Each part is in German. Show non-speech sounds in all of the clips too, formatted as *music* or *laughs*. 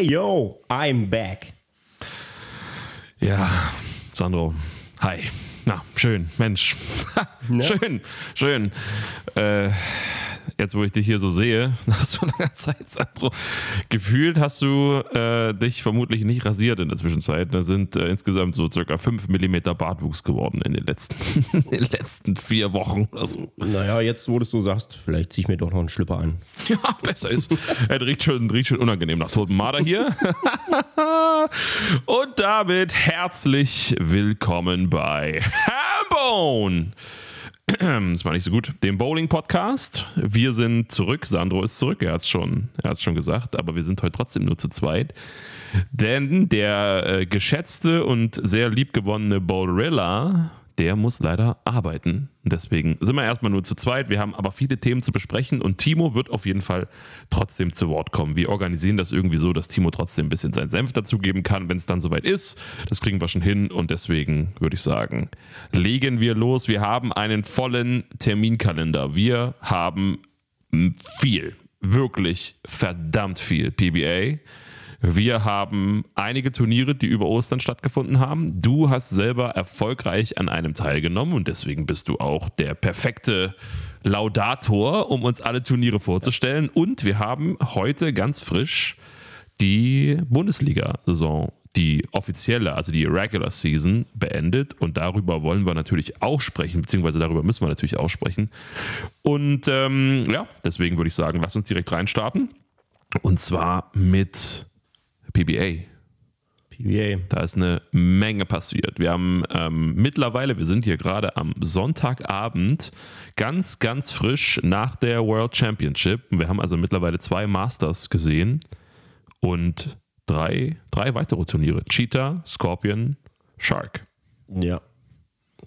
Hey yo, I'm back. Ja, Sandro, hi. Na, schön, Mensch. Ja. *laughs* Schön, schön. Äh, jetzt, wo ich dich hier so sehe, *laughs* nach so langer Zeit, Sandro, gefühlt hast du äh, dich vermutlich nicht rasiert in der Zwischenzeit. Da sind äh, insgesamt so circa 5 mm Bartwuchs geworden in den letzten, *laughs* in den letzten vier Wochen. Das, Naja, jetzt wo du es so sagst, vielleicht zieh ich mir doch noch einen Schlipper an. *laughs* ja, besser ist. Er riecht schon, riecht schon unangenehm nach totem Marder hier. Und damit herzlich willkommen bei Hambone. *clears throat* Das war nicht so gut. Dem Bowling-Podcast. Wir sind zurück. Sandro ist zurück. Er hat es schon, schon gesagt. Aber wir sind heute trotzdem nur zu zweit. Denn der äh, geschätzte und sehr liebgewonnene Bowlrilla, der muss leider arbeiten. Deswegen sind wir erstmal nur zu zweit. Wir haben aber viele Themen zu besprechen und Timo wird auf jeden Fall trotzdem zu Wort kommen. Wir organisieren das irgendwie so, dass Timo trotzdem ein bisschen seinen Senf dazugeben kann, wenn es dann soweit ist. Das kriegen wir schon hin und deswegen würde ich sagen, legen wir los. Wir haben einen vollen Terminkalender. Wir haben viel, wirklich verdammt viel PBA. Wir haben einige Turniere, die über Ostern stattgefunden haben. Du hast selber erfolgreich an einem teilgenommen und deswegen bist du auch der perfekte Laudator, um uns alle Turniere vorzustellen. Und wir haben heute ganz frisch die Bundesliga-Saison, die offizielle, also die Regular Season, beendet. Und darüber wollen wir natürlich auch sprechen, beziehungsweise darüber müssen wir natürlich auch sprechen. Und ähm, ja, deswegen würde ich sagen, lass uns direkt reinstarten. Und zwar mit PBA. PBA. Da ist eine Menge passiert. Wir haben ähm, mittlerweile, wir sind hier gerade am Sonntagabend, ganz, ganz frisch nach der World Championship. Wir haben also mittlerweile zwei Masters gesehen und drei, drei weitere Turniere. Cheetah, Scorpion, Shark. Ja.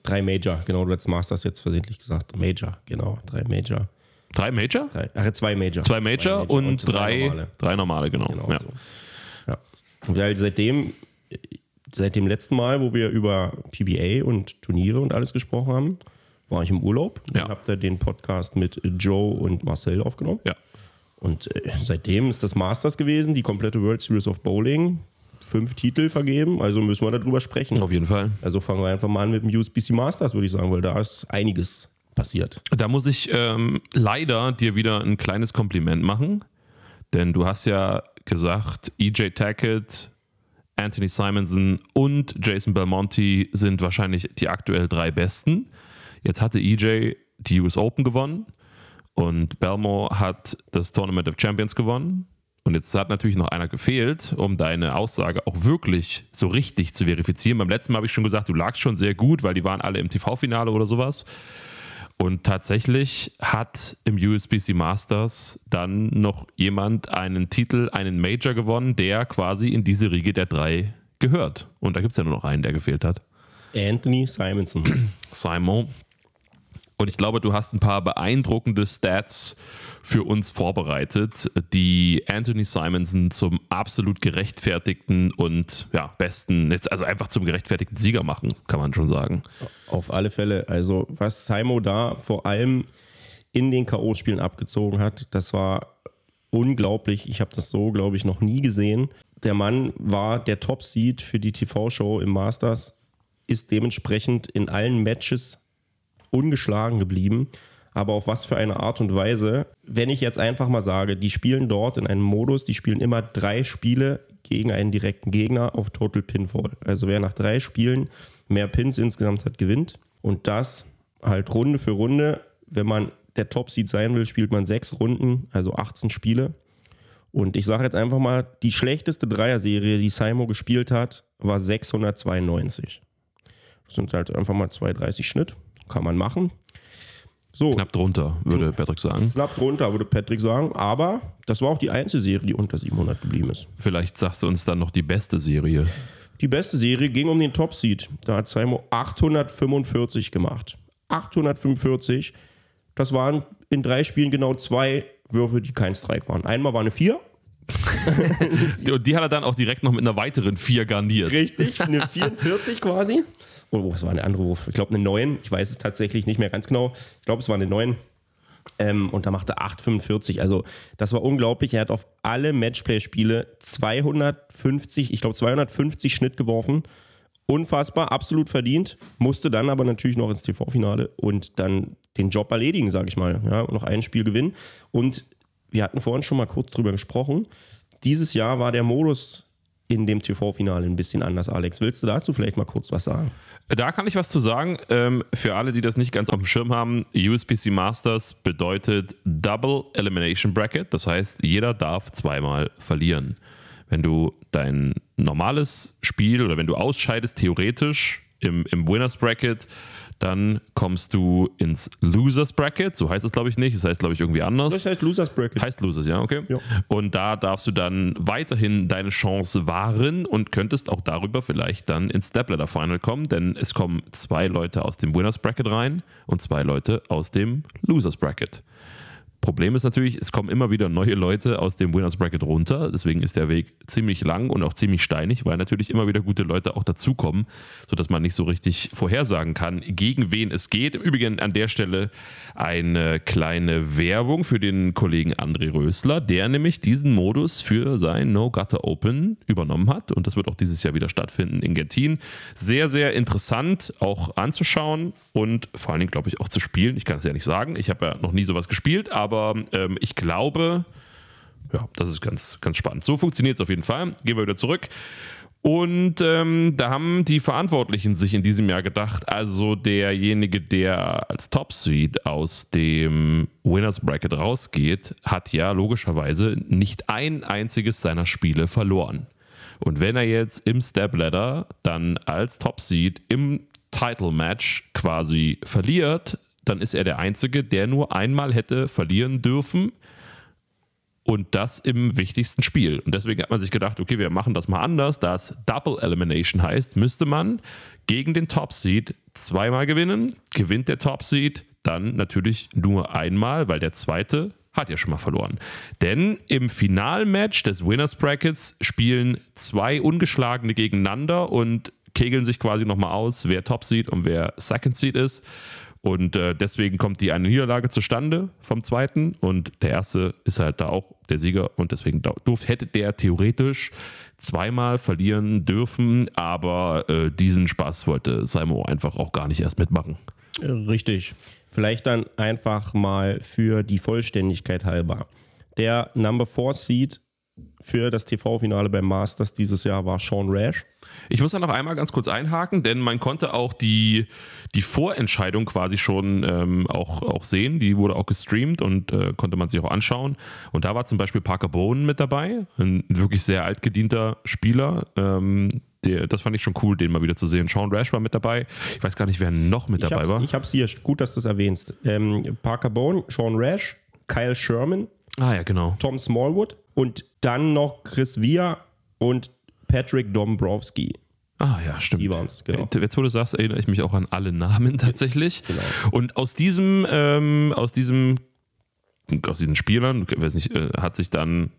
Drei Major, genau, du hast Masters jetzt versehentlich gesagt. Major, genau, drei Major. Drei Major? Drei, ach, zwei Major. Zwei Major, und, drei, normale. drei normale, genau. Genau ja. so. Weil seitdem, seit dem letzten Mal, wo wir über PBA und Turniere und alles gesprochen haben, war ich im Urlaub. Ja. habt ihr den Podcast mit Joe und Marcel aufgenommen. ja. Und äh, seitdem ist das Masters gewesen, die komplette World Series of Bowling. Fünf Titel vergeben, also müssen wir darüber sprechen. Auf jeden Fall. Also fangen wir einfach mal an mit dem USBC Masters, würde ich sagen, weil da ist einiges passiert. Da muss ich ähm, leider dir wieder ein kleines Kompliment machen, denn du hast ja gesagt, EJ Tackett, Anthony Simonson und Jason Belmonte sind wahrscheinlich die aktuell drei besten. Jetzt hatte EJ die US Open gewonnen und Belmore hat das Tournament of Champions gewonnen. Und jetzt hat natürlich noch einer gefehlt, um deine Aussage auch wirklich so richtig zu verifizieren. Beim letzten Mal habe ich schon gesagt, du lagst schon sehr gut, weil die waren alle im TV-Finale oder sowas. Und tatsächlich hat im USBC Masters dann noch jemand einen Titel, einen Major gewonnen, der quasi in diese Riege der drei gehört. Und da gibt es ja nur noch einen, der gefehlt hat. Anthony Simonson. Simon. Und ich glaube, du hast ein paar beeindruckende Stats für uns vorbereitet, die Anthony Simonson zum absolut gerechtfertigten und ja, besten, jetzt also einfach zum gerechtfertigten Sieger machen, kann man schon sagen. Auf alle Fälle. Also, was Simo da vor allem in den K.O.-Spielen abgezogen hat, das war unglaublich. Ich habe das so, glaube ich, noch nie gesehen. Der Mann war der Top-Seed für die TV-Show im Masters, ist dementsprechend in allen Matches ungeschlagen geblieben. Aber auf was für eine Art und Weise. Wenn ich jetzt einfach mal sage, die spielen dort in einem Modus, die spielen immer drei Spiele gegen einen direkten Gegner auf Total Pinfall. Also wer nach drei Spielen mehr Pins insgesamt hat, gewinnt. Und das halt Runde für Runde. Wenn man der Top-Seed sein will, spielt man sechs Runden, also 18 Spiele. Und ich sage jetzt einfach mal, die schlechteste Dreier-Serie, die Simo gespielt hat, war 692. Das sind halt einfach mal 2,30 Schnitt. Kann man machen. So, knapp, Knapp drunter, würde Patrick sagen. drunter, würde Patrick sagen. Aber das war auch die einzige Serie, die unter 700 geblieben ist. Vielleicht sagst du uns dann noch die beste Serie. Die beste Serie ging um den Top-Seed. Da hat Simo 845 gemacht. 845. Das waren in drei Spielen genau zwei Würfe, die kein Strike waren. Einmal war eine 4. Und *laughs* die hat er dann auch direkt noch mit einer weiteren 4 garniert. Richtig, eine 44 quasi. Oh, was war eine andere Wurf? Ich glaube eine 9. Ich weiß es tatsächlich nicht mehr ganz genau. Ich glaube, es war eine 9. Ähm, und da machte 8,45. Also das war unglaublich. Er hat auf alle Matchplay-Spiele 250, ich glaube 250 Schnitt geworfen. Unfassbar, absolut verdient. Musste dann aber natürlich noch ins TV-Finale und dann den Job erledigen, sage ich mal. Ja, noch ein Spiel gewinnen. Und wir hatten vorhin schon mal kurz drüber gesprochen. Dieses Jahr war der Modus in dem TV-Finale ein bisschen anders, Alex. Willst du dazu vielleicht mal kurz was sagen? Da kann ich was zu sagen. Ähm, für alle, die das nicht ganz auf dem Schirm haben, USPC Masters bedeutet Double Elimination Bracket. Das heißt, jeder darf zweimal verlieren. Wenn du dein normales Spiel oder wenn du ausscheidest, theoretisch im, im Winners Bracket, dann kommst du ins Losers Bracket. So heißt es, glaube ich, nicht. Das heißt, glaube ich, irgendwie anders. Das heißt Losers Bracket. Heißt Losers, ja, okay. Ja. Und da darfst du dann weiterhin deine Chance wahren und könntest auch darüber vielleicht dann ins Stepladder Final kommen, denn es kommen zwei Leute aus dem Winners Bracket rein und zwei Leute aus dem Losers Bracket. Problem ist natürlich, es kommen immer wieder neue Leute aus dem Winners Bracket runter. Deswegen ist der Weg ziemlich lang und auch ziemlich steinig, weil natürlich immer wieder gute Leute auch dazukommen, sodass man nicht so richtig vorhersagen kann, gegen wen es geht. Im Übrigen an der Stelle eine kleine Werbung für den Kollegen André Rösler, der nämlich diesen Modus für sein No Gutter Open übernommen hat. Und das wird auch dieses Jahr wieder stattfinden in Gentin. Sehr, sehr interessant auch anzuschauen und vor allen Dingen, glaube ich, auch zu spielen. Ich kann es ja nicht sagen. Ich habe ja noch nie sowas gespielt, aber ähm, ich glaube, ja, das ist ganz, ganz spannend. So funktioniert es auf jeden Fall. Gehen wir wieder zurück. Und ähm, da haben die Verantwortlichen sich in diesem Jahr gedacht, also derjenige, der als Top Seed aus dem Winners Bracket rausgeht, hat ja logischerweise nicht ein einziges seiner Spiele verloren. Und wenn er jetzt im Step Ladder dann als Top Seed im Title Match quasi verliert, dann ist er der Einzige, der nur einmal hätte verlieren dürfen. Und das im wichtigsten Spiel. Und deswegen hat man sich gedacht, okay, wir machen das mal anders. Da es Double Elimination heißt, müsste man gegen den Top Seed zweimal gewinnen. Gewinnt der Top Seed dann natürlich nur einmal, weil der zweite hat ja schon mal verloren. Denn im Finalmatch des Winners Brackets spielen zwei Ungeschlagene gegeneinander und kegeln sich quasi nochmal aus, wer Top Seed und wer Second Seed ist. Und äh, deswegen kommt die eine Niederlage zustande vom zweiten und der erste ist halt da auch der Sieger und deswegen durft, hätte der theoretisch zweimal verlieren dürfen, aber äh, diesen Spaß wollte Simon einfach auch gar nicht erst mitmachen. Richtig. Vielleicht dann einfach mal für die Vollständigkeit halber. Der Number 4 Seed für das TV-Finale beim Masters dieses Jahr war Sean Rash. Ich muss da noch einmal ganz kurz einhaken, denn man konnte auch die, die Vorentscheidung quasi schon ähm, auch, auch sehen. Die wurde auch gestreamt und äh, konnte man sich auch anschauen. Und da war zum Beispiel Parker Bowen mit dabei, ein wirklich sehr altgedienter Spieler. Ähm, der, das fand ich schon cool, den mal wieder zu sehen. Sean Rash war mit dabei. Ich weiß gar nicht, wer noch mit ich dabei war. Ich habe es hier, gut, dass du es erwähnst. Ähm, Parker Bowen, Sean Rash, Kyle Sherman, ah ja, genau. Tom Smallwood und dann noch Chris Via und Patrick Dombrowski. Ah ja, stimmt. Die waren es, genau. Jetzt, wo du sagst, erinnere ich mich auch an alle Namen *laughs* tatsächlich. Genau. Und aus diesem, ähm, aus diesem, aus diesen Spielern, ich weiß nicht, äh, hat sich dann,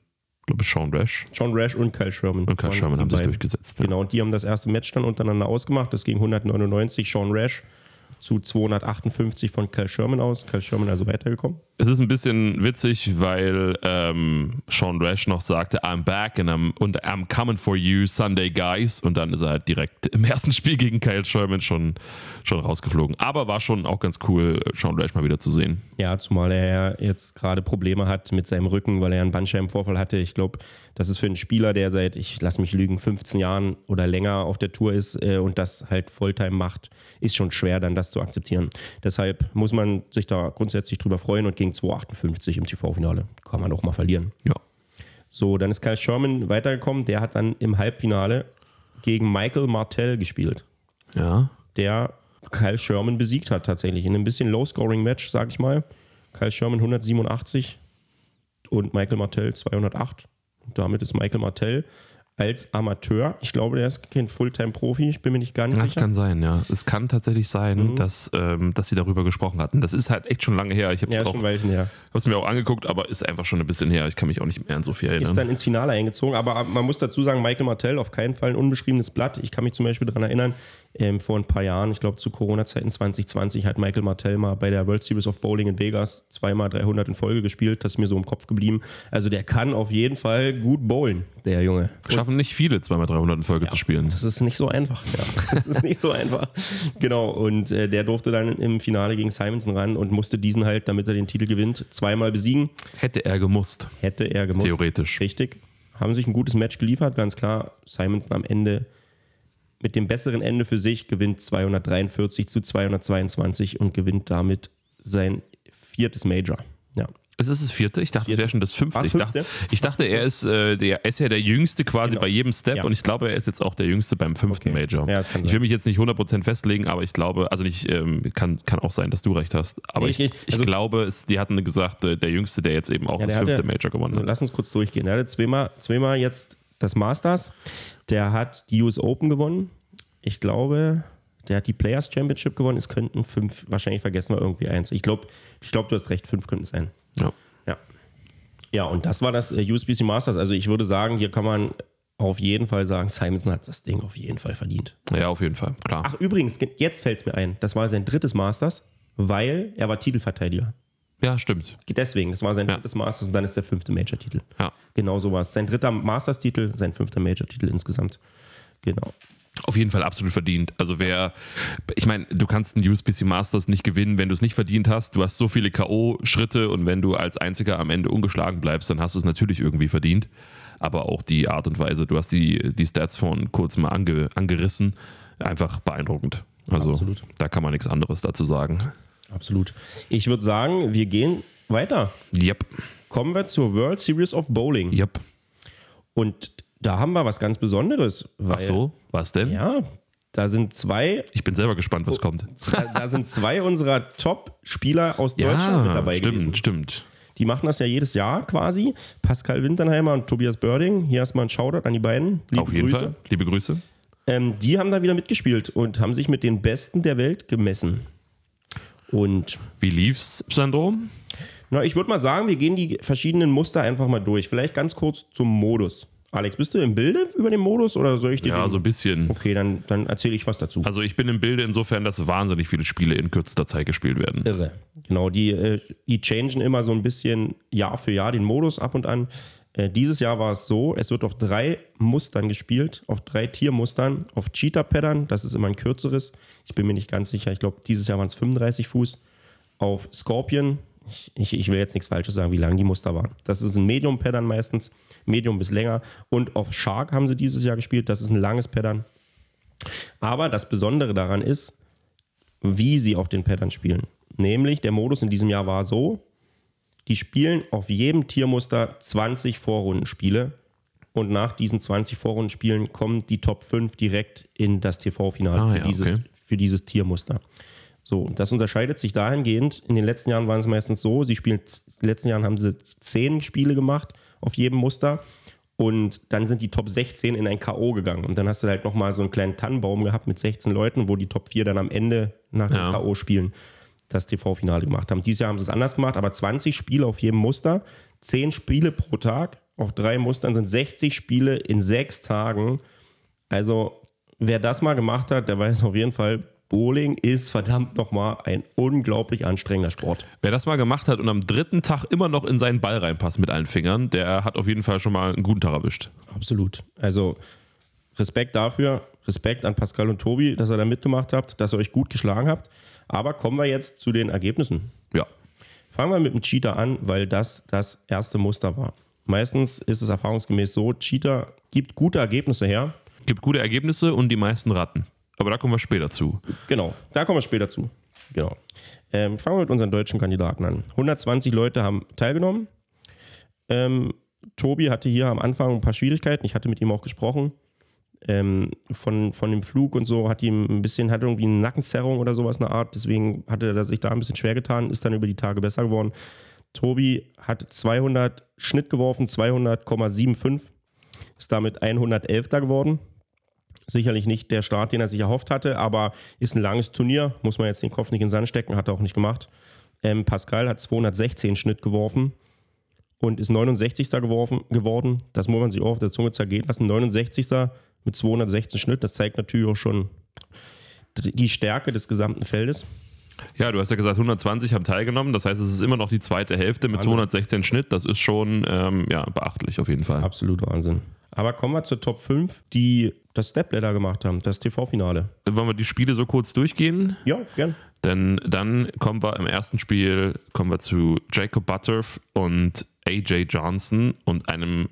glaube ich, Sean Rash. Sean Rash und Kyle Sherman. Und Kyle Sherman haben sich durchgesetzt. Ja. Genau, und die haben das erste Match dann untereinander ausgemacht. Das ging 199 Sean Rash zu 258 von Kyle Sherman aus. Kyle Sherman also weitergekommen. Es ist ein bisschen witzig, weil ähm, Sean Rash noch sagte, I'm back and I'm, und I'm coming for you, Sunday guys. Und dann ist er halt direkt im ersten Spiel gegen Kyle Sherman schon, schon rausgeflogen. Aber war schon auch ganz cool, Sean Rash mal wieder zu sehen. Ja, zumal er jetzt gerade Probleme hat mit seinem Rücken, weil er einen Bandscheibenvorfall hatte. Ich glaube, das ist für einen Spieler, der seit, ich lass mich lügen, 15 Jahren oder länger auf der Tour ist äh, und das halt Volltime macht, ist schon schwer, dann das zu akzeptieren. Deshalb muss man sich da grundsätzlich drüber freuen und gegen 258 im TV-Finale kann man auch mal verlieren. Ja. So, dann ist Kyle Sherman weitergekommen. Der hat dann im Halbfinale gegen Michael Martell gespielt, Ja. der Kyle Sherman besiegt hat tatsächlich. In einem bisschen Low-Scoring-Match, sag ich mal. Kyle Sherman 187 und Michael Martell 208. Damit ist Michael Martell als Amateur. Ich glaube, der ist kein Fulltime-Profi, ich bin mir nicht ganz Das sicher. kann sein, ja. Es kann tatsächlich sein, Mhm. dass, ähm, dass sie darüber gesprochen hatten. Das ist halt echt schon lange her. Ich habe ja, es ist ein Weilchen her. mir auch angeguckt, aber ist einfach schon ein bisschen her. Ich kann mich auch nicht mehr an so viel Ist erinnern. dann ins Finale eingezogen, aber man muss dazu sagen, Michael Martell auf keinen Fall ein unbeschriebenes Blatt. Ich kann mich zum Beispiel daran erinnern, ähm, vor ein paar Jahren, ich glaube zu Corona-Zeiten 2020, hat Michael Martell mal bei der World Series of Bowling in Vegas zweimal 300 in Folge gespielt. Das ist mir so im Kopf geblieben. Also der kann auf jeden Fall gut bowlen, der Junge. Schaffen nicht viele, zweimal 300 in Folge zu spielen. Das ist nicht so einfach. Ja. Das ist nicht so einfach. *laughs* Genau. Und äh, der durfte dann im Finale gegen Simonson ran und musste diesen halt, damit er den Titel gewinnt, zweimal besiegen. Hätte er gemusst, Hätte er gemusst. theoretisch. Richtig. Haben sich ein gutes Match geliefert, ganz klar. Simonson am Ende mit dem besseren Ende für sich gewinnt 243 zu 222 und gewinnt damit sein viertes Major. Ja. Es ist das vierte. Ich dachte, es wäre schon das fünfte. Was, Ich dachte, fünfte? ich dachte er, ist, äh, der, er ist ja der Jüngste quasi Genau. bei jedem Step Ja. und ich glaube, er ist jetzt auch der Jüngste beim fünften Okay. Major. Ja, ich will mich jetzt nicht 100% festlegen, aber ich glaube, also nicht, ähm, kann, kann auch sein, dass du recht hast. Aber ich, Ich- ich, ich- also- glaube, es, die hatten gesagt, äh, der Jüngste, der jetzt eben auch Ja, das fünfte Major gewonnen Also hat. lass uns kurz durchgehen. Er hatte zweimal, zweimal jetzt das Masters. Der hat die US Open gewonnen. Ich glaube, der hat die Players Championship gewonnen. Es könnten fünf, wahrscheinlich vergessen wir irgendwie eins. Ich glaube, ich glaub, du hast recht, fünf könnten es sein. Ja. Ja. Ja, und das war das äh, USBC Masters. Also ich würde sagen, hier kann man auf jeden Fall sagen, Simonson hat das Ding auf jeden Fall verdient. ja, auf jeden Fall, klar. Ach, übrigens, ge- jetzt fällt es mir ein, das war sein drittes Masters, weil er war Titelverteidiger. Ja, stimmt. Deswegen, das war sein Ja. drittes Masters und dann ist der fünfte Major-Titel. Ja. Genau so war es. Sein dritter Masters-Titel, sein fünfter Major-Titel insgesamt. Genau. Auf jeden Fall absolut verdient. Also wer, ich meine, du kannst einen USBC Masters nicht gewinnen, wenn du es nicht verdient hast. Du hast so viele K.O.-Schritte und wenn du als Einziger am Ende ungeschlagen bleibst, dann hast du es natürlich irgendwie verdient. Aber auch die Art und Weise, du hast die, die Stats von kurz mal ange, angerissen, einfach beeindruckend. Also Absolut. da kann man nichts anderes dazu sagen. Absolut. Ich würde sagen, wir gehen weiter. Yep, Kommen wir zur World Series of Bowling. yep. Und da haben wir was ganz Besonderes. Weil, Ach so, was denn? Ja, da sind zwei, Ich bin selber gespannt, Oh. was kommt. da, da *laughs* sind zwei unserer Top-Spieler aus Deutschland mit dabei stimmt, gewesen. stimmt. Die machen das ja jedes Jahr quasi. Pascal Winternheimer und Tobias Börding. Hier erstmal ein Shoutout an die beiden. Liebe Auf jeden Grüße. Fall. Liebe Grüße. Ähm, die haben da wieder mitgespielt und haben sich mit den Besten der Welt gemessen. Und Wie lief's, Sandro? na, ich würde mal sagen, wir gehen die verschiedenen Muster einfach mal durch. Vielleicht ganz kurz zum Modus. Alex, bist du im Bilde über den Modus oder soll ich dir Ja, den? so ein bisschen. Okay, dann, dann erzähle ich was dazu. Also ich bin im Bilde insofern, dass wahnsinnig viele Spiele in kürzester Zeit gespielt werden. Irre. Genau, die, äh, die changen immer so ein bisschen Jahr für Jahr den Modus ab und an. Äh, dieses Jahr war es so, es wird auf drei Mustern gespielt, auf drei Tiermustern, auf Cheetah-Paddern, das ist immer ein kürzeres, ich bin mir nicht ganz sicher, ich glaube, dieses Jahr waren es 35 Fuß, auf Scorpion, ich, ich, ich will jetzt nichts Falsches sagen, wie lang die Muster waren. Das ist ein Medium-Paddern meistens, Medium bis länger. Und auf Shark haben sie dieses Jahr gespielt, das ist ein langes Paddern. Aber das Besondere daran ist, wie sie auf den Pattern spielen. Nämlich der Modus in diesem Jahr war so, die spielen auf jedem Tiermuster 20 Vorrundenspiele und nach diesen 20 Vorrundenspielen kommen die Top 5 direkt in das TV-Finale Ah, für, ja, dieses, okay. für dieses Tiermuster. So, das unterscheidet sich dahingehend. In den letzten Jahren waren es meistens so, sie spielen, in den letzten Jahren haben sie 10 Spiele gemacht auf jedem Muster und dann sind die Top 16 in ein K.O. gegangen. Und dann hast du halt nochmal so einen kleinen Tannenbaum gehabt mit 16 Leuten, wo die Top 4 dann am Ende nach dem Ja. K.O. spielen das TV-Finale gemacht haben. Dieses Jahr haben sie es anders gemacht, aber 20 Spiele auf jedem Muster, 10 Spiele pro Tag auf drei Mustern sind 60 Spiele in sechs Tagen. Also, wer das mal gemacht hat, der weiß auf jeden Fall, Bowling ist verdammt nochmal ein unglaublich anstrengender Sport. Wer das mal gemacht hat und am dritten Tag immer noch in seinen Ball reinpasst mit allen Fingern, der hat auf jeden Fall schon mal einen guten Tag erwischt. Absolut. Also Respekt dafür, Respekt an Pascal und Tobi, dass ihr da mitgemacht habt, dass ihr euch gut geschlagen habt. Aber kommen wir jetzt zu den Ergebnissen. Ja. Fangen wir mit dem Cheater an, weil das das erste Muster war. Meistens ist es erfahrungsgemäß so, Cheater gibt gute Ergebnisse her. Gibt gute Ergebnisse und die meisten Ratten. Aber da kommen wir später zu. Genau, da kommen wir später zu. Genau. Ähm, fangen wir mit unseren deutschen Kandidaten an. 120 Leute haben teilgenommen. Ähm, Tobi hatte hier am Anfang ein paar Schwierigkeiten. Ich hatte mit ihm auch gesprochen. Ähm, von, von dem Flug und so hat ihm ein bisschen, hat irgendwie eine Nackenzerrung oder sowas eine Art. Deswegen hatte er sich da ein bisschen schwer getan, ist dann über die Tage besser geworden. Tobi hat 200 Schnitt geworfen, 200,75. ist damit 111. geworden. Sicherlich nicht der Start, den er sich erhofft hatte, aber ist ein langes Turnier. Muss man jetzt den Kopf nicht in den Sand stecken, hat er auch nicht gemacht. Ähm, Pascal hat 216 Schnitt geworfen und ist 69. Geworfen, geworden. Das muss man sich auch auf der Zunge zergehen lassen. 69. mit 216 Schnitt, das zeigt natürlich auch schon die Stärke des gesamten Feldes. Ja, du hast ja gesagt, 120 haben teilgenommen. Das heißt, es ist immer noch die zweite Hälfte mit Wahnsinn. 216 Schnitt. Das ist schon ähm, ja, beachtlich auf jeden Fall. Absolut Wahnsinn. Aber kommen wir zur Top 5, die das Stepladder gemacht haben, das TV-Finale. Wollen wir die Spiele so kurz durchgehen? Ja, gern. Denn dann kommen wir im ersten Spiel kommen wir zu Jacob Butterf und AJ Johnson und einem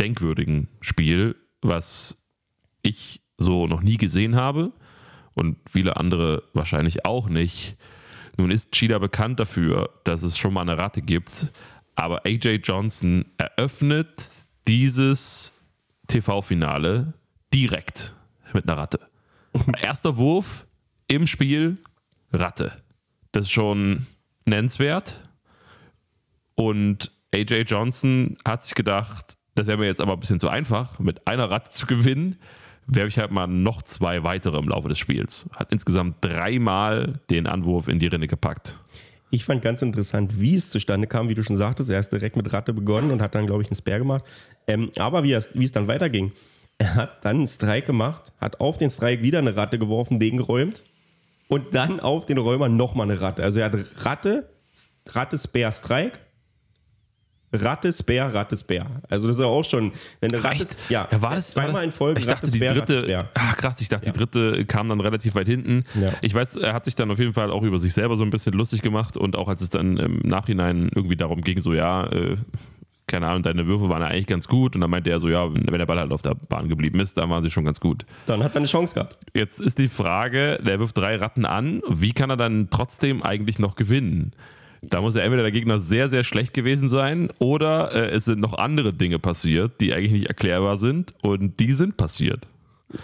denkwürdigen Spiel, was ich so noch nie gesehen habe und viele andere wahrscheinlich auch nicht. Nun ist Cheetah bekannt dafür, dass es schon mal eine Ratte gibt, aber AJ Johnson eröffnet dieses TV-Finale direkt mit einer Ratte. *laughs* Erster Wurf im Spiel, Ratte. Das ist schon nennenswert. Und AJ Johnson hat sich gedacht, das wäre mir jetzt aber ein bisschen zu einfach, mit einer Ratte zu gewinnen. Werfe ich halt mal noch zwei weitere im Laufe des Spiels. Hat insgesamt dreimal den Anwurf in die Rinne gepackt. Ich fand ganz interessant, wie es zustande kam, wie du schon sagtest. Er ist direkt mit Ratte begonnen und hat dann, glaube ich, einen Spare gemacht. Ähm, aber wie es, wie es dann weiterging, er hat dann einen Strike gemacht, hat auf den Strike wieder eine Ratte geworfen, den geräumt und dann auf den Räumer nochmal eine Ratte. Also er hat Ratte, Ratte, Spare, Strike. Ratte, Spare, Ratte, Spare. Also das ist ja auch schon, wenn eine Ratte, Echt? ja, ja, war das, war zweimal das, in Folge. Ich dachte, Ratte, die dritte, Spare. ah, krass, ich dachte, Ja. die dritte kam dann relativ weit hinten. Ja. Ich weiß, er hat sich dann auf jeden Fall auch über sich selber so ein bisschen lustig gemacht und auch als es dann im Nachhinein irgendwie darum ging, so, ja, äh, keine Ahnung, deine Würfe waren ja eigentlich ganz gut und dann meinte er so, ja, wenn wenn der Ball halt auf der Bahn geblieben ist, dann waren sie schon ganz gut. Dann hat er eine Chance gehabt. Jetzt ist die Frage, der wirft drei Ratten an, wie kann er dann trotzdem eigentlich noch gewinnen? Da muss ja entweder der Gegner sehr, sehr schlecht gewesen sein oder äh, es sind noch andere Dinge passiert, die eigentlich nicht erklärbar sind und die sind passiert.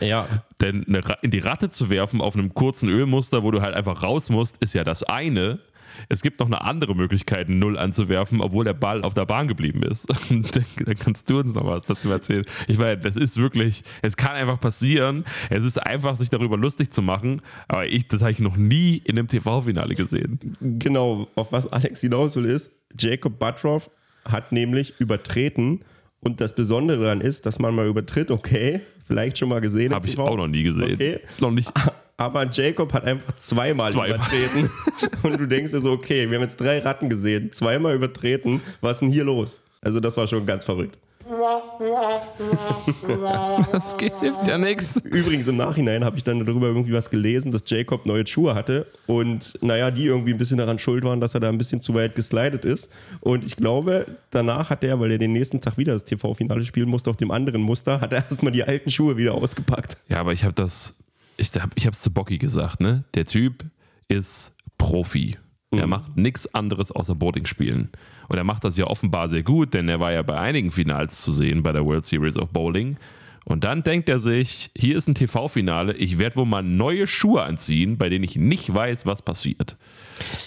Ja, Denn in die Ratte zu werfen auf einem kurzen Ölmuster, wo du halt einfach raus musst, ist ja das eine. Es gibt noch eine andere Möglichkeit, einen Null anzuwerfen, obwohl der Ball auf der Bahn geblieben ist. *laughs* Und dann kannst du uns noch was dazu erzählen. Ich meine, das ist wirklich, es kann einfach passieren. Es ist einfach, sich darüber lustig zu machen. Aber ich, das habe ich noch nie in einem TV-Finale gesehen. Genau, auf was Alex hinaus will, ist, Jacob Butroff hat nämlich übertreten. Und das Besondere daran ist, dass man mal übertritt, okay, vielleicht schon mal gesehen. Habe ich auch noch nie gesehen. Okay. Noch nicht. *laughs* Aber Jacob hat einfach zweimal, Zweimal. übertreten. *laughs* Und du denkst dir so, okay, wir haben jetzt drei Ratten gesehen, zweimal übertreten. Was ist denn hier los? Also, das war schon ganz verrückt. *laughs* Das hilft ja nichts. Übrigens, im Nachhinein habe ich dann darüber irgendwie was gelesen, dass Jacob neue Schuhe hatte und naja, die irgendwie ein bisschen daran schuld waren, dass er da ein bisschen zu weit geslidet ist. Und ich glaube, danach hat er, weil er den nächsten Tag wieder das TV-Finale spielen musste, auf dem anderen Muster, hat er erstmal die alten Schuhe wieder ausgepackt. Ja, aber ich habe das, ich habe es zu Bocky gesagt, ne? Der Typ ist Profi. Er macht nichts anderes außer Boarding spielen. Und er macht das ja offenbar sehr gut, denn er war ja bei einigen Finals zu sehen bei der World Series of Bowling. Und dann denkt er sich, hier ist ein TV-Finale, ich werde wohl mal neue Schuhe anziehen, bei denen ich nicht weiß, was passiert.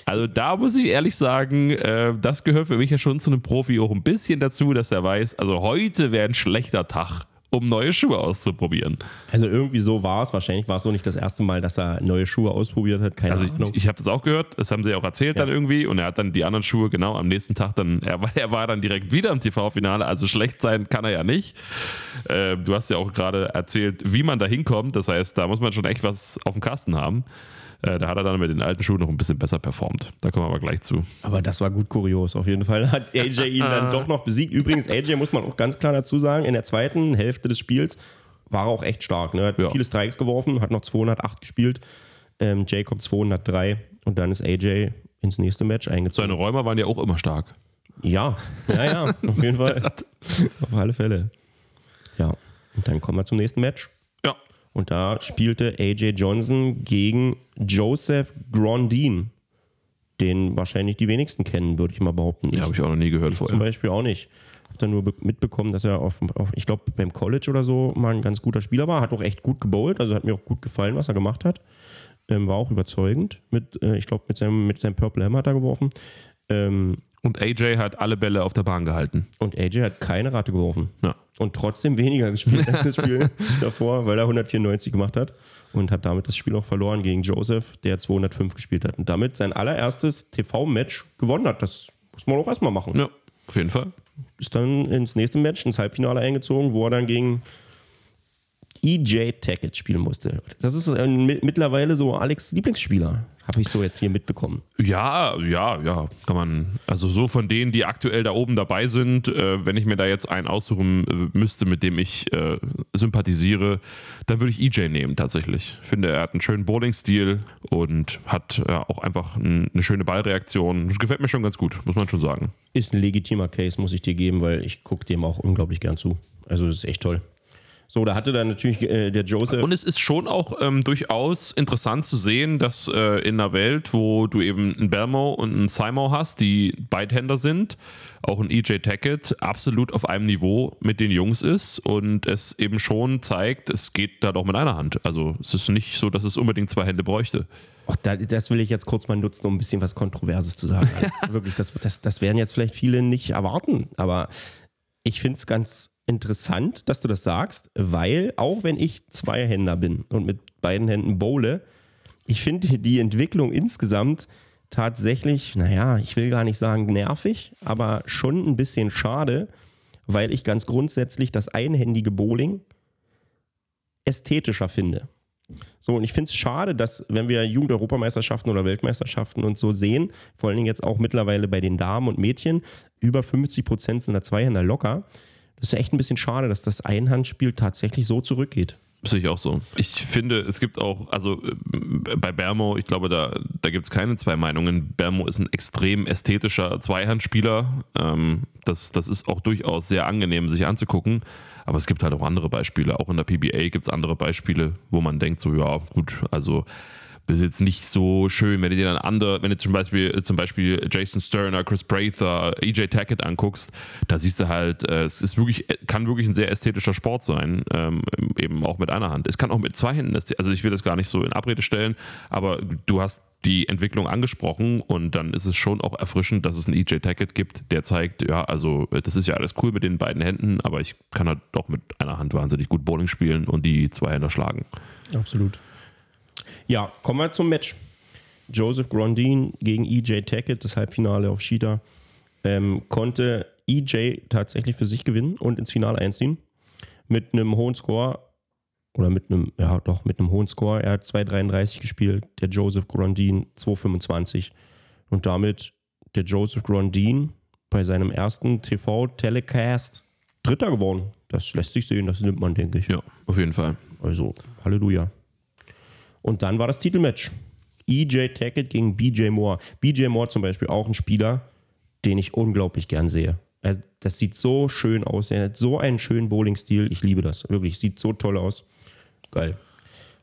Also da muss ich ehrlich sagen, äh, das gehört für mich ja schon zu einem Profi auch ein bisschen dazu, dass er weiß, also heute wäre ein schlechter Tag, um neue Schuhe auszuprobieren. Also irgendwie so war es. Wahrscheinlich war es so nicht das erste Mal, dass er neue Schuhe ausprobiert hat. Keine Also Ahnung. ich, ich habe das auch gehört, das haben sie auch erzählt Ja. dann irgendwie und er hat dann die anderen Schuhe genau am nächsten Tag dann, er, war- er war dann direkt wieder im TV-Finale, also schlecht sein kann er ja nicht. Äh, du hast ja auch gerade erzählt, wie man da hinkommt, das heißt, da muss man schon echt was auf dem Kasten haben. Äh, da hat er dann mit den alten Schuhen noch ein bisschen besser performt. Da kommen wir aber gleich zu. Aber das war gut kurios. Auf jeden Fall hat AJ *laughs* ihn dann doch noch besiegt. Übrigens, AJ muss man auch ganz klar dazu sagen, in der zweiten Hälfte des Spiels war er auch echt stark. Ne? Hat Ja. viele Strikes geworfen, hat noch 208 gespielt. Ähm, Jacob 203 und dann ist AJ ins nächste Match eingezogen. Seine Räumer waren ja auch immer stark. Ja, ja, ja, auf jeden *laughs* Fall. auf alle Fälle. Ja, und dann kommen wir zum nächsten Match. Und da spielte AJ Johnson gegen Joseph Grondin, den wahrscheinlich die wenigsten kennen, würde ich mal behaupten. Ja, habe ich auch noch nie gehört Zum vorher. Beispiel auch nicht. Hab dann nur be- mitbekommen, dass er auf, auf ich glaube, beim College oder so mal ein ganz guter Spieler war. Hat auch echt gut gebowlt, also hat mir auch gut gefallen, was er gemacht hat. Ähm, war auch überzeugend. Mit, äh, ich glaube, mit seinem, mit seinem Purple Hammer hat er geworfen. Ähm, Und AJ hat alle Bälle auf der Bahn gehalten. und AJ hat keine Rate geworfen. Ja. Und trotzdem weniger gespielt als das Spiel *laughs* davor, weil er 194 gemacht hat und hat damit das Spiel auch verloren gegen Joseph, der 205 gespielt hat und damit sein allererstes TV-Match gewonnen hat. Das muss man auch erstmal machen. Ja, auf jeden Fall. Ist dann ins nächste Match, ins Halbfinale eingezogen, wo er dann gegen EJ Tackett spielen musste. Das ist mittlerweile so Alex Lieblingsspieler. Habe ich so jetzt hier mitbekommen. Ja, ja, ja, kann man. Also so von denen, die aktuell da oben dabei sind, äh, wenn ich mir da jetzt einen aussuchen äh, müsste, mit dem ich äh, sympathisiere, dann würde ich EJ nehmen tatsächlich. Ich finde, er hat einen schönen Bowling-Stil und hat äh, auch einfach ein, eine schöne Ballreaktion. Das gefällt mir schon ganz gut, muss man schon sagen. Ist ein legitimer Case, muss ich dir geben, weil ich gucke dem auch unglaublich gern zu. Also das ist echt toll. So, da hatte dann natürlich äh, der Joseph. Und es ist schon auch ähm, durchaus interessant zu sehen, dass äh, in einer Welt, wo du eben einen Belmo und einen Simo hast, die Beidhänder sind, auch ein EJ Tackett absolut auf einem Niveau mit den Jungs ist und es eben schon zeigt, es geht da doch mit einer Hand. Also es ist nicht so, dass es unbedingt zwei Hände bräuchte. Da, das will ich jetzt kurz mal nutzen, um ein bisschen was Kontroverses zu sagen. Also *laughs* wirklich, das, das, das werden jetzt vielleicht viele nicht erwarten, aber ich finde es ganz interessant, dass du das sagst, weil auch wenn ich Zweihänder bin und mit beiden Händen bowle, ich finde die Entwicklung insgesamt tatsächlich, naja, ich will gar nicht sagen nervig, aber schon ein bisschen schade, weil ich ganz grundsätzlich das einhändige Bowling ästhetischer finde. So, und ich finde es schade, dass, wenn wir Jugend-Europameisterschaften oder Weltmeisterschaften und so sehen, vor allen Dingen jetzt auch mittlerweile bei den Damen und Mädchen, über 50 Prozent sind da Zweihänder locker, das ist echt ein bisschen schade, dass das Einhandspiel tatsächlich so zurückgeht. Sehe ich auch so. Ich finde, es gibt auch, also äh, bei Bermo, ich glaube, da, da gibt es keine zwei Meinungen. Bermo ist ein extrem ästhetischer Zweihandspieler. Ähm, das, das ist auch durchaus sehr angenehm, sich anzugucken. Aber es gibt halt auch andere Beispiele. Auch in der PBA gibt es andere Beispiele, wo man denkt, so, ja, gut, also das ist jetzt nicht so schön, wenn du dir dann andere, wenn du zum Beispiel, zum Beispiel Jason Sterner, Chris Prather, EJ Tackett anguckst, da siehst du halt, äh, es ist wirklich, kann wirklich ein sehr ästhetischer Sport sein, ähm, eben auch mit einer Hand. Es kann auch mit zwei Händen, also ich will das gar nicht so in Abrede stellen, aber du hast die Entwicklung angesprochen und dann ist es schon auch erfrischend, dass es einen EJ Tackett gibt, der zeigt, ja, also das ist ja alles cool mit den beiden Händen, aber ich kann halt doch mit einer Hand wahnsinnig gut Bowling spielen und die zwei Hände schlagen. Absolut. Ja, kommen wir zum Match. Joseph Grondin gegen EJ Tackett, das Halbfinale auf Cheetah. Ähm, konnte EJ tatsächlich für sich gewinnen und ins Finale einziehen. Mit einem hohen Score, oder mit einem, ja doch, mit einem hohen Score. Er hat 2,33 gespielt, der Joseph Grondin 2,25. Und damit der Joseph Grondin bei seinem ersten TV-Telecast Dritter geworden. Das lässt sich sehen, das nimmt man, denke ich. Ja, auf jeden Fall. Also, Halleluja. Und dann war das Titelmatch. EJ Tackett gegen BJ Moore. BJ Moore zum Beispiel auch ein Spieler, den ich unglaublich gern sehe. Das sieht so schön aus. Er hat so einen schönen Bowling-Stil. Ich liebe das. Wirklich, sieht so toll aus. Geil.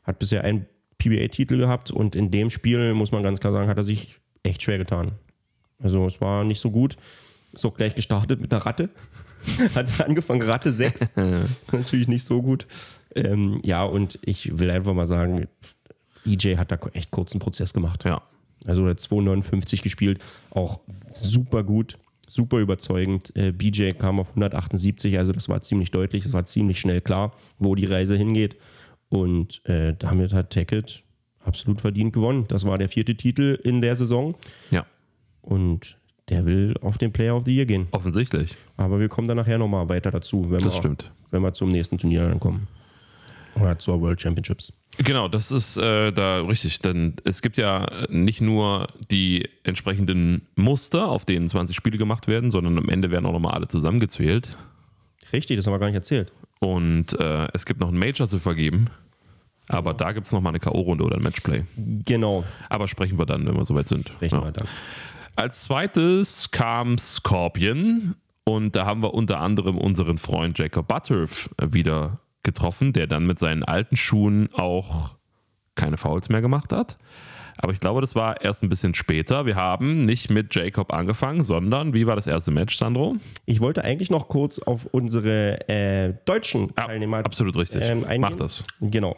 Hat bisher einen PBA-Titel gehabt und in dem Spiel, muss man ganz klar sagen, hat er sich echt schwer getan. Also es war nicht so gut. Ist auch gleich gestartet mit einer Ratte. *laughs* hat angefangen, Ratte 6. *laughs* ist natürlich nicht so gut. Ähm, ja, und ich will einfach mal sagen, EJ hat da echt kurzen Prozess gemacht. Ja. Also er hat 2,59 gespielt, auch super gut, super überzeugend. Äh, BJ kam auf 178, also das war ziemlich deutlich, das war ziemlich schnell klar, wo die Reise hingeht. Und äh, damit hat Tackett absolut verdient gewonnen. Das war der vierte Titel in der Saison. Ja. Und der will auf den Player of the Year gehen. Offensichtlich. Aber wir kommen dann nachher nochmal weiter dazu, wenn, das wir, stimmt. wenn wir zum nächsten Turnier dann kommen. Oder zur World Championships. Genau, das ist äh, da richtig. Denn es gibt ja nicht nur die entsprechenden Muster, auf denen 20 Spiele gemacht werden, sondern am Ende werden auch nochmal alle zusammengezählt. Richtig, das haben wir gar nicht erzählt. Und äh, es gibt noch einen Major zu vergeben. Aber da gibt es nochmal eine K.O.-Runde oder ein Matchplay. Genau. Aber sprechen wir dann, wenn wir soweit sind. Sprechen ja. wir dann. Als zweites kam Scorpion. Und da haben wir unter anderem unseren Freund Jacob Butterf wieder getroffen, der dann mit seinen alten Schuhen auch keine Fouls mehr gemacht hat. Aber ich glaube, das war erst ein bisschen später. Wir haben nicht mit Jacob angefangen, sondern wie war das erste Match, Sandro? Ich wollte eigentlich noch kurz auf unsere äh, deutschen ja, Teilnehmer absolut richtig. Ähm, Mach das. Genau.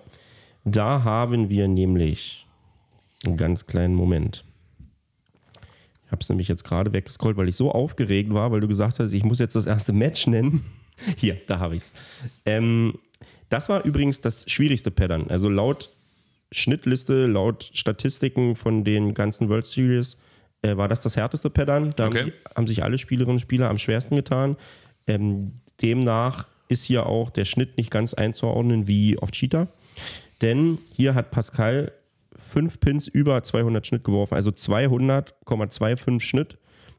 Da haben wir nämlich einen ganz kleinen Moment. Ich habe es nämlich jetzt gerade weggescrollt, weil ich so aufgeregt war, weil du gesagt hast, ich muss jetzt das erste Match nennen. *laughs* Hier, da habe ich es. Ähm, das war übrigens das schwierigste Pattern. Also laut Schnittliste, laut Statistiken von den ganzen World Series äh, war das das härteste Pattern. Da Okay. haben, haben sich alle Spielerinnen und Spieler am schwersten getan. Ähm, demnach ist hier auch der Schnitt nicht ganz einzuordnen wie auf Cheetah. Denn hier hat Pascal fünf Pins über 200 Schnitt geworfen, also 200,25 Schnitt.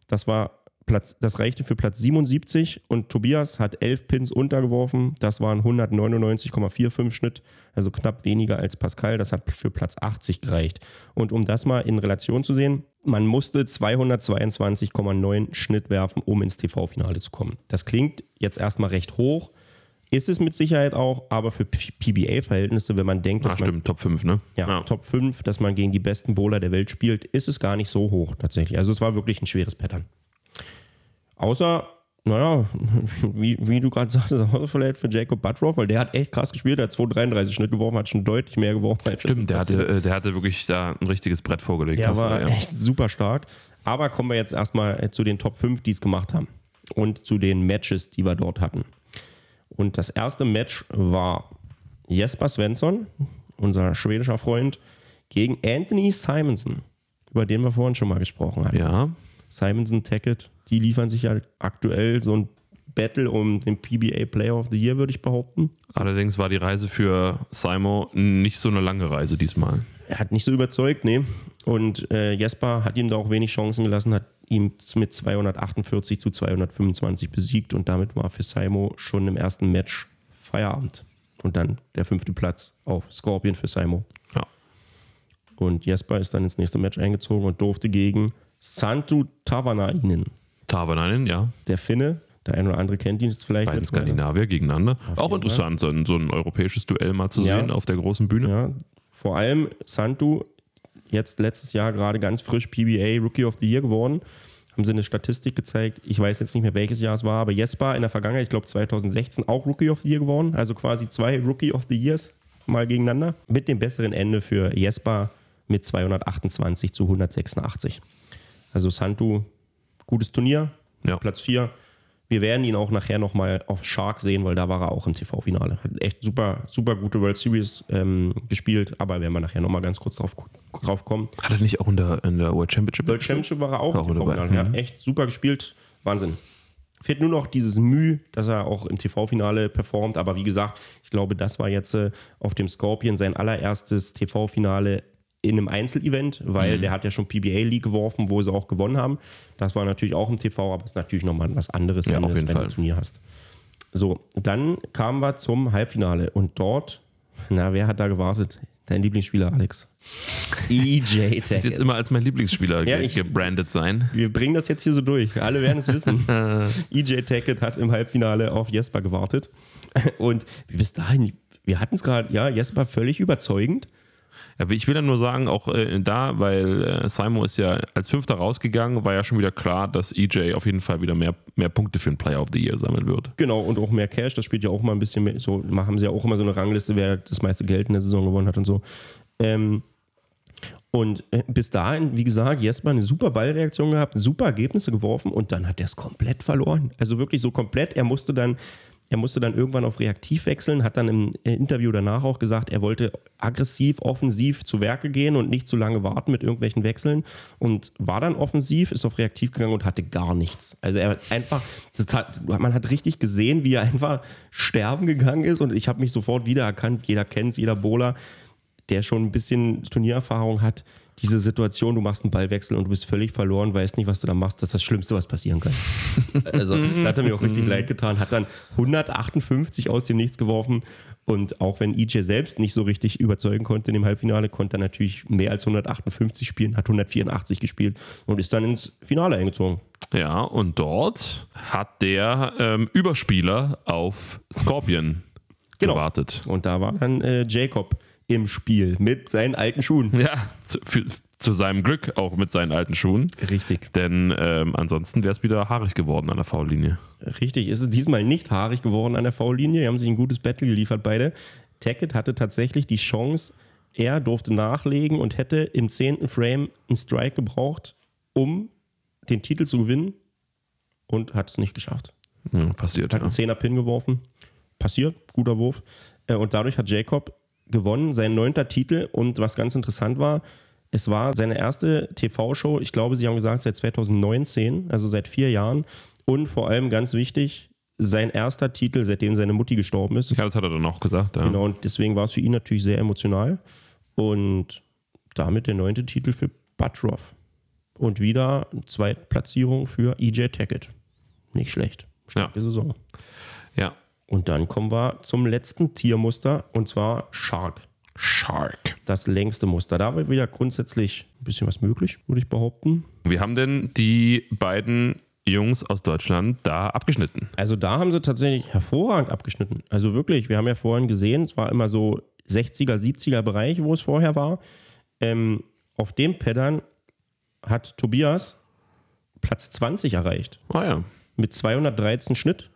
Das war Platz, das reichte für Platz 77 und Tobias hat 11 Pins untergeworfen. Das waren 199,45 Schnitt, also knapp weniger als Pascal. Das hat für Platz 80 gereicht. Und um das mal in Relation zu sehen, man musste 222,9 Schnitt werfen, um ins TV-Finale zu kommen. Das klingt jetzt erstmal recht hoch. Ist es mit Sicherheit auch, aber für PBA-Verhältnisse, wenn man denkt, dass Ah, man stimmt, Top 5, ne? ja, Top 5, dass man gegen die besten Bowler der Welt spielt, ist es gar nicht so hoch tatsächlich. Also es war wirklich ein schweres Pattern. Außer, naja, *laughs* wie, wie du gerade sagtest, *laughs* außer vielleicht für Jacob Buttroff, weil der hat echt krass gespielt, der hat 233 Schnitt geworfen, hat schon deutlich mehr geworfen als Stimmt, der hatte, äh, der hatte wirklich da ein richtiges Brett vorgelegt. der war ja. echt super stark. Aber kommen wir jetzt erstmal äh, zu den Top 5, die es gemacht haben. Und zu den Matches, die wir dort hatten. Und das erste Match war Jesper Svensson, unser schwedischer Freund, gegen Anthony Simonson, über den wir vorhin schon mal gesprochen haben. ja, Simonson, Tackett, die liefern sich ja aktuell so ein Battle um den PBA Player of the Year, würde ich behaupten. allerdings war die Reise für Simo nicht so eine lange Reise diesmal. Er hat nicht so überzeugt, nee. Und äh, Jesper hat ihm da auch wenig Chancen gelassen, hat ihm mit 248 zu 225 besiegt und damit war für Simo schon im ersten Match Feierabend. Und dann der fünfte Platz auf Scorpion für Simo. Ja. Und Jesper ist dann ins nächste Match eingezogen und durfte gegen Santu Tavanainen, Tavanainen, ja, der Finne. Der eine oder andere kennt ihn jetzt vielleicht. beiden. Skandinavier gegeneinander. Auch jeden interessant, so ein, so ein europäisches Duell mal zu Ja. sehen auf der großen Bühne. Ja, vor allem Santu, jetzt letztes Jahr gerade ganz frisch PBA Rookie of the Year geworden. Haben sie eine Statistik gezeigt. Ich weiß jetzt nicht mehr, welches Jahr es war, aber Jesper in der Vergangenheit, ich glaube 2016, auch Rookie of the Year geworden. Also quasi zwei Rookie of the Years mal gegeneinander. Mit dem besseren Ende für Jesper mit 228 zu 186. Also Santu, gutes Turnier, Ja. Platz 4. Wir werden ihn auch nachher nochmal auf Shark sehen, weil da war er auch im TV-Finale. Hat echt super, super gute World Series ähm, gespielt, aber werden wir nachher nochmal ganz kurz drauf, drauf kommen. Hat er nicht auch in der, in der World Championship? World Championship war er auch, Auch im. TV-Finale. Mhm. Ja, echt super gespielt. Wahnsinn. Fehlt nur noch dieses Mühe, dass er auch im TV-Finale performt. Aber wie gesagt, ich glaube, das war jetzt äh, auf dem Scorpion sein allererstes TV-Finale in einem Einzelevent, Mhm. weil der hat ja schon PBA League geworfen, wo sie auch gewonnen haben. Das war natürlich auch im TV, aber ist natürlich nochmal was anderes, Ja, wenn, du- ein Turnier hast. So, dann kamen wir zum Halbfinale und dort, na, wer hat da gewartet? Dein Lieblingsspieler, Alex. *laughs* EJ Tackett. jetzt immer als mein Lieblingsspieler Ja, ich- gebrandet sein. Wir bringen das jetzt hier so durch. Alle werden es wissen. *laughs* EJ Tackett hat im Halbfinale auf Jesper gewartet. Und bis dahin, wir hatten es gerade, ja, Jesper völlig überzeugend. Ja, ich will dann nur sagen, auch äh, da, weil äh, Simon ist ja als Fünfter rausgegangen, war ja schon wieder klar, dass EJ auf jeden Fall wieder mehr, mehr Punkte für den Player of the Year sammeln wird. Genau, und auch mehr Cash. Das spielt ja auch mal ein bisschen mehr. So machen sie ja auch immer so eine Rangliste, wer das meiste Geld in der Saison gewonnen hat und so. Ähm, und äh, bis dahin, wie gesagt, Jesper eine super Ballreaktion gehabt, super Ergebnisse geworfen und dann hat er es komplett verloren. Also wirklich so komplett. Er musste dann, er musste dann irgendwann auf reaktiv wechseln, hat dann im Interview danach auch gesagt, er wollte aggressiv, offensiv zu Werke gehen und nicht zu lange warten mit irgendwelchen Wechseln und war dann offensiv, ist auf reaktiv gegangen und hatte gar nichts. Also er einfach, hat, man hat richtig gesehen, wie er einfach sterben gegangen ist und ich habe mich sofort wiedererkannt. Jeder kennt es, jeder Bowler der schon ein bisschen Turniererfahrung hat, diese Situation, du machst einen Ballwechsel und du bist völlig verloren, weißt nicht, was du da machst, das ist das Schlimmste, was passieren kann. *laughs* also, da hat er mir auch richtig leid getan, hat dann 158 aus dem Nichts geworfen und auch wenn EJ selbst nicht so richtig überzeugen konnte in dem Halbfinale, konnte er natürlich mehr als 158 spielen, hat 184 gespielt und ist dann ins Finale eingezogen. Ja, und dort hat der ähm, Überspieler auf Scorpion Genau. gewartet. Und da war dann äh, Jacob im Spiel mit seinen alten Schuhen. Ja, zu, für, zu seinem Glück auch mit seinen alten Schuhen. Richtig. Denn ähm, ansonsten wäre es wieder haarig geworden an der V-Linie. Richtig, ist es diesmal nicht haarig geworden an der V-Linie. Die haben sich ein gutes Battle geliefert, beide. Tackett hatte tatsächlich die Chance, er durfte nachlegen und hätte im zehnten Frame einen Strike gebraucht, um den Titel zu gewinnen und hat es nicht geschafft. Ja, passiert, Hat ja. einen Zehner-Pin geworfen. Passiert, guter Wurf. Äh, Und dadurch hat Jacob gewonnen, sein neunter Titel. Und was ganz interessant war, es war seine erste TV-Show, ich glaube, sie haben gesagt, seit 2019, also seit vier Jahren. Und vor allem ganz wichtig, sein erster Titel, seitdem seine Mutti gestorben ist. Ja, das hat er dann auch gesagt. Ja. Genau, und deswegen war es für ihn natürlich sehr emotional. Und damit der neunte Titel für Buttroff. Und wieder Zweitplatzierung für EJ Tackett. Nicht schlecht. Starke Saison. ja. Und dann kommen wir zum letzten Tiermuster und zwar Shark. Shark. Das längste Muster. Da war wieder grundsätzlich ein bisschen was möglich, würde ich behaupten. Wie haben denn die beiden Jungs aus Deutschland da abgeschnitten? Also da haben sie tatsächlich hervorragend abgeschnitten. Also wirklich, wir haben ja vorhin gesehen, es war immer so 60er, 70er Bereich, wo es vorher war. Ähm, auf dem Paddern hat Tobias Platz 20 erreicht. Ah ja. Mit 213 Schnitt.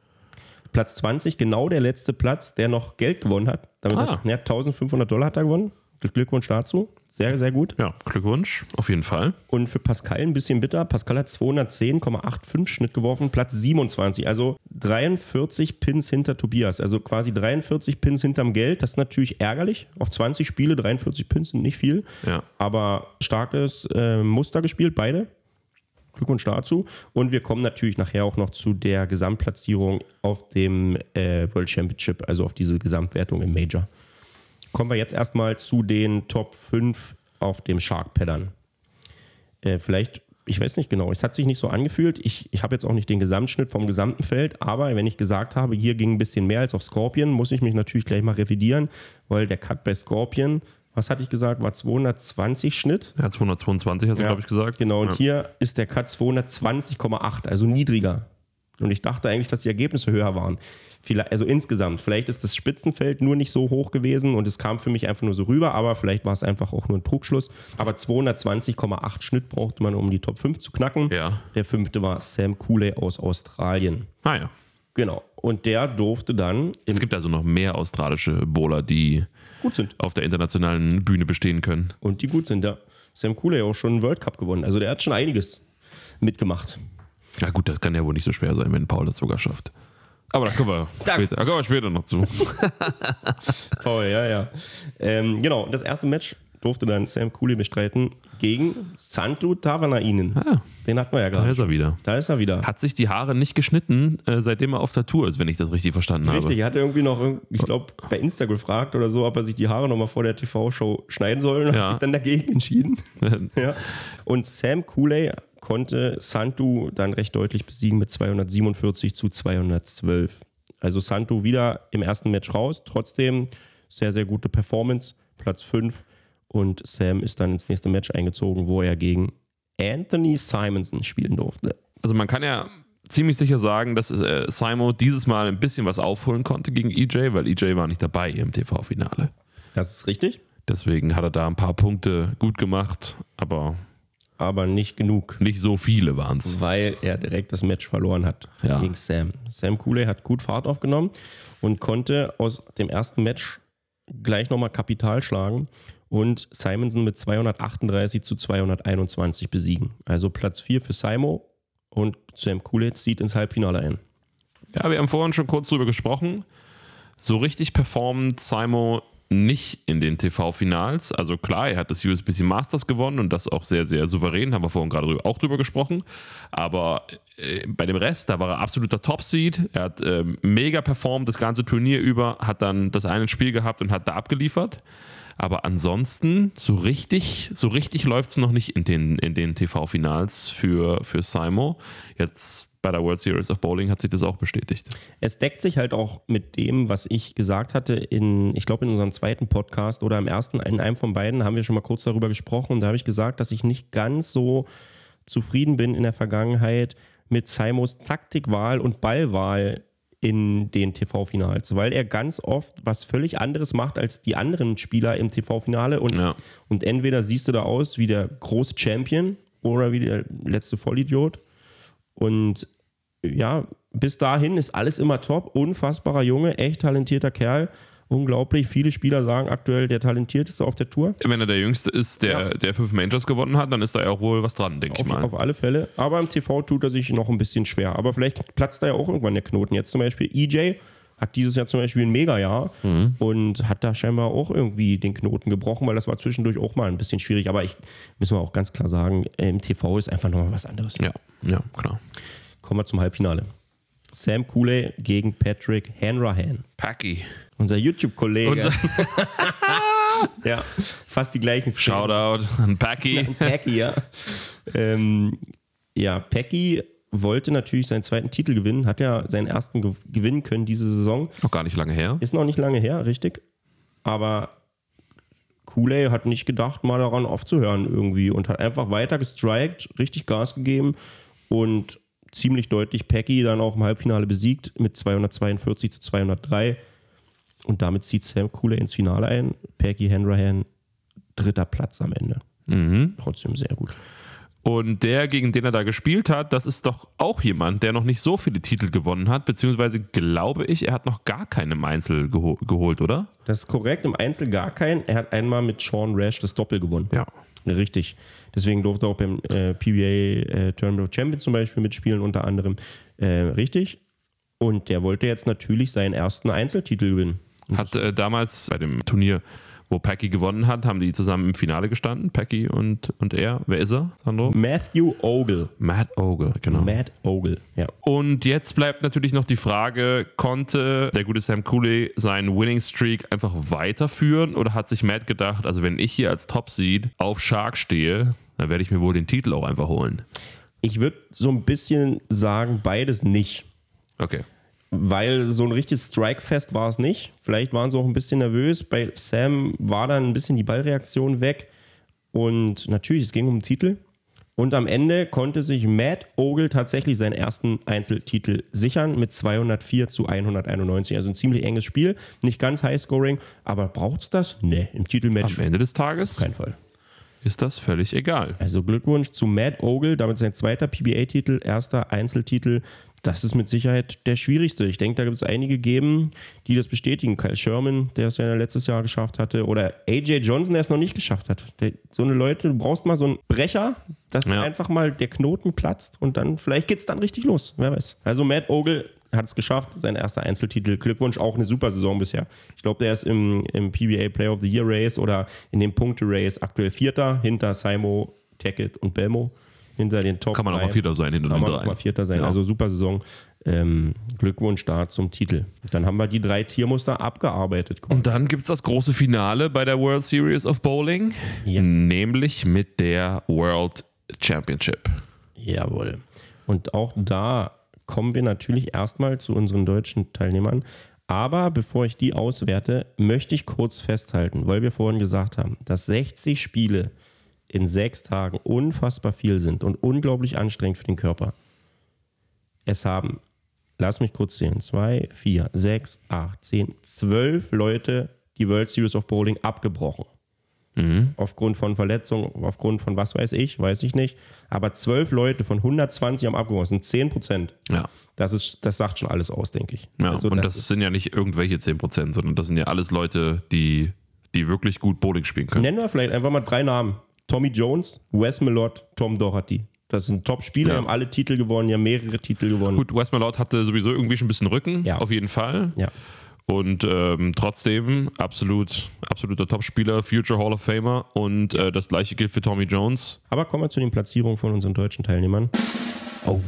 Platz 20, genau der letzte Platz, der noch Geld gewonnen hat. Damit Ah. hat er 1500 Dollar hat er gewonnen. Glückwunsch dazu. Sehr, sehr gut. Ja, Glückwunsch, auf jeden Fall. Und für Pascal ein bisschen bitter. Pascal hat 210,85 Schnitt geworfen, Platz 27. Also 43 Pins hinter Tobias. Also quasi 43 Pins hinterm Geld. Das ist natürlich ärgerlich. Auf 20 Spiele 43 Pins sind nicht viel. Ja. Aber starkes äh, Muster gespielt, beide. Glückwunsch dazu. Und wir kommen natürlich nachher auch noch zu der Gesamtplatzierung auf dem äh, World Championship, also auf diese Gesamtwertung im Major. Kommen wir jetzt erstmal zu den Top 5 auf dem Shark Pattern. Äh, vielleicht, ich weiß nicht genau, es hat sich nicht so angefühlt. Ich, ich habe jetzt auch nicht den Gesamtschnitt vom gesamten Feld, aber wenn ich gesagt habe, hier ging ein bisschen mehr als auf Scorpion, muss ich mich natürlich gleich mal revidieren, weil der Cut bei Scorpion, was hatte ich gesagt, war 220 Schnitt. Ja, 222 hast du, glaube ich, gesagt. Genau, und ja. hier ist der Cut 220,8, also niedriger. Und ich dachte eigentlich, dass die Ergebnisse höher waren. Vielleicht, also insgesamt. Vielleicht ist das Spitzenfeld nur nicht so hoch gewesen und es kam für mich einfach nur so rüber, aber vielleicht war es einfach auch nur ein Trugschluss. Aber 220,8 Schnitt brauchte man, um die Top 5 zu knacken. Ja. Der fünfte war Sam Cooley aus Australien. Ah ja. Genau. Und der durfte dann Es gibt also noch mehr australische Bowler, die gut sind. auf der internationalen Bühne bestehen können. Und die gut sind, ja. Sam Cooley auch schon einen World Cup gewonnen. Also der hat schon einiges mitgemacht. Ja gut, das kann ja wohl nicht so schwer sein, wenn Paul das sogar schafft. Aber da kommen wir, später, da kommen wir später noch zu. *laughs* Paul, ja, ja. Ähm, genau, das erste Match durfte dann Sam Cooley bestreiten gegen Santu Tavanainen. Ah, Den hatten wir ja da gerade. ist er wieder. Da ist er wieder. Hat sich die Haare nicht geschnitten, äh, seitdem er auf der Tour ist, wenn ich das richtig verstanden Richtig, habe. er hatte irgendwie noch, ich glaube, bei Insta gefragt oder so, ob er sich die Haare nochmal vor der TV-Show schneiden soll und Ja. hat sich dann dagegen entschieden. *laughs* ja. Und Sam Cooley konnte Santu dann recht deutlich besiegen mit 247 zu 212. Also Santu wieder im ersten Match raus, trotzdem sehr, sehr gute Performance, Platz 5. Und Sam ist dann ins nächste Match eingezogen, wo er gegen Anthony Simonson spielen durfte. Also man kann ja ziemlich sicher sagen, dass äh, Simo dieses Mal ein bisschen was aufholen konnte gegen EJ, weil EJ war nicht dabei im TV-Finale. Das ist richtig, Deswegen hat er da ein paar Punkte gut gemacht, aber aber nicht genug. nicht so viele waren es. weil er direkt das Match verloren hat Ja. gegen Sam. Sam Cooley hat gut Fahrt aufgenommen und konnte aus dem ersten Match gleich nochmal Kapital schlagen und Simonson mit 238 zu 221 besiegen. Also Platz 4 für Simo und Sam Cooley zieht ins Halbfinale ein. Ja, wir haben vorhin schon kurz drüber gesprochen. So richtig performt Simo nicht in den TV-Finals. Also klar, er hat das USBC Masters gewonnen und das auch sehr, sehr souverän, haben wir vorhin gerade auch drüber gesprochen. Aber äh, bei dem Rest, da war er absoluter Top-Seed. Er hat ähm, mega performt das ganze Turnier über, hat dann das eine Spiel gehabt und hat da abgeliefert. Aber ansonsten, so richtig, so richtig läuft es noch nicht in den, in den TV-Finals für, für Simo. Jetzt bei der World Series of Bowling hat sich das auch bestätigt. Es deckt sich halt auch mit dem, was ich gesagt hatte in, ich glaube, in unserem zweiten Podcast oder im ersten, in einem von beiden haben wir schon mal kurz darüber gesprochen und da habe ich gesagt, dass ich nicht ganz so zufrieden bin in der Vergangenheit mit Simos Taktikwahl und Ballwahl in den TV-Finals, weil er ganz oft was völlig anderes macht als die anderen Spieler im TV-Finale und, Ja. und entweder siehst du da aus wie der große Champion oder wie der letzte Vollidiot und ja, bis dahin ist alles immer top. Unfassbarer Junge, echt talentierter Kerl. Unglaublich. Viele Spieler sagen aktuell der talentierteste auf der Tour. Wenn er der Jüngste ist, der, ja. der fünf Majors gewonnen hat, dann ist da ja auch wohl was dran, denke ich mal. Auf alle Fälle. Aber im TV tut er sich noch ein bisschen schwer. Aber vielleicht platzt da ja auch irgendwann der Knoten. Jetzt zum Beispiel EJ hat dieses Jahr zum Beispiel ein Mega-Jahr mhm. und hat da scheinbar auch irgendwie den Knoten gebrochen, weil das war zwischendurch auch mal ein bisschen schwierig. Aber ich müssen wir auch ganz klar sagen, im TV ist einfach nochmal was anderes. Ja, ja, klar. Kommen wir zum Halbfinale. Sam Cooley gegen Patrick Hanrahan. Packy. Unser YouTube-Kollege. Unser *laughs* ja, fast die gleichen Szenen. Shoutout an Packy. Packy, ja. Ähm, ja, Packy wollte natürlich seinen zweiten Titel gewinnen, hat ja seinen ersten ge gewinnen können diese Saison. Noch gar nicht lange her. Ist noch nicht lange her, richtig. Aber Kooley hat nicht gedacht, mal daran aufzuhören irgendwie und hat einfach weiter gestrikt, richtig Gas gegeben und ziemlich deutlich Packy dann auch im Halbfinale besiegt mit 242 zu 203. Und damit zieht Sam Cooley ins Finale ein. Packy Hanrahan dritter Platz am Ende. Mhm. Trotzdem sehr gut. Und der, gegen den er da gespielt hat, das ist doch auch jemand, der noch nicht so viele Titel gewonnen hat, beziehungsweise glaube ich, er hat noch gar keinen im Einzel geho geholt, oder? Das ist korrekt, im Einzel gar keinen. Er hat einmal mit Sean Rash das Doppel gewonnen. Ja. Richtig. Deswegen durfte er auch beim äh, PBA äh, Tournament of Champions zum Beispiel mitspielen, unter anderem. Äh, richtig. Und der wollte jetzt natürlich seinen ersten Einzeltitel gewinnen. Hat äh, damals bei dem Turnier wo Packy gewonnen hat, haben die zusammen im Finale gestanden, Packy und, und er. Wer ist er, Sandro? Matthew Ogle. Matt Ogle, genau. Matt Ogle, ja. Und jetzt bleibt natürlich noch die Frage, konnte der gute Sam Cooley seinen Winning Streak einfach weiterführen oder hat sich Matt gedacht, also wenn ich hier als Top Seed auf Shark stehe, dann werde ich mir wohl den Titel auch einfach holen? Ich würde so ein bisschen sagen, beides nicht. Okay weil so ein richtiges Strike-Fest war es nicht. Vielleicht waren sie auch ein bisschen nervös. Bei Sam war dann ein bisschen die Ballreaktion weg. Und natürlich, es ging um den Titel. Und am Ende konnte sich Matt Ogle tatsächlich seinen ersten Einzeltitel sichern mit 204 zu 191. Also ein ziemlich enges Spiel. Nicht ganz High-Scoring, aber braucht es das? Nee, im Titelmatch. Am Ende des Tages? Kein Fall. Ist das völlig egal. Also Glückwunsch zu Matt Ogle, damit sein zweiter PBA-Titel, erster Einzeltitel das ist mit Sicherheit der schwierigste. Ich denke, da gibt es einige geben, die das bestätigen. Kyle Sherman, der es ja letztes Jahr geschafft hatte, oder AJ Johnson, der es noch nicht geschafft hat. Der, so eine Leute, du brauchst mal so einen Brecher, dass ja. einfach mal der Knoten platzt und dann vielleicht geht es dann richtig los. Wer weiß. Also Matt Ogle hat es geschafft, sein erster Einzeltitel. Glückwunsch, auch eine super Saison bisher. Ich glaube, der ist im, im PBA Player of the Year Race oder in dem Punkte Race aktuell Vierter hinter Simo, Tackett und Belmo hinter den Top. Kann man auch mal Vierter sein, hinter Kann man auch mal Vierter sein. Ja. Also super Saison. Ähm, Glückwunsch da zum Titel. Dann haben wir die drei Tiermuster abgearbeitet. Und dann gibt es das große Finale bei der World Series of Bowling, yes. nämlich mit der World Championship. Jawohl. Und auch da kommen wir natürlich erstmal zu unseren deutschen Teilnehmern. Aber bevor ich die auswerte, möchte ich kurz festhalten, weil wir vorhin gesagt haben, dass 60 Spiele in sechs Tagen unfassbar viel sind und unglaublich anstrengend für den Körper. Es haben, lass mich kurz sehen, zwei, vier, sechs, acht, zehn, zwölf Leute die World Series of Bowling abgebrochen. Mhm. Aufgrund von Verletzungen, aufgrund von was weiß ich, weiß ich nicht. Aber zwölf Leute von 120 haben abgebrochen, das sind 10 Prozent. Ja. Das, ist, das sagt schon alles aus, denke ich. Ja, also, und das, das sind ja nicht irgendwelche 10 Prozent, sondern das sind ja alles Leute, die, die wirklich gut Bowling spielen können. Nennen wir vielleicht einfach mal drei Namen. Tommy Jones, Wes Mellott, Tom Doherty. Das sind Top-Spieler, ja. haben alle Titel gewonnen, ja mehrere Titel gewonnen. Gut, Wes Mellott hatte sowieso irgendwie schon ein bisschen Rücken, ja. auf jeden Fall. Ja. Und ähm, trotzdem absolut, absoluter Topspieler, Future Hall of Famer. Und äh, das gleiche gilt für Tommy Jones. Aber kommen wir zu den Platzierungen von unseren deutschen Teilnehmern. Oh.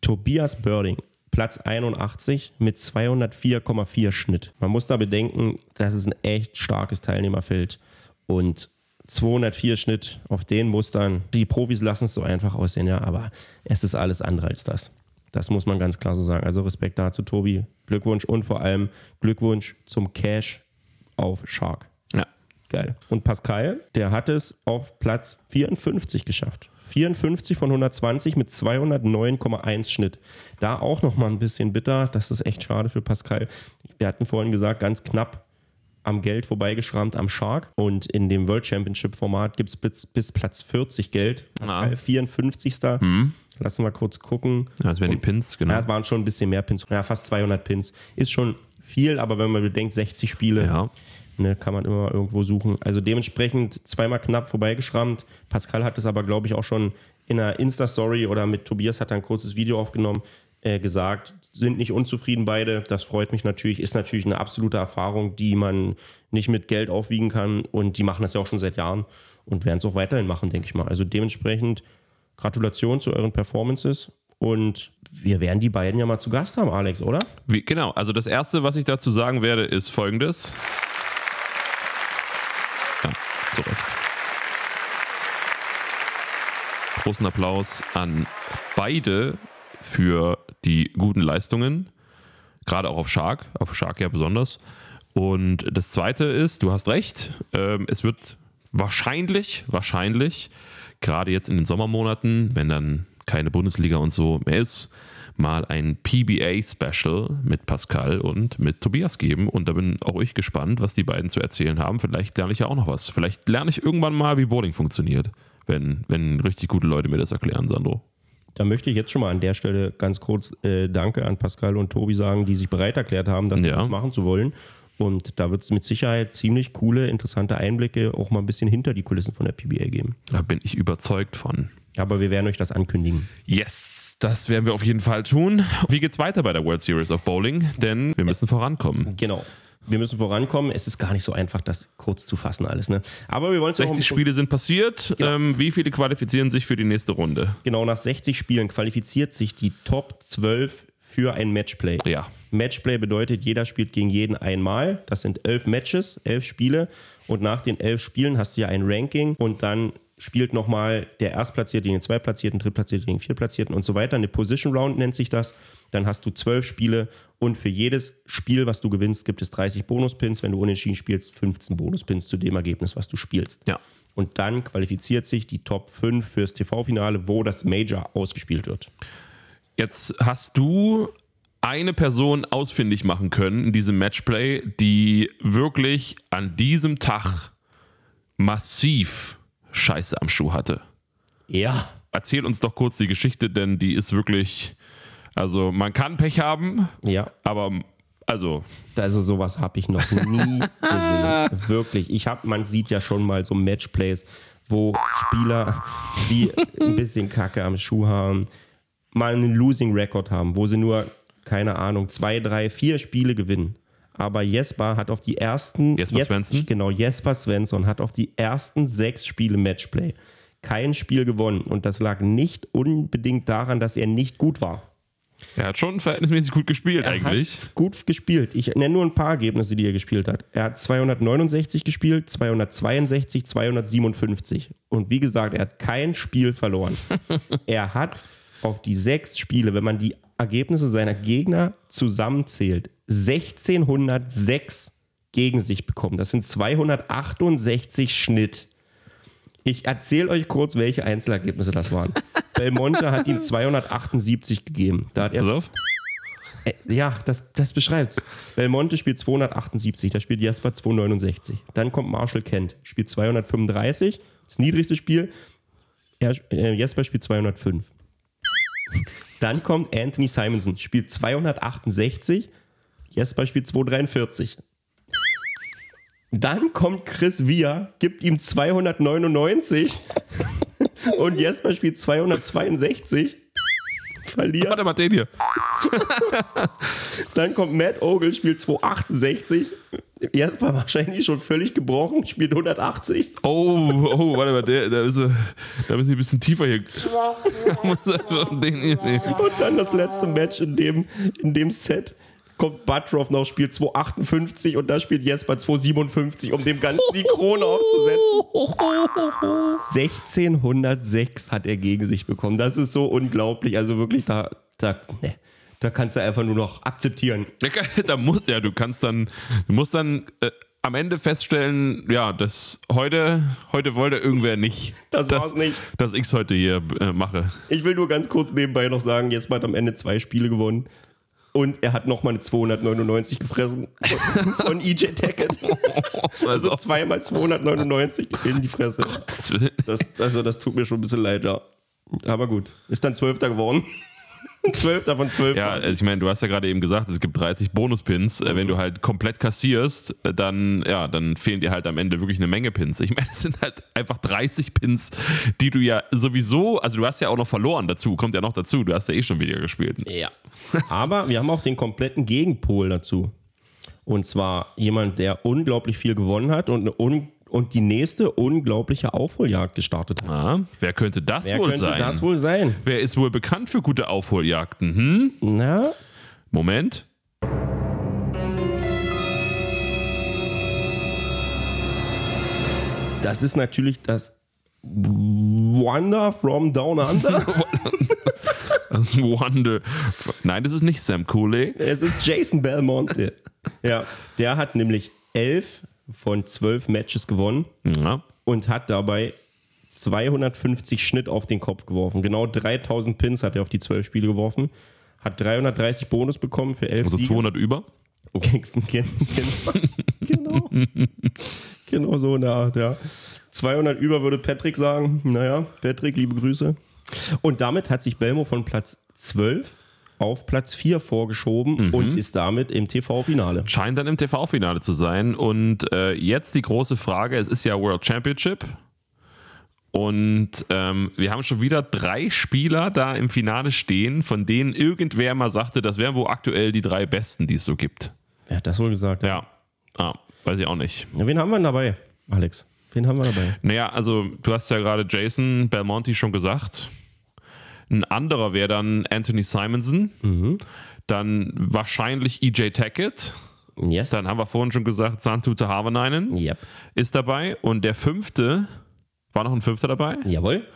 Tobias Birding, Platz 81 mit 204,4 Schnitt. Man muss da bedenken, das ist ein echt starkes Teilnehmerfeld. Und 204 Schnitt auf den Mustern. Die Profis lassen es so einfach aussehen, ja, aber es ist alles andere als das. Das muss man ganz klar so sagen. Also Respekt dazu, Tobi. Glückwunsch und vor allem Glückwunsch zum Cash auf Shark. Ja. Geil. Und Pascal, der hat es auf Platz 54 geschafft. 54 von 120 mit 209,1 Schnitt. Da auch nochmal ein bisschen bitter. Das ist echt schade für Pascal. Wir hatten vorhin gesagt, ganz knapp am Geld vorbeigeschrammt am Shark. Und in dem World Championship-Format gibt es bis, bis, Platz 40 Geld. Pascal, Ah. 54. Hm. Lassen wir kurz gucken. Ja, das wären die Pins, genau. Ja, es waren schon ein bisschen mehr Pins. Ja, fast 200 Pins. Ist schon viel, aber wenn man bedenkt, 60 Spiele, Ja. Ne, kann man immer irgendwo suchen. Also dementsprechend zweimal knapp vorbeigeschrammt. Pascal hat es aber, glaube ich, auch schon in einer Insta-Story oder mit Tobias hat er ein kurzes Video aufgenommen, äh, gesagt, sind nicht unzufrieden beide. Das freut mich natürlich, ist natürlich eine absolute Erfahrung, die man nicht mit Geld aufwiegen kann. Und die machen das ja auch schon seit Jahren und werden es auch weiterhin machen, denke ich mal. Also dementsprechend Gratulation zu euren Performances. Und wir werden die beiden ja mal zu Gast haben, Alex, oder? Wie, genau, also das Erste, was ich dazu sagen werde, ist folgendes. Ja, zu Recht. Großen Applaus an beide für die guten Leistungen, gerade auch auf Shark, auf Shark ja besonders. Und das Zweite ist, du hast recht, ähm, es wird wahrscheinlich, wahrscheinlich, gerade jetzt in den Sommermonaten, wenn dann keine Bundesliga und so mehr ist, mal ein PBA-Special mit Pascal und mit Tobias geben. Und da bin auch ich gespannt, was die beiden zu erzählen haben. Vielleicht lerne ich ja auch noch was. Vielleicht lerne ich irgendwann mal, wie Bowling funktioniert, wenn, wenn richtig gute Leute mir das erklären, Sandro. Da möchte ich jetzt schon mal an der Stelle ganz kurz äh, Danke an Pascal und Tobi sagen, die sich bereit erklärt haben, das Ja. machen zu wollen. Und da wird es mit Sicherheit ziemlich coole, interessante Einblicke auch mal ein bisschen hinter die Kulissen von der PBA geben. Da bin ich überzeugt von. Aber wir werden euch das ankündigen. Yes, das werden wir auf jeden Fall tun. Wie geht's weiter bei der World Series of Bowling? Denn wir müssen vorankommen. Genau. Wir müssen vorankommen. Es ist gar nicht so einfach, das kurz zu fassen alles. Ne? Aber wir wollen es 60 Spiele sind passiert. Ähm, wie viele qualifizieren sich für die nächste Runde? Genau, nach 60 Spielen qualifiziert sich die Top 12 für ein Matchplay. Ja. Matchplay bedeutet, jeder spielt gegen jeden einmal. Das sind elf Matches, elf Spiele. Und nach den elf Spielen hast du ja ein Ranking und dann spielt nochmal der Erstplatzierte gegen den Zweitplatzierten, Drittplatzierten gegen den Viertplatzierten und so weiter. Eine Position Round nennt sich das. Dann hast du zwölf Spiele und für jedes Spiel, was du gewinnst, gibt es 30 Bonuspins. Wenn du unentschieden spielst, 15 Bonuspins zu dem Ergebnis, was du spielst. Ja. Und dann qualifiziert sich die Top 5 fürs TV-Finale, wo das Major ausgespielt wird. Jetzt hast du eine Person ausfindig machen können in diesem Matchplay, die wirklich an diesem Tag massiv Scheiße am Schuh hatte. Ja. Erzähl uns doch kurz die Geschichte, denn die ist wirklich. Also, man kann Pech haben, Ja, aber also, Also sowas habe ich noch nie *laughs* gesehen. Wirklich. Ich habe, man sieht ja schon mal so Matchplays, wo Spieler, die ein bisschen Kacke am Schuh haben, mal einen Losing Record haben, wo sie nur, keine Ahnung, zwei, drei, vier Spiele gewinnen. Aber Jesper hat auf die ersten. Jesper Jes- Svensson? Genau, Jesper Svensson hat auf die ersten sechs Spiele Matchplay kein Spiel gewonnen. Und das lag nicht unbedingt daran, dass er nicht gut war. er hat schon verhältnismäßig gut gespielt Er eigentlich. Hat gut gespielt. Ich nenne nur ein paar Ergebnisse, die er gespielt hat. Er hat 269 gespielt, 262, 257. Und wie gesagt, er hat kein Spiel verloren. *laughs* er hat auf die sechs Spiele, wenn man die Ergebnisse seiner Gegner zusammenzählt, 1606 gegen sich bekommen. Das sind 268 Schnitt. Ich erzähle euch kurz, welche Einzelergebnisse das waren. *laughs* Belmonte hat ihm 278 gegeben. Da hat er Pass auf. äh, Ja, das, das beschreibt's. Belmonte spielt 278, da spielt Jasper 269. Dann kommt Marshall Kent, spielt 235, das niedrigste Spiel. Er, äh, Jasper spielt 205. Dann kommt Anthony Simonson, spielt 268, Jasper spielt 243. Dann kommt Chris Via, gibt ihm 299 *laughs* und Jasper spielt 262. Verliert. Warte mal, den hier. Dann kommt Matt Ogle, spielt 268. Erst war wahrscheinlich schon völlig gebrochen, spielt 180. Oh, oh, warte mal, der, der ist, äh, da müssen wir ein bisschen tiefer hier. Da *laughs* muss er schon den hier nehmen. Und dann das letzte Match in dem, in dem Set kommt Buttroff noch, spielt 258 und da spielt Jesper 257, um dem Ganzen die Krone aufzusetzen. 1606 hat er gegen sich bekommen. Das ist so unglaublich. Also wirklich, da, da, ne, da kannst du einfach nur noch akzeptieren. Da muss, ja, du kannst dann, du musst dann äh, am Ende feststellen, ja, das heute, heute wollte irgendwer nicht, Das dass, nicht. dass ich es heute hier äh, mache. Ich will nur ganz kurz nebenbei noch sagen, Jesper hat am Ende zwei Spiele gewonnen. Und er hat nochmal eine 299 gefressen von EJ Tackett. *laughs* Also zweimal 299 in die Fresse. Das, also das tut mir schon ein bisschen leid, ja. Aber gut, ist dann Zwölfter geworden. *laughs* Zwölfter von zwölf. Ja, also ich meine, du hast ja gerade eben gesagt, es gibt 30 Bonuspins. Äh, Wenn du halt komplett kassierst, äh, dann, ja, dann fehlen dir halt am Ende wirklich eine Menge Pins. Ich meine, es sind halt einfach 30 Pins, die du ja sowieso, also du hast ja auch noch verloren dazu, kommt ja noch dazu, du hast ja eh schon weniger gespielt. Ja. *laughs* Aber wir haben auch den kompletten Gegenpol dazu. Und zwar jemand, der unglaublich viel gewonnen hat und, eine un und die nächste unglaubliche Aufholjagd gestartet hat. Ah, wer könnte das Wer wohl könnte sein? das wohl sein? wer ist wohl bekannt für gute Aufholjagden? Hm? Na, Moment. das ist natürlich das Wonder from Down Under. *laughs* Das ist Wonder. Nein, das ist nicht Sam Cooley. es ist Jason Belmonte. Ja, der hat nämlich elf von zwölf Matches gewonnen Ja. und hat dabei 250 Schnitt auf den Kopf geworfen. Genau 3000 Pins hat er auf die 12 Spiele geworfen. Hat 330 Bonus bekommen für 11 Also Siege. 200 über. *laughs* genau. *laughs* genau so eine Art, ja. 200 über würde Patrick sagen. Naja, Patrick, liebe Grüße. Und damit hat sich Belmo von Platz 12 auf Platz 4 vorgeschoben und ist damit im TV-Finale. Scheint dann im TV-Finale zu sein. Und äh, jetzt die große Frage: Es ist ja World Championship. Und ähm, wir haben schon wieder drei Spieler da im Finale stehen, von denen irgendwer mal sagte, das wären wohl aktuell die drei besten, die es so gibt. Wer hat das wohl gesagt? Ja. Ah, weiß ich auch nicht. Ja, wen haben wir denn dabei, Alex? Wen haben wir dabei? Naja, also du hast ja gerade Jason Belmonte schon gesagt. Ein anderer wäre dann Anthony Simonson. Dann wahrscheinlich EJ Tackett. Yes. Dann haben wir vorhin schon gesagt, Santu Tahavainen Yep. ist dabei. Und der fünfte, war noch ein fünfter dabei? Jawohl.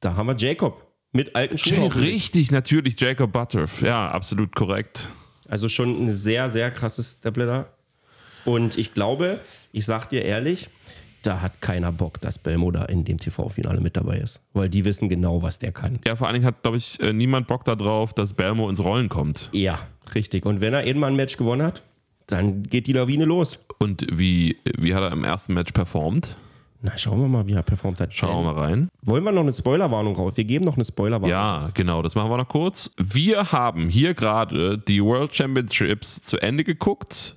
Da haben wir Jacob mit alten Schuhen. richtig, natürlich Jacob Butterf. Ja, absolut korrekt. Also schon ein sehr, sehr krasses Stepladder. Und ich glaube, ich sag dir ehrlich, da hat keiner Bock, dass Belmo da in dem TV-Finale mit dabei ist. Weil die wissen genau, was der kann. Ja, vor allen Dingen hat, glaube ich, äh, niemand Bock darauf, dass Belmo ins Rollen kommt. Ja, richtig. Und wenn er eben mal ein Match gewonnen hat, dann geht die Lawine los. Und wie, wie hat er im ersten Match performt? Na, schauen wir mal, wie er performt hat. Schauen wir mal rein. Wollen wir noch eine Spoilerwarnung raus? Wir geben noch eine Spoilerwarnung. Ja, genau, das machen wir noch kurz. Wir haben hier gerade die World Championships zu Ende geguckt,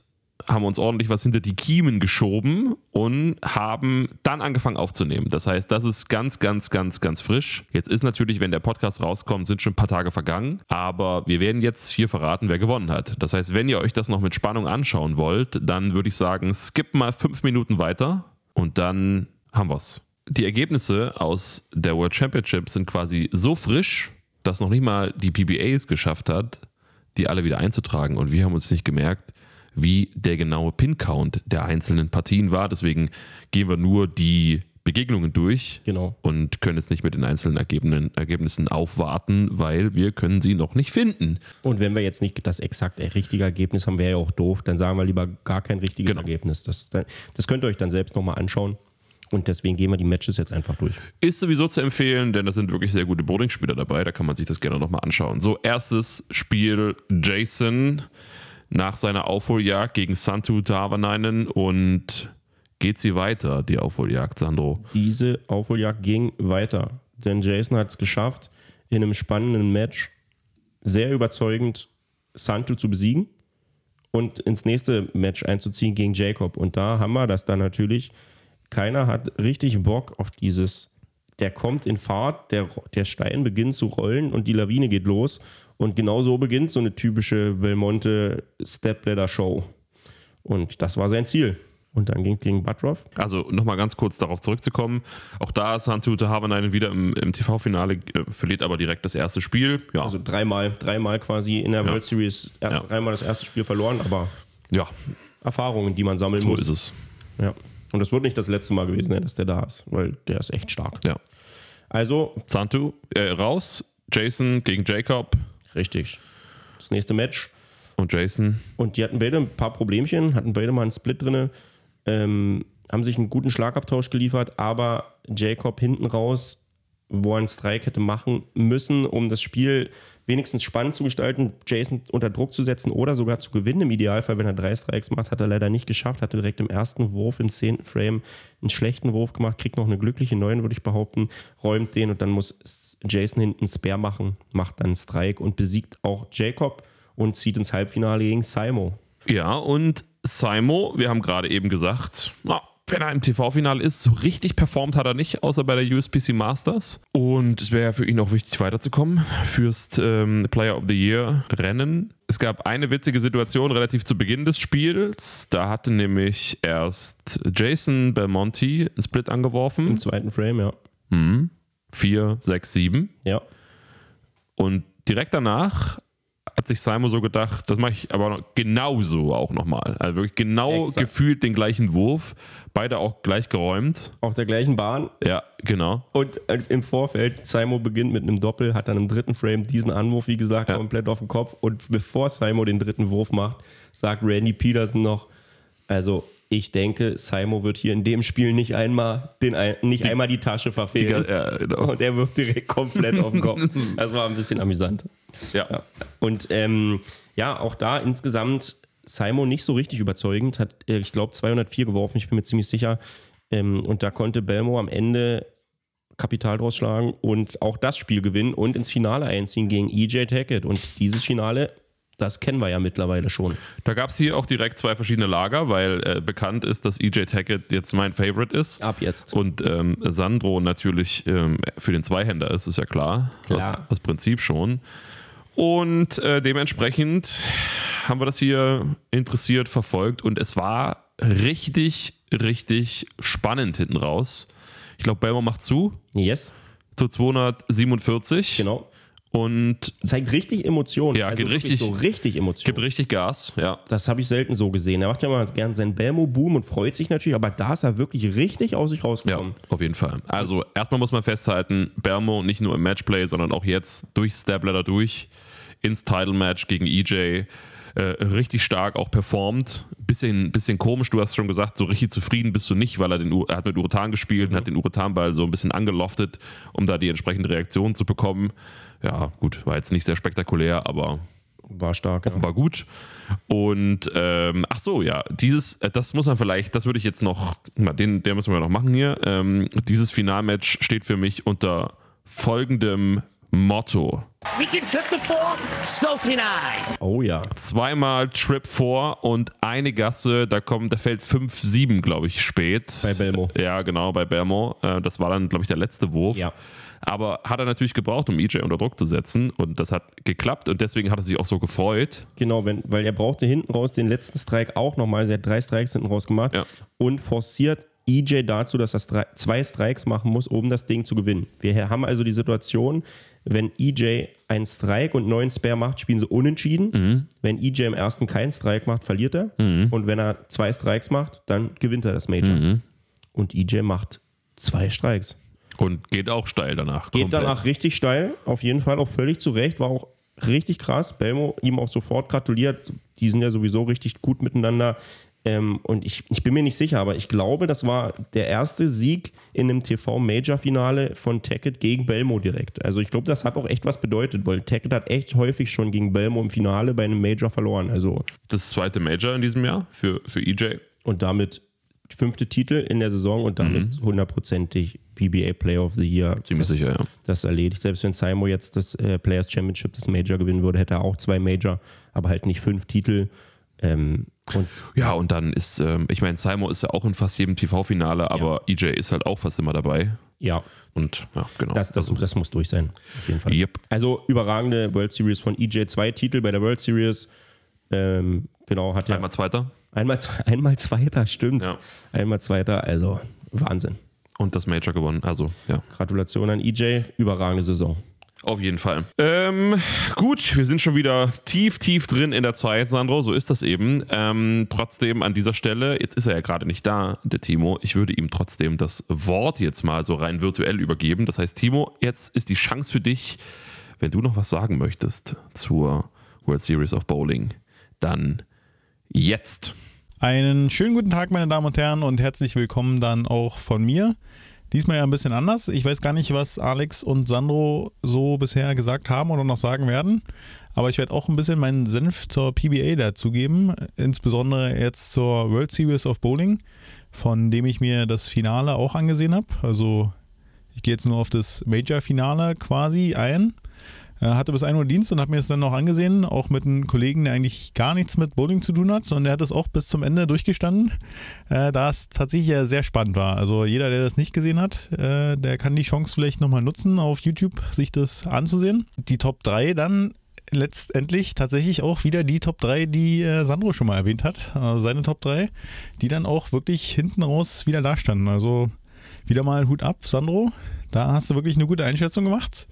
haben uns ordentlich was hinter die Kiemen geschoben und haben dann angefangen aufzunehmen. Das heißt, das ist ganz, ganz, ganz, ganz frisch. Jetzt ist natürlich, wenn der Podcast rauskommt, sind schon ein paar Tage vergangen, aber wir werden jetzt hier verraten, wer gewonnen hat. Das heißt, wenn ihr euch das noch mit Spannung anschauen wollt, dann würde ich sagen, skip mal fünf Minuten weiter und dann haben wir's. Die Ergebnisse aus der World Championship sind quasi so frisch, dass noch nicht mal die PBA es geschafft hat, die alle wieder einzutragen. Und wir haben uns nicht gemerkt, wie der genaue Pin-Count der einzelnen Partien war. Deswegen gehen wir nur die Begegnungen durch Genau. und können jetzt nicht mit den einzelnen Ergebnissen, Ergebnissen aufwarten, weil wir können sie noch nicht finden. Und wenn wir jetzt nicht das exakt richtige Ergebnis haben, wäre ja auch doof. Dann sagen wir lieber gar kein richtiges Genau. Ergebnis. Das, das könnt ihr euch dann selbst nochmal anschauen. Und deswegen gehen wir die Matches jetzt einfach durch. Ist sowieso zu empfehlen, denn da sind wirklich sehr gute Bowling-Spieler dabei. Da kann man sich das gerne nochmal anschauen. So, erstes Spiel Jason nach seiner Aufholjagd gegen Santu Tavanainen und geht sie weiter, die Aufholjagd, Sandro? Diese Aufholjagd ging weiter. Denn Jason hat es geschafft, in einem spannenden Match sehr überzeugend Santu zu besiegen und ins nächste Match einzuziehen gegen Jacob. Und da haben wir das dann natürlich. Keiner hat richtig Bock auf dieses, der kommt in Fahrt, der, der Stein beginnt zu rollen und die Lawine geht los. Und genau so beginnt so eine typische Belmonte Stepladder Show. Und das war sein Ziel. Und dann ging es gegen Butroff. Also nochmal ganz kurz darauf zurückzukommen. Auch da ist Santu Tavanainen wieder im, im TV-Finale, äh, verliert aber direkt das erste Spiel. Ja, Also dreimal, dreimal quasi in der World Series, er, Ja. dreimal das erste Spiel verloren, aber ja Erfahrungen, die man sammeln so muss. ist es. Ja. Und das wird nicht das letzte Mal gewesen sein, dass der da ist, weil der ist echt stark. Ja. Also, Santu äh, raus, Jason gegen Jacob richtig. Das nächste Match. und Jason. Und die hatten beide ein paar Problemchen, hatten beide mal einen Split drin, ähm, haben sich einen guten Schlagabtausch geliefert, aber Jacob hinten raus, wo er einen Strike hätte machen müssen, um das Spiel wenigstens spannend zu gestalten, Jason unter Druck zu setzen oder sogar zu gewinnen. Im Idealfall, wenn er drei Strikes macht, hat er leider nicht geschafft, hatte direkt im ersten Wurf im zehnten Frame einen schlechten Wurf gemacht, kriegt noch eine glückliche neun, würde ich behaupten, räumt den und dann muss Jason hinten Spare machen, macht dann einen Strike und besiegt auch Jacob und zieht ins Halbfinale gegen Simo. Ja, und Simo, wir haben gerade eben gesagt, na, wenn er im TV-Finale ist, so richtig performt hat er nicht, außer bei der USPC Masters. Und es wäre ja für ihn auch wichtig, weiterzukommen fürs ähm, Player of the Year Rennen. Es gab eine witzige Situation relativ zu Beginn des Spiels. Da hatte nämlich erst Jason Belmonte einen Split angeworfen. Im zweiten Frame, ja. Mhm. 4, 6, 7. Ja. Und direkt danach hat sich Simon so gedacht, das mache ich aber genauso auch nochmal. Also wirklich genau Exakt. gefühlt den gleichen Wurf. Beide auch gleich geräumt. Auf der gleichen Bahn. Ja, genau. Und äh, im Vorfeld, Simo beginnt mit einem Doppel, hat dann im dritten Frame diesen Anwurf, wie gesagt, Ja. komplett auf den Kopf. Und bevor Simo den dritten Wurf macht, sagt Randy Peterson noch, also ich denke, Simo wird hier in dem Spiel nicht einmal, den, nicht einmal die Tasche verfehlen. Ja, genau. Und er wirft direkt komplett auf den Kopf. *laughs* Das war ein bisschen amüsant. Ja. Ja. Und ähm, ja, auch da insgesamt Simon nicht so richtig überzeugend, hat, äh, ich glaube, 204 geworfen, ich bin mir ziemlich sicher. Ähm, und da konnte Belmo am Ende Kapital draus schlagen und auch das Spiel gewinnen und ins Finale einziehen gegen EJ Tackett. Und dieses Finale, das kennen wir ja mittlerweile schon. Da gab es hier auch direkt zwei verschiedene Lager, weil äh, bekannt ist, dass EJ Tackett jetzt mein Favorite ist. Ab jetzt. Und ähm, Sandro natürlich ähm, für den Zweihänder ist, ist ja klar. Klar. Aus Prinzip schon. Und äh, dementsprechend haben wir das hier interessiert verfolgt und es war richtig, richtig spannend hinten raus. Ich glaube, Belmo macht zu, Yes, zu 247. genau. Und Zeigt richtig Emotionen. Ja, geht wirklich richtig- So richtig Emotionen. gibt richtig Gas. Ja. Das habe ich selten so gesehen. Er macht ja mal gern seinen Belmo-Boom und freut sich natürlich, aber da ist er wirklich richtig aus sich Ja, rausgekommen. auf jeden Fall. Also erstmal muss man festhalten, Bermo nicht nur im Matchplay, sondern auch jetzt durch Stepladder durch ins Title-Match gegen EJ äh, richtig stark auch performt. Bisschen, bisschen komisch, du hast schon gesagt, so richtig zufrieden bist du nicht, weil er, den, er hat mit Uretan gespielt und hat den Uretanball so ein bisschen angeloftet, um da die entsprechende Reaktion zu bekommen. Ja, gut, war jetzt nicht sehr spektakulär, aber War stark. Ja. war gut. Und ähm, ach so, ja, dieses, äh, das muss man vielleicht, das würde ich jetzt noch, na, den, der müssen wir noch machen hier. Ähm, dieses Finalmatch steht für mich unter folgendem Motto. We can trip the four, Smoking Eye. Oh ja. Zweimal Trip 4 und eine Gasse, da kommt, da fällt 5-7, glaube ich, spät. Bei Belmo. Ja, genau, bei Belmo. Äh, Das war dann, glaube ich, der letzte Wurf. Ja. Aber hat er natürlich gebraucht, um EJ unter Druck zu setzen. Und das hat geklappt und deswegen hat er sich auch so gefreut. Genau, wenn, weil er brauchte hinten raus den letzten Strike auch nochmal. Er hat drei Strikes hinten raus gemacht Ja. und forciert EJ dazu, dass er zwei Strikes machen muss, um das Ding zu gewinnen. Wir haben also die Situation, wenn EJ einen Strike und neun Spare macht, spielen sie unentschieden. Mhm. Wenn EJ im ersten keinen Strike macht, verliert er. Und wenn er zwei Strikes macht, dann gewinnt er das Major. Mhm. Und EJ macht zwei Strikes. Und geht auch steil danach. Geht komplett. danach richtig steil, auf jeden Fall auch völlig zu Recht, war auch richtig krass. Belmo ihm auch sofort gratuliert. Die sind ja sowieso richtig gut miteinander. Ähm, und ich, ich bin mir nicht sicher, aber ich glaube, das war der erste Sieg in einem TV-Major-Finale von Tackett gegen Belmo direkt. Also ich glaube, das hat auch echt was bedeutet, weil Tackett hat echt häufig schon gegen Belmo im Finale bei einem Major verloren. Also das zweite Major in diesem Jahr für, für EJ. und damit fünfte Titel in der Saison und damit hundertprozentig PBA Player of the Year. Mhm. Ziemlich das, sicher, ja. Das erledigt. Selbst wenn Simo jetzt das äh, Players Championship, das Major gewinnen würde, hätte er auch zwei Major, aber halt nicht fünf Titel. Ähm, und Ja, und dann ist, ähm, ich meine, Simon ist ja auch in fast jedem TV-Finale, aber EJ ist halt auch fast immer dabei. ja, Und ja, genau. das, das, das muss durch sein. Auf jeden Fall. Yep. Also überragende World Series von EJ. Zwei Titel bei der World Series. Ähm, genau, hat ja Einmal Zweiter einmal, *laughs* einmal Zweiter, stimmt. Ja. Einmal Zweiter, also Wahnsinn. und das Major gewonnen. Also, ja. Gratulation an EJ, überragende Saison. Auf jeden Fall. Ähm, gut, wir sind schon wieder tief, tief drin in der Zeit, Sandro. So ist das eben. Ähm, trotzdem an dieser Stelle, jetzt ist er ja gerade nicht da, der Timo. Ich würde ihm trotzdem das Wort jetzt mal so rein virtuell übergeben. Das heißt, Timo, jetzt ist die Chance für dich, wenn du noch was sagen möchtest zur World Series of Bowling, dann jetzt. Einen schönen guten Tag, meine Damen und Herren, und herzlich willkommen dann auch von mir. Diesmal ja ein bisschen anders. Ich weiß gar nicht, was Alex und Sandro so bisher gesagt haben oder noch sagen werden. Aber ich werde auch ein bisschen meinen Senf zur PBA dazugeben. Insbesondere jetzt zur World Series of Bowling, von dem ich mir das Finale auch angesehen habe. Also ich gehe jetzt nur auf das Major-Finale quasi ein. Äh, hatte bis 1 Uhr Dienst und habe mir das dann noch angesehen, auch mit einem Kollegen, der eigentlich gar nichts mit Bowling zu tun hat, und der hat es auch bis zum Ende durchgestanden, äh, da es tatsächlich ja sehr spannend war. Also jeder, der das nicht gesehen hat, äh, der kann die Chance vielleicht nochmal nutzen, auf YouTube sich das anzusehen. Die Top 3 dann letztendlich tatsächlich auch wieder die Top 3, die äh, Sandro schon mal erwähnt hat, also seine Top 3, die dann auch wirklich hinten raus wieder dastanden. Also wieder mal Hut ab, Sandro. Da hast du wirklich eine gute Einschätzung gemacht.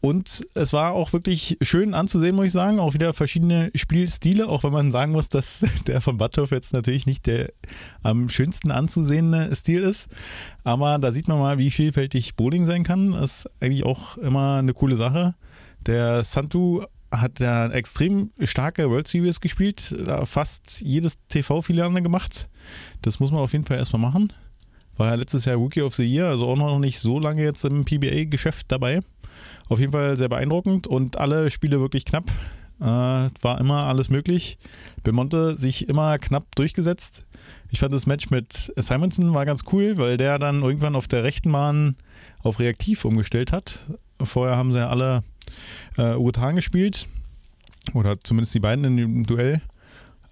Und es war auch wirklich schön anzusehen, muss ich sagen. Auch wieder verschiedene Spielstile, auch wenn man sagen muss, dass *laughs* der von Badhoff jetzt natürlich nicht der am schönsten anzusehende Stil ist. Aber da sieht man mal, wie vielfältig Bowling sein kann. Das ist eigentlich auch immer eine coole Sache. Der Santu hat ja extrem starke World Series gespielt, fast jedes TV-Finale gemacht. Das muss man auf jeden Fall erstmal machen. War ja letztes Jahr Rookie of the Year, also auch noch nicht so lange jetzt im PBA-Geschäft dabei. Auf jeden Fall sehr beeindruckend und alle Spiele wirklich knapp. Äh, war immer alles möglich. Belmonte sich immer knapp durchgesetzt. Ich fand das Match mit Simonson war ganz cool, weil der dann irgendwann auf der rechten Bahn auf Reaktiv umgestellt hat. Vorher haben sie ja alle äh, Urutan gespielt. Oder zumindest die beiden in dem Duell.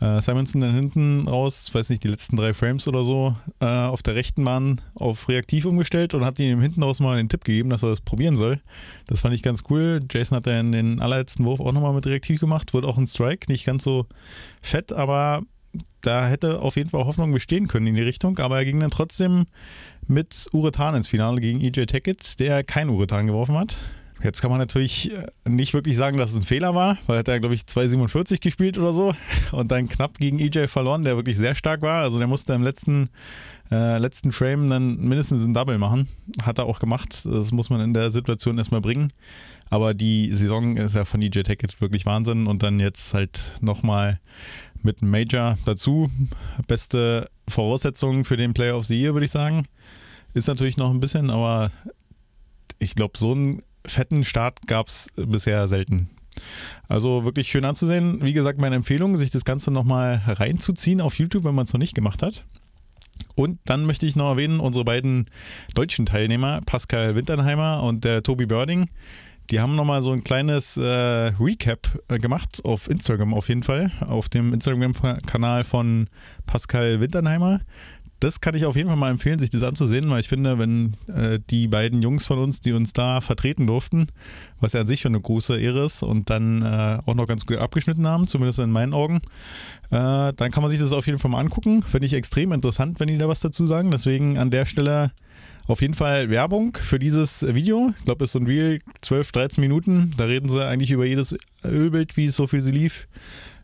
Äh, Simonson dann hinten raus, weiß nicht, die letzten drei Frames oder so, äh, auf der rechten Bahn auf reaktiv umgestellt und hat ihm hinten raus mal den Tipp gegeben, dass er das probieren soll. Das fand ich ganz cool. Jason hat dann den allerletzten Wurf auch nochmal mit reaktiv gemacht, wurde auch ein Strike, nicht ganz so fett, aber da hätte auf jeden Fall Hoffnung bestehen können in die Richtung, aber er ging dann trotzdem mit Uretan ins Finale gegen EJ Tackett, der kein Uretan geworfen hat. Jetzt kann man natürlich äh, nicht wirklich sagen, dass es ein Fehler war, weil er hat ja, glaube ich, 2,47 gespielt oder so *laughs* und dann knapp gegen EJ verloren, der wirklich sehr stark war. Also der musste im letzten, äh, letzten Frame dann mindestens ein Double machen. Hat er auch gemacht. Das muss man in der Situation erstmal bringen. Aber die Saison ist ja von EJ Tackett wirklich Wahnsinn und dann jetzt halt nochmal mit einem Major dazu. Beste Voraussetzungen für den Player of the Year, würde ich sagen. Ist natürlich noch ein bisschen, aber ich glaube, so ein fetten Start gab es bisher selten. Also wirklich schön anzusehen. Wie gesagt, meine Empfehlung, sich das Ganze nochmal reinzuziehen auf YouTube, wenn man es noch nicht gemacht hat. Und dann möchte ich noch erwähnen, unsere beiden deutschen Teilnehmer, Pascal Winternheimer und der Tobi Börding, die haben nochmal so ein kleines äh, Recap äh, gemacht auf Instagram auf jeden Fall, auf dem Instagram-Kanal von Pascal Winternheimer das kann ich auf jeden Fall mal empfehlen, sich das anzusehen, weil ich finde, wenn äh, die beiden Jungs von uns, die uns da vertreten durften, was ja an sich schon eine große Ehre ist und dann äh, auch noch ganz gut abgeschnitten haben, zumindest in meinen Augen, äh, dann kann man sich das auf jeden Fall mal angucken. Finde ich extrem interessant, wenn die da was dazu sagen. Deswegen an der Stelle auf jeden Fall Werbung für dieses Video. Ich glaube, es ist so ein Reel, 12, 13 Minuten. Da reden sie eigentlich über jedes Ölbild, wie es so für sie lief,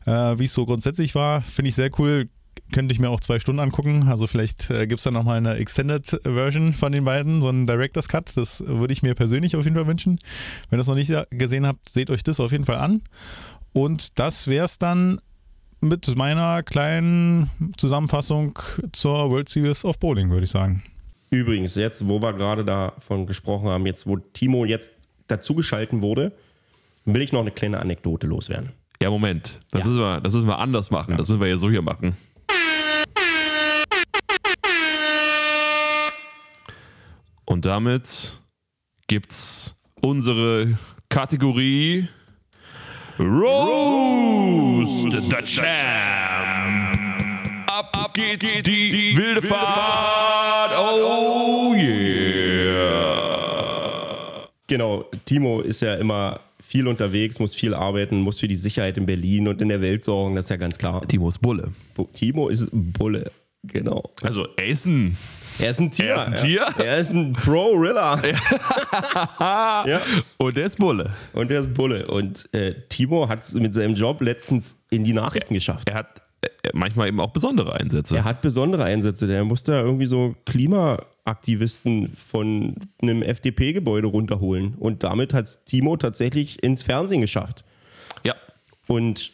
äh, wie es so grundsätzlich war. Finde ich sehr cool könnte ich mir auch zwei Stunden angucken. Also vielleicht äh, gibt es da nochmal eine Extended Version von den beiden, so einen Director's Cut. Das würde ich mir persönlich auf jeden Fall wünschen. Wenn ihr das noch nicht gesehen habt, seht euch das auf jeden Fall an. Und das wäre es dann mit meiner kleinen Zusammenfassung zur World Series of Bowling, würde ich sagen. Übrigens, jetzt, wo wir gerade davon gesprochen haben, jetzt, wo Timo jetzt dazugeschalten wurde, will ich noch eine kleine Anekdote loswerden. Ja, Moment. Das, Ja. Müssen, wir, das müssen wir anders machen. Das müssen wir ja so hier machen. Und damit gibt's unsere Kategorie Roast the Champ. Ab geht die wilde Fahrt. Oh yeah. Genau, Timo ist ja immer viel unterwegs, muss viel arbeiten, muss für die Sicherheit in Berlin und in der Welt sorgen, das ist ja ganz klar. Timos Bulle. Timo ist Bulle, genau. Also ist ein Er ist ein Tier. Er ist ein Tier? Ja. Er ist ein Pro-Rilla. *laughs* ja. und er ist Bulle. Und er ist Bulle. Und äh, Timo hat es mit seinem Job letztens in die Nachrichten geschafft. Er hat äh, manchmal eben auch besondere Einsätze. Er hat besondere Einsätze. Der musste irgendwie so Klimaaktivisten von einem FDP-Gebäude runterholen. Und damit hat es Timo tatsächlich ins Fernsehen geschafft. ja. Und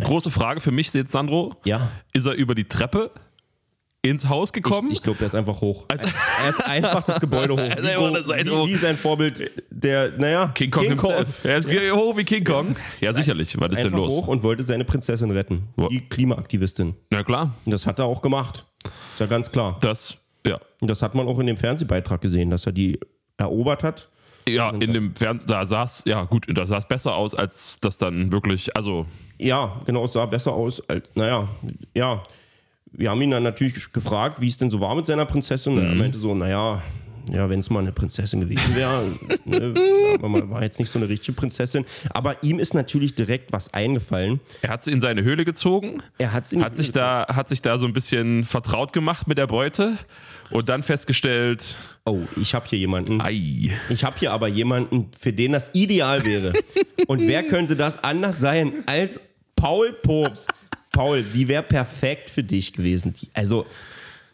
Große Frage für mich jetzt, Sandro. ja, Ist er über die Treppe ins Haus gekommen. Ich glaube, der ist einfach hoch. Also- er ist einfach das Gebäude hoch. *laughs* Er ist hoch. wie, wie sein Vorbild, der, naja, King Kong himself. Er ist hoch wie King Kong. Ja, sicherlich. Was ist denn einfach los? hoch und wollte seine Prinzessin retten. Die Klimaaktivistin. Na klar, Und das hat er auch gemacht. Ist ja ganz klar. das, ja. Und das hat man auch in dem Fernsehbeitrag gesehen, dass er die erobert hat. Ja, in dem Fernsehen, da sah es, ja gut, da sah es besser aus, als das dann wirklich, also, Ja, genau, es sah besser aus. Als, naja, ja. Wir haben ihn dann natürlich gefragt, wie es denn so war mit seiner Prinzessin. Mhm. Er meinte so, naja, ja, wenn es mal eine Prinzessin gewesen wäre, *laughs* ne, mal, war jetzt nicht so eine richtige Prinzessin. Aber ihm ist natürlich direkt was eingefallen. er hat sie in seine Höhle gezogen, Er hat, sie hat sich da, hat sich da so ein bisschen vertraut gemacht mit der Beute und dann festgestellt, Oh, ich habe hier jemanden. ei, Ich habe hier aber jemanden, für den das ideal wäre. Und wer *laughs* könnte das anders sein als Paul Pops? Paul, die wäre perfekt für dich gewesen. Die, also,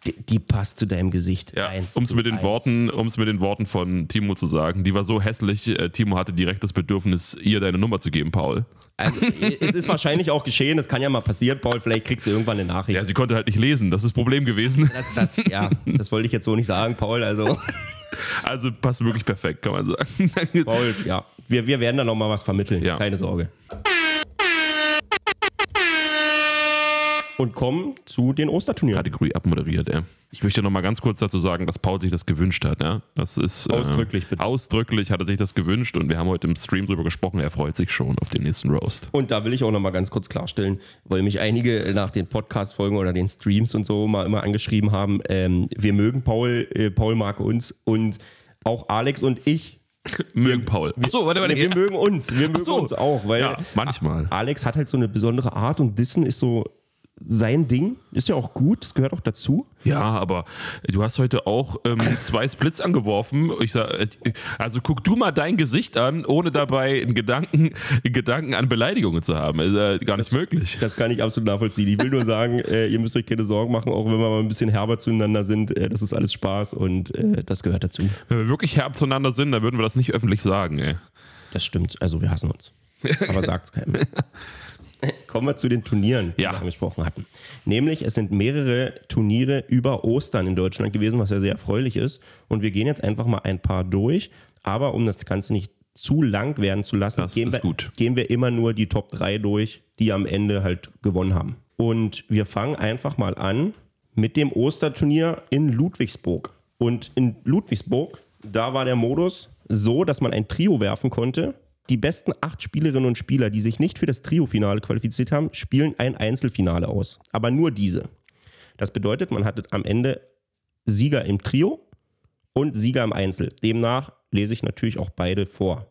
die, die passt zu deinem Gesicht. Ja, um es mit den eins. Worten, um es mit den Worten von Timo zu sagen, die war so hässlich. äh, Timo hatte direkt das Bedürfnis, ihr deine Nummer zu geben, Paul. Also, es ist wahrscheinlich auch geschehen, das kann ja mal passieren, Paul. Vielleicht kriegst du irgendwann eine Nachricht. Ja, sie konnte halt nicht lesen. Das ist das Problem gewesen. Das, das, ja, das wollte ich jetzt so nicht sagen, Paul. Also, Also passt wirklich perfekt, kann man sagen. Paul, ja, wir, wir werden da nochmal was vermitteln. Ja. Keine Sorge. Und kommen zu den Osterturnieren. Kategorie abmoderiert, ey. Ich möchte noch mal ganz kurz dazu sagen, dass Paul sich das gewünscht hat. Ja? Das ist äh, Ausdrücklich, bitte. Ausdrücklich hat er sich das gewünscht und wir haben heute im Stream drüber gesprochen. Er freut sich schon auf den nächsten Roast. Und da will ich auch noch mal ganz kurz klarstellen, weil mich einige nach den Podcast-Folgen oder den Streams und so mal immer angeschrieben haben, ähm, wir mögen Paul, äh, Paul mag uns und auch Alex und ich, *laughs* Mögen Paul. Achso, warte, warte. wir mögen uns, wir mögen so. uns auch, weil Ja, manchmal. Alex hat halt so eine besondere Art und Dissen ist so sein Ding, ist ja auch gut, das gehört auch dazu. Ja, aber du hast heute auch ähm, zwei Splits angeworfen. Ich sag, äh, also guck du mal dein Gesicht an, ohne dabei einen Gedanken, einen Gedanken an Beleidigungen zu haben. Ist äh, gar nicht möglich. Das kann ich absolut nachvollziehen. Ich will nur sagen, *laughs* äh, ihr müsst euch keine Sorgen machen, auch wenn wir mal ein bisschen herber zueinander sind. Äh, das ist alles Spaß und äh, das gehört dazu. Wenn wir wirklich herb zueinander sind, dann würden wir das nicht öffentlich sagen, ey. Das stimmt. Also wir hassen uns. Aber *laughs* sagt's keinem. Kommen wir zu den Turnieren, die Ja. wir angesprochen hatten. Nämlich, es sind mehrere Turniere über Ostern in Deutschland gewesen, was ja sehr erfreulich ist. Und wir gehen jetzt einfach mal ein paar durch. Aber um das Ganze nicht zu lang werden zu lassen, gehen, wir, gehen wir immer nur die Top 3 durch, die am Ende halt gewonnen haben. Und wir fangen einfach mal an mit dem Osterturnier in Ludwigsburg. Und in Ludwigsburg, da war der Modus so, dass man ein Trio werfen konnte. Die besten acht Spielerinnen und Spieler, die sich nicht für das Trio-Finale qualifiziert haben, spielen ein Einzelfinale aus. Aber nur diese. Das bedeutet, man hatte am Ende Sieger im Trio und Sieger im Einzel. Demnach lese ich natürlich auch beide vor.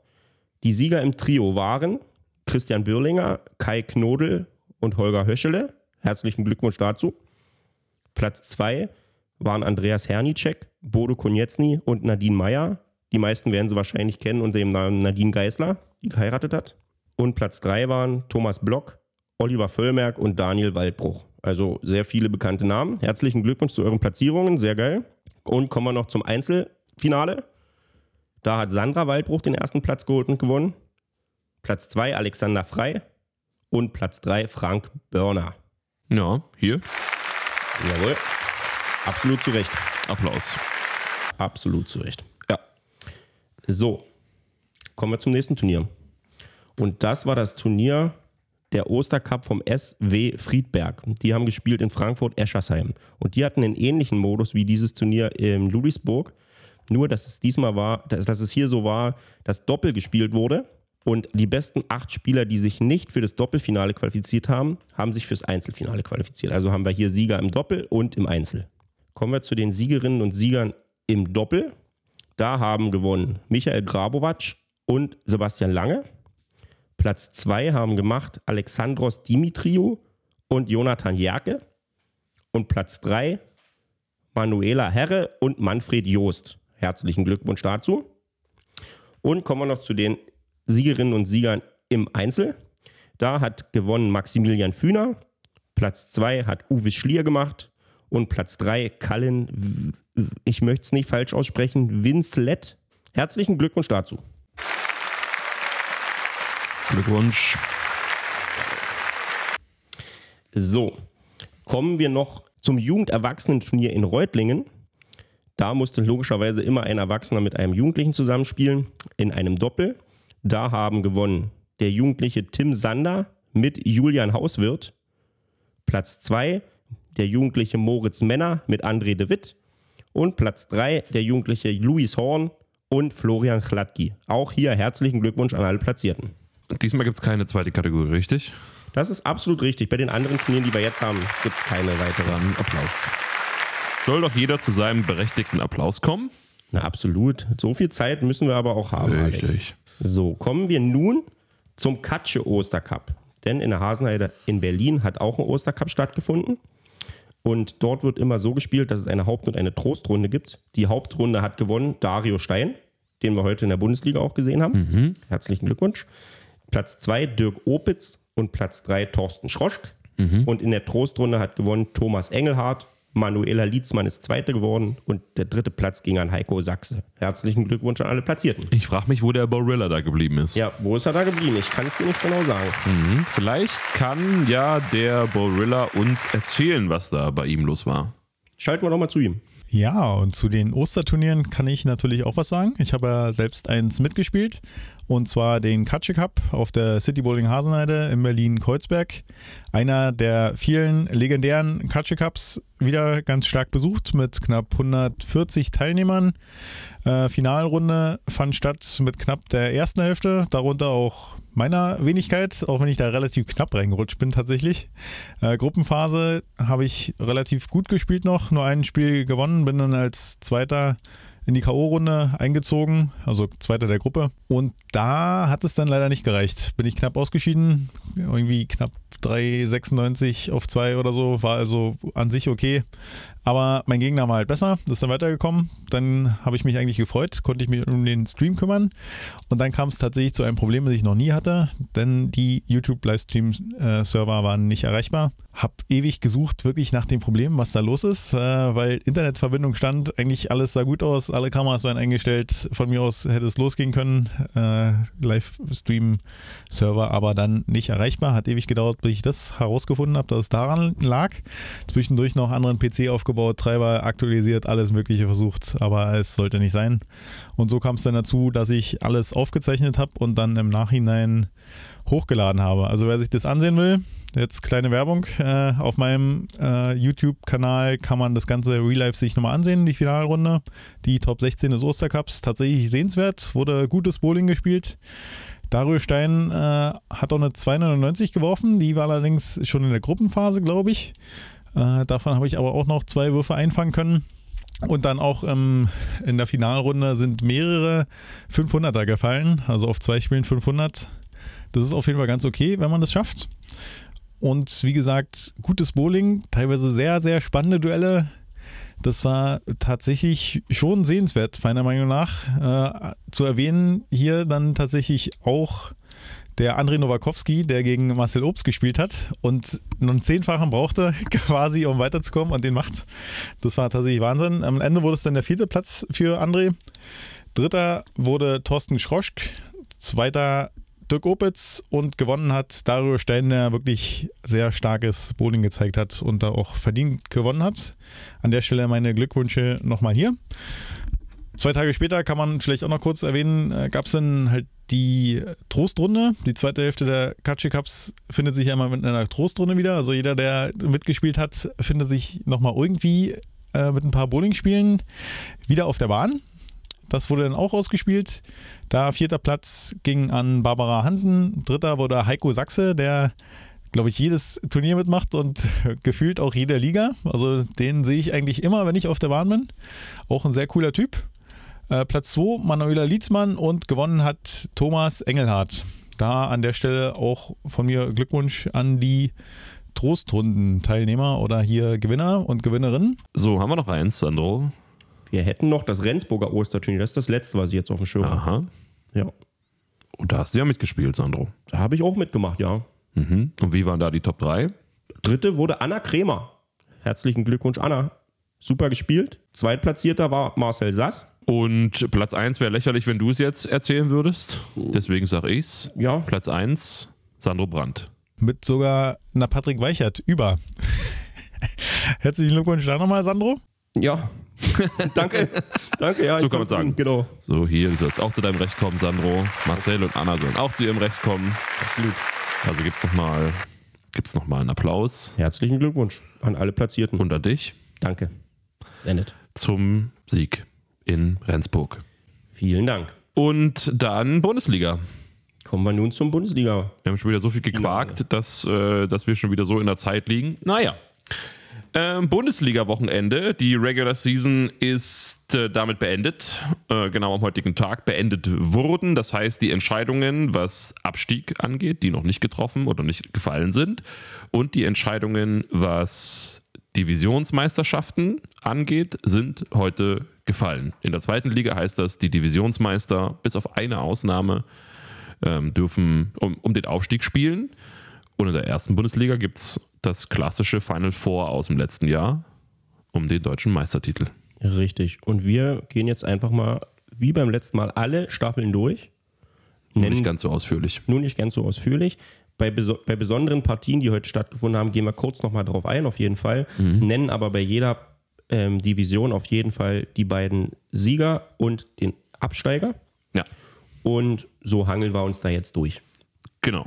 Die Sieger im Trio waren Christian Bürlinger, Kai Knodel und Holger Höschele. Herzlichen Glückwunsch dazu. Platz 2 waren Andreas Hernicek, Bodo Konietzny und Nadine Meyer. Die meisten werden sie wahrscheinlich kennen unter dem Namen Nadine Geisler, die geheiratet hat. Und Platz 3 waren Thomas Block, Oliver Völlmerk und Daniel Waldbruch. Also sehr viele bekannte Namen. Herzlichen Glückwunsch zu euren Platzierungen, sehr geil. Und kommen wir noch zum Einzelfinale. Da hat Sandra Waldbruch den ersten Platz geholt und gewonnen. Platz 2 Alexander Frei und Platz 3 Frank Börner. Ja, hier. Jawohl. Absolut zu Recht. Applaus. Absolut zu Recht. Ja. So, kommen wir zum nächsten Turnier. Und das war das Turnier der Ostercup vom SW Friedberg. Die haben gespielt in Frankfurt-Eschersheim. Und die hatten einen ähnlichen Modus wie dieses Turnier in Ludwigsburg. Nur, dass es diesmal war, dass, dass es hier so war, dass Doppel gespielt wurde. Und die besten acht Spieler, die sich nicht für das Doppelfinale qualifiziert haben, haben sich fürs Einzelfinale qualifiziert. Also haben wir hier Sieger im Doppel und im Einzel. Kommen wir zu den Siegerinnen und Siegern im Doppel. Da haben gewonnen Michael Grabovac und Sebastian Lange. Platz 2 haben gemacht Alexandros Dimitriou und Jonathan Jerke. Und Platz 3 Manuela Herre und Manfred Joost. Herzlichen Glückwunsch dazu. Und kommen wir noch zu den Siegerinnen und Siegern im Einzel. Da hat gewonnen Maximilian Fühner. Platz 2 hat Uwe Schlier gemacht. Und Platz 3 Kallen, ich möchte es nicht falsch aussprechen, Winslet. Herzlichen Glückwunsch dazu. Glückwunsch. So, kommen wir noch zum Jugenderwachsenen-Turnier in Reutlingen. Da musste logischerweise immer ein Erwachsener mit einem Jugendlichen zusammenspielen in einem Doppel. Da haben gewonnen der jugendliche Tim Sander mit Julian Hauswirt. Platz 2 der jugendliche Moritz Männer mit André de Witt. Und Platz 3 der jugendliche Luis Horn und Florian Chlatki. Auch hier herzlichen Glückwunsch an alle Platzierten. Diesmal gibt es keine zweite Kategorie, richtig? Das ist absolut richtig. Bei den anderen Turnieren, die wir jetzt haben, gibt es keine weiteren. Dann Applaus. Soll doch jeder zu seinem berechtigten Applaus kommen? Na, absolut. So viel Zeit müssen wir aber auch haben. Alex. Richtig. So, kommen wir nun zum Katsche Ostercup. Denn in der Hasenheide in Berlin hat auch ein Ostercup stattgefunden. Und dort wird immer so gespielt, dass es eine Haupt- und eine Trostrunde gibt. Die Hauptrunde hat gewonnen Dario Stein, den wir heute in der Bundesliga auch gesehen haben. Mhm. Herzlichen Glückwunsch. Platz 2 Dirk Opitz und Platz 3 Thorsten Schroschk. Mhm. Und in der Trostrunde hat gewonnen Thomas Engelhardt. Manuela Lietzmann ist Zweite geworden und der dritte Platz ging an Heiko Sachse. Herzlichen Glückwunsch an alle Platzierten. Ich frage mich, wo der Borilla da geblieben ist. Ja, wo ist er da geblieben? Ich kann es dir nicht genau sagen. Mhm. Vielleicht kann ja der Borilla uns erzählen, was da bei ihm los war. Schalten wir doch mal zu ihm. Ja, und zu den Osterturnieren kann ich natürlich auch was sagen. Ich habe ja selbst eins mitgespielt und zwar den Katsche Cup auf der City Bowling Hasenheide in Berlin-Kreuzberg. Einer der vielen legendären Katsche Cups, wieder ganz stark besucht mit knapp 140 Teilnehmern. Äh, Finalrunde fand statt mit knapp der ersten Hälfte, darunter auch meiner Wenigkeit, auch wenn ich da relativ knapp reingerutscht bin tatsächlich. Äh, Gruppenphase habe ich relativ gut gespielt noch, nur ein Spiel gewonnen, bin dann als Zweiter in die K.O.-Runde eingezogen, also Zweiter der Gruppe. Und da hat es dann leider nicht gereicht. Bin ich knapp ausgeschieden, irgendwie knapp 3,96 auf 2 oder so, war also an sich okay. Aber mein Gegner war halt besser, ist dann weitergekommen. Dann habe ich mich eigentlich gefreut, konnte ich mich um den Stream kümmern. Und dann kam es tatsächlich zu einem Problem, das ich noch nie hatte, denn die YouTube-Livestream-Server waren nicht erreichbar. Hab ewig gesucht, wirklich nach dem Problem, was da los ist, äh, weil Internetverbindung stand, eigentlich alles sah gut aus, alle Kameras waren eingestellt. Von mir aus hätte es losgehen können. Äh, Livestream-Server aber dann nicht erreichbar. Hat ewig gedauert, bis ich das herausgefunden habe, dass es daran lag. Zwischendurch noch anderen PC aufgebaut, Treiber aktualisiert, alles Mögliche versucht, aber es sollte nicht sein. Und so kam es dann dazu, dass ich alles aufgezeichnet habe und dann im Nachhinein hochgeladen habe. Also wer sich das ansehen will, jetzt kleine Werbung. Äh, auf meinem äh, YouTube-Kanal kann man das ganze Real Life sich nochmal ansehen, die Finalrunde. Die Top 16 des Ostercups. Tatsächlich sehenswert. Wurde gutes Bowling gespielt. Dario Stein äh, hat auch eine 299 geworfen. Die war allerdings schon in der Gruppenphase, glaube ich. Äh, davon habe ich aber auch noch zwei Würfe einfangen können. Und dann auch ähm, in der Finalrunde sind mehrere 500er gefallen. Also auf zwei Spielen 500. Das ist auf jeden Fall ganz okay, wenn man das schafft. Und wie gesagt, gutes Bowling, teilweise sehr, sehr spannende Duelle. Das war tatsächlich schon sehenswert, meiner Meinung nach. Äh, zu erwähnen hier dann tatsächlich auch der André Nowakowski, der gegen Marcel Obst gespielt hat und einen Zehnfachen brauchte *laughs* quasi, um weiterzukommen und den macht. Das war tatsächlich Wahnsinn. Am Ende wurde es dann der vierte Platz für André. Dritter wurde Thorsten Schroschk. Zweiter Dirk Opitz und gewonnen hat Dario Stein, der wirklich sehr starkes Bowling gezeigt hat und da auch verdient gewonnen hat. An der Stelle meine Glückwünsche nochmal hier. Zwei Tage später kann man vielleicht auch noch kurz erwähnen, äh, gab es dann halt die Trostrunde. Die zweite Hälfte der Katschi Cups findet sich ja immer mit einer Trostrunde wieder. Also jeder, der mitgespielt hat, findet sich nochmal irgendwie äh, mit ein paar Bowling-Spielen wieder auf der Bahn. Das wurde dann auch ausgespielt. Da vierter Platz ging an Barbara Hansen. Dritter wurde Heiko Sachse, der, glaube ich, jedes Turnier mitmacht und *laughs* gefühlt auch jede Liga. Also den sehe ich eigentlich immer, wenn ich auf der Bahn bin. Auch ein sehr cooler Typ. Äh, Platz 2 Manuela Lietzmann und gewonnen hat Thomas Engelhardt. Da an der Stelle auch von mir Glückwunsch an die Trostrunden-Teilnehmer oder hier Gewinner und Gewinnerinnen. So, haben wir noch eins, Sandro. Wir hätten noch das Rendsburger Osterturnier. Das ist das letzte, was ich jetzt auf dem Schirm habe. Aha. Ja. Und da hast du ja mitgespielt, Sandro. Da habe ich auch mitgemacht, ja. Mhm. Und wie waren da die Top 3? Dritte wurde Anna Kremer. Herzlichen Glückwunsch, Anna. Super gespielt. Zweitplatzierter war Marcel Sass. Und Platz 1 wäre lächerlich, wenn du es jetzt erzählen würdest. Deswegen sage ich's. Ja, Platz 1, Sandro Brandt. Mit sogar einer Patrick Weichert über. *laughs* Herzlichen Glückwunsch da nochmal, Sandro. Ja, *laughs* danke. danke, ja. So ich kann man sagen. Genau, So, hier, du sollst auch zu deinem Recht kommen, Sandro. Marcel und Anna sollen auch zu ihrem Recht kommen. absolut. Also gibt's nochmal gibt's noch mal einen Applaus Herzlichen Glückwunsch an alle Platzierten. und an dich danke. Sendet. zum Sieg in Rendsburg. Vielen Dank. Und dann Bundesliga. Kommen wir nun zum Bundesliga. Wir haben schon wieder so viel gequakt, dass, äh, dass wir schon wieder so in der Zeit liegen. Naja. Ähm, Bundesliga-Wochenende. Die Regular Season ist äh, damit beendet. Äh, genau am heutigen Tag beendet wurden. Das heißt, die Entscheidungen, was Abstieg angeht, die noch nicht getroffen oder nicht gefallen sind. Und die Entscheidungen, was Divisionsmeisterschaften angeht, sind heute gefallen. In der zweiten Liga heißt das, die Divisionsmeister, bis auf eine Ausnahme, ähm, dürfen um, um den Aufstieg spielen. Und in der ersten Bundesliga gibt es das klassische Final Four aus dem letzten Jahr um den deutschen Meistertitel. Richtig. Und wir gehen jetzt einfach mal, wie beim letzten Mal, alle Staffeln durch. Nur Nennen- nicht ganz so ausführlich. Nur nicht ganz so ausführlich. Bei, beso bei besonderen Partien, die heute stattgefunden haben, gehen wir kurz nochmal drauf ein, auf jeden Fall. Nennen aber bei jeder ähm, Division auf jeden Fall die beiden Sieger und den Absteiger. Ja, Und so hangeln wir uns da jetzt durch. genau.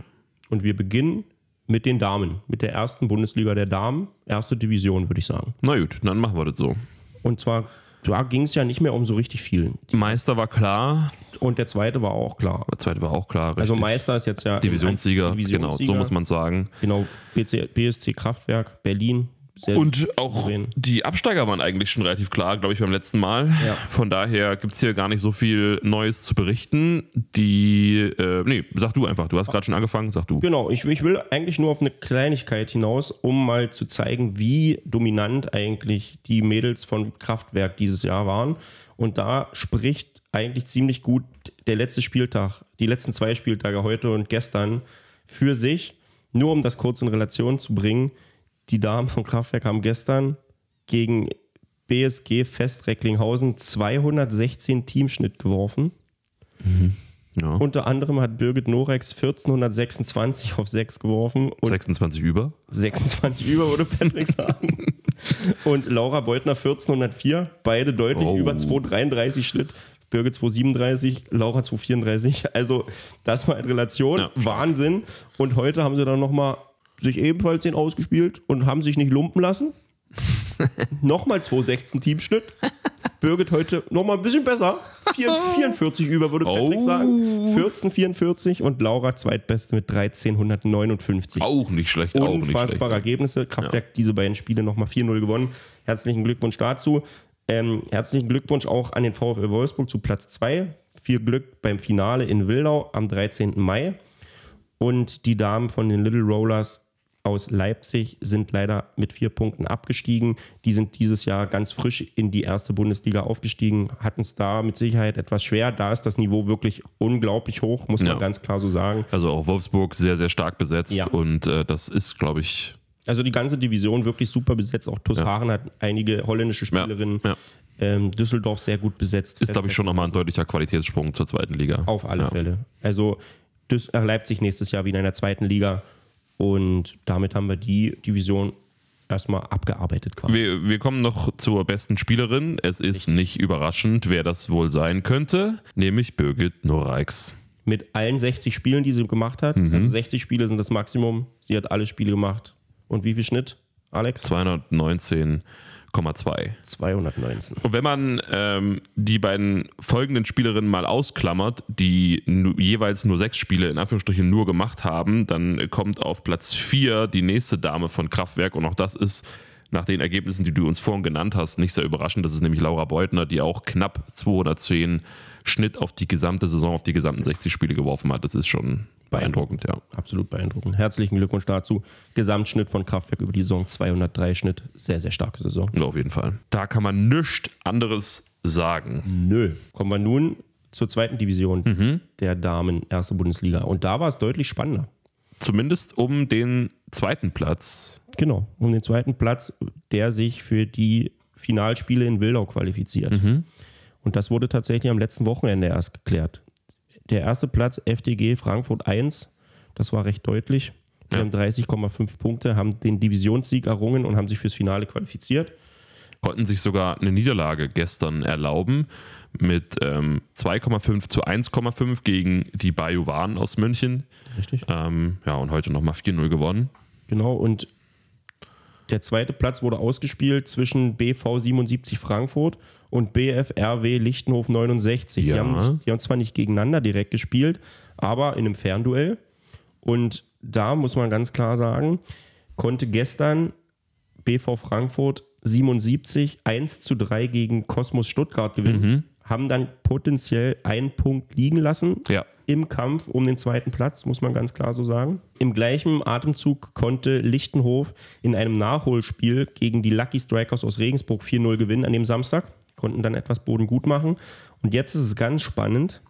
Und wir beginnen mit den Damen, mit der ersten Bundesliga der Damen, erste Division, würde ich sagen. Na gut, dann machen wir das so. Und zwar, da ging es ja nicht mehr um so richtig viel. Meister war klar, Und der zweite war auch klar. der zweite war auch klar. Also richtig. Meister ist jetzt ja Divisionssieger, Divisionssieger. genau, so muss man sagen. Genau, BC, BSC Kraftwerk, Berlin. Sehr Und auch souverän. die Absteiger waren eigentlich schon relativ klar, glaube ich, beim letzten Mal. Ja. *laughs* Von daher gibt es hier gar nicht so viel Neues zu berichten. Die, äh, nee, sag du einfach, du hast gerade schon angefangen, sag du. Genau, ich, ich will eigentlich nur auf eine Kleinigkeit hinaus, um mal zu zeigen, wie dominant eigentlich die Mädels von Kraftwerk dieses Jahr waren. Und da spricht eigentlich ziemlich gut der letzte Spieltag, die letzten zwei Spieltage heute und gestern für sich. Nur um das kurz in Relation zu bringen, die Damen von Kraftwerk haben gestern gegen BSG Fest Recklinghausen 216 Teamschnitt geworfen. Ja. Unter anderem hat Birgit Norex 1426 auf 6 geworfen und 26 über. 26 über, würde Patrick *laughs* sagen. Und Laura Beutner 1404, beide deutlich Oh. über 233 Schnitt. Birgit 237, Laura 234. Also das mal in Relation. Ja. Wahnsinn. Und heute haben sie dann nochmal sich ebenfalls den ausgespielt und haben sich nicht lumpen lassen. *laughs* nochmal 216 Teamschnitt. Birgit heute nochmal ein bisschen besser. 4, 44 *laughs* über, würde Patrick Oh. sagen. 1444 und Laura zweitbeste mit 1359. Auch nicht schlecht, auch nicht schlecht. Unfassbare Ergebnisse. Kraftwerk diese beiden Spiele nochmal 4-0 gewonnen. Herzlichen Glückwunsch dazu. Ähm, herzlichen Glückwunsch auch an den VfL Wolfsburg zu Platz 2. Viel Glück beim Finale in Wildau am 13. Mai. Und die Damen von den Little Rollers aus Leipzig sind leider mit vier Punkten abgestiegen. Die sind dieses Jahr ganz frisch in die erste Bundesliga aufgestiegen, hatten es da mit Sicherheit etwas schwer. Da ist das Niveau wirklich unglaublich hoch, muss Ja. man ganz klar so sagen. Also auch Wolfsburg sehr, sehr stark besetzt Ja. und äh, das ist, glaube ich, Also die ganze Division wirklich super besetzt. Auch TuS Ja. Haaren hat einige holländische Spielerinnen. Ähm, Düsseldorf sehr gut besetzt. ist, glaube ich, schon nochmal ein deutlicher Qualitätssprung zur zweiten Liga. Auf alle. Fälle. Also äh, Leipzig nächstes Jahr wieder in der zweiten Liga. Und damit haben wir die Division erstmal abgearbeitet quasi. Wir, wir kommen noch zur besten Spielerin. Es ist nicht überraschend, wer das wohl sein könnte, nämlich Birgit Noreix. Mit allen 60 Spielen, die sie gemacht hat. Mhm. Also 60 Spiele sind das Maximum. Sie hat alle Spiele gemacht. Und wie viel Schnitt, Alex? 219,2. 219. Und wenn man ähm, die beiden folgenden Spielerinnen mal ausklammert, die nu, jeweils nur sechs Spiele in Anführungsstrichen nur gemacht haben, dann kommt auf Platz vier die nächste Dame von Kraftwerk und auch das ist nach den Ergebnissen, die du uns vorhin genannt hast, nicht sehr überraschend. Das ist nämlich Laura Beutner, die auch knapp 210 Schnitt auf die gesamte Saison, auf die gesamten 60 Spiele geworfen hat. Das ist schon beeindruckend, ja. Absolut beeindruckend. Herzlichen Glückwunsch dazu. Gesamtschnitt von Kraftwerk über die Saison 203 Schnitt. Sehr, sehr starke Saison. Ja, Auf jeden Fall. Da kann man nichts anderes sagen. Nö. Kommen wir nun zur zweiten Division Mhm. der Damen, erste Bundesliga. Und da war es deutlich spannender. Zumindest um den zweiten Platz. Genau, um den zweiten Platz, der sich für die Finalspiele in Wildau qualifiziert. Und das wurde tatsächlich am letzten Wochenende erst geklärt. Der erste Platz FDG Frankfurt 1, das war recht deutlich. Die Ja. haben 30,5 Punkte, haben den Divisionssieg errungen und haben sich fürs Finale qualifiziert. Konnten sich sogar eine Niederlage gestern erlauben mit ähm, 2,5 zu 1,5 gegen die Bajuwan aus München. Richtig. Ähm, ja, und heute nochmal 4-0 gewonnen. Genau, und der zweite Platz wurde ausgespielt zwischen BV 77 Frankfurt und BFRW Lichtenhof 69. Die, Ja. haben nicht, die haben zwar nicht gegeneinander direkt gespielt, aber in einem Fernduell. Und da muss man ganz klar sagen, konnte gestern BV Frankfurt 77 1 zu 3 gegen Kosmos Stuttgart gewinnen. Haben dann potenziell einen Punkt liegen lassen Ja. im Kampf um den zweiten Platz, muss man ganz klar so sagen. Im gleichen Atemzug konnte Lichtenhof in einem Nachholspiel gegen die Lucky Strikers aus Regensburg 4-0 gewinnen an dem Samstag. Konnten dann etwas Boden gut machen. Und jetzt ist es ganz spannend.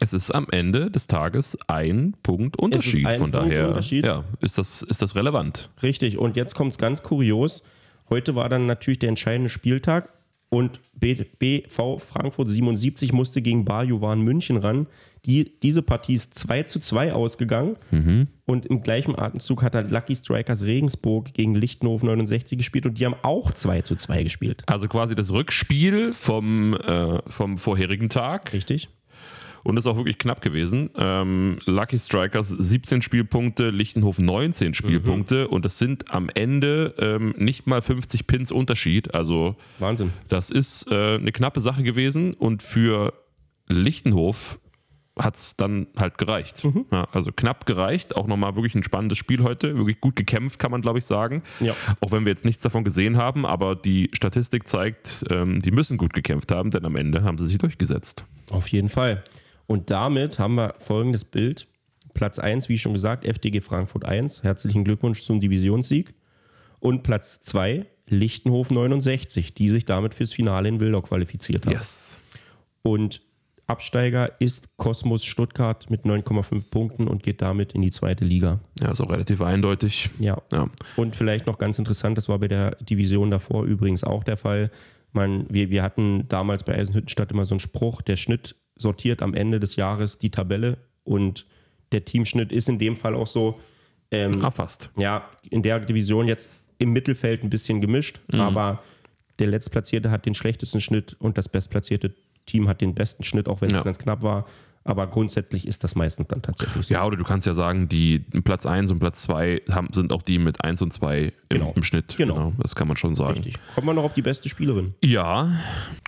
Es ist am Ende des Tages ein Punkt Unterschied. ein Von Punkt daher Unterschied. Ja, ist, das, ist das relevant. Richtig. Und jetzt kommt es ganz kurios. Heute war dann natürlich der entscheidende Spieltag und BV Frankfurt 77 musste gegen Bajuwan München ran. Die, diese Partie ist 2 zu 2 ausgegangen. Und im gleichen Atemzug hat dann Lucky Strikers Regensburg gegen Lichtenhof 69 gespielt und die haben auch 2 zu 2 gespielt. Also quasi das Rückspiel vom, äh, vom vorherigen Tag. Richtig? Und ist auch wirklich knapp gewesen. Ähm, Lucky Strikers 17 Spielpunkte, Lichtenhof 19 Spielpunkte. Und das sind am Ende ähm, nicht mal 50 Pins Unterschied. Also Wahnsinn. das ist äh, eine knappe Sache gewesen. Und für Lichtenhof hat es dann halt gereicht. Ja, also knapp gereicht. Auch nochmal wirklich ein spannendes Spiel heute. Wirklich gut gekämpft, kann man glaube ich sagen. Ja. Auch wenn wir jetzt nichts davon gesehen haben. Aber die Statistik zeigt, ähm, die müssen gut gekämpft haben, denn am Ende haben sie sich durchgesetzt. Auf jeden Fall. Und damit haben wir folgendes Bild. Platz 1, wie schon gesagt, FDG Frankfurt 1. Herzlichen Glückwunsch zum Divisionssieg. Und Platz 2, Lichtenhof 69, die sich damit fürs Finale in Wildau qualifiziert haben. Yes. Und Absteiger ist Kosmos Stuttgart mit 9,5 Punkten und geht damit in die zweite Liga. Ja, ist auch relativ eindeutig. Ja. Ja. Und vielleicht noch ganz interessant, das war bei der Division davor übrigens auch der Fall. Man, wir, wir hatten damals bei Eisenhüttenstadt immer so einen Spruch, der Schnitt sortiert am Ende des Jahres die Tabelle und der Teamschnitt ist in dem Fall auch so, ähm, Ah, fast. ja, in der Division jetzt im Mittelfeld ein bisschen gemischt, aber der Letztplatzierte hat den schlechtesten Schnitt und das bestplatzierte Team hat den besten Schnitt, auch wenn es Ja. ganz knapp war. Aber grundsätzlich ist das meistens dann tatsächlich so. Ja, oder du kannst ja sagen, die Platz 1 und Platz 2 haben, sind auch die mit 1 und 2 im, Genau. im Schnitt. Genau. Das kann man schon sagen. Richtig. Kommen wir noch auf die beste Spielerin. Ja,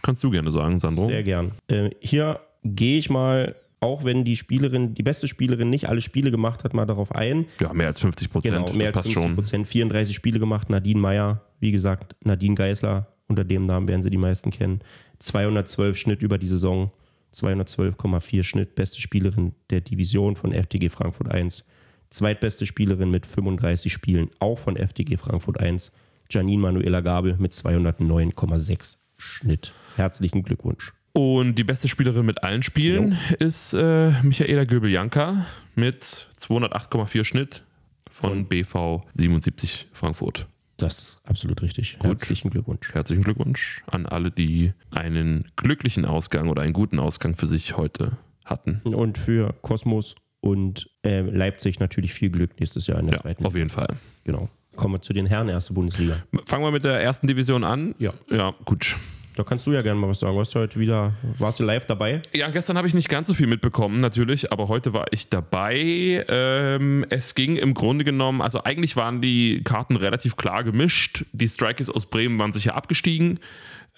kannst du gerne sagen, Sandro. Sehr gern. Äh, hier gehe ich mal, auch wenn die Spielerin, die beste Spielerin nicht alle Spiele gemacht hat, mal darauf ein. Ja, mehr als 50 Prozent. Genau, mehr das als passt 50 schon. Prozent, 34 Spiele gemacht. Nadine Meyer, wie gesagt, Nadine Geisler, unter dem Namen werden sie die meisten kennen. 212 Schnitt über die Saison, 212,4 Schnitt, beste Spielerin der Division von FTG Frankfurt 1. Zweitbeste Spielerin mit 35 Spielen, auch von FTG Frankfurt 1. Janine Manuela Gabel mit 209,6 Schnitt. Herzlichen Glückwunsch. Und die beste Spielerin mit allen Spielen ist äh, Michaela Göbel-Janka mit 208,4 Schnitt von BV 77 Frankfurt. Das ist absolut richtig. Herzlichen Glückwunsch. Herzlichen Glückwunsch an alle, die einen glücklichen Ausgang oder einen guten Ausgang für sich heute hatten. Und für Kosmos und äh, Leipzig natürlich viel Glück nächstes Jahr in der Ja, zweiten auf jeden Fall. Genau. Kommen wir zu den Herren erste Bundesliga. Fangen wir mit der ersten Division an. Ja. Ja, gut. Da kannst du ja gerne mal was sagen. Warst du heute wieder, warst du live dabei? Ja, gestern habe ich nicht ganz so viel mitbekommen, natürlich, aber heute war ich dabei. Ähm, es ging im Grunde genommen, also eigentlich waren die Karten relativ klar gemischt. Die Strikers aus Bremen waren sicher abgestiegen.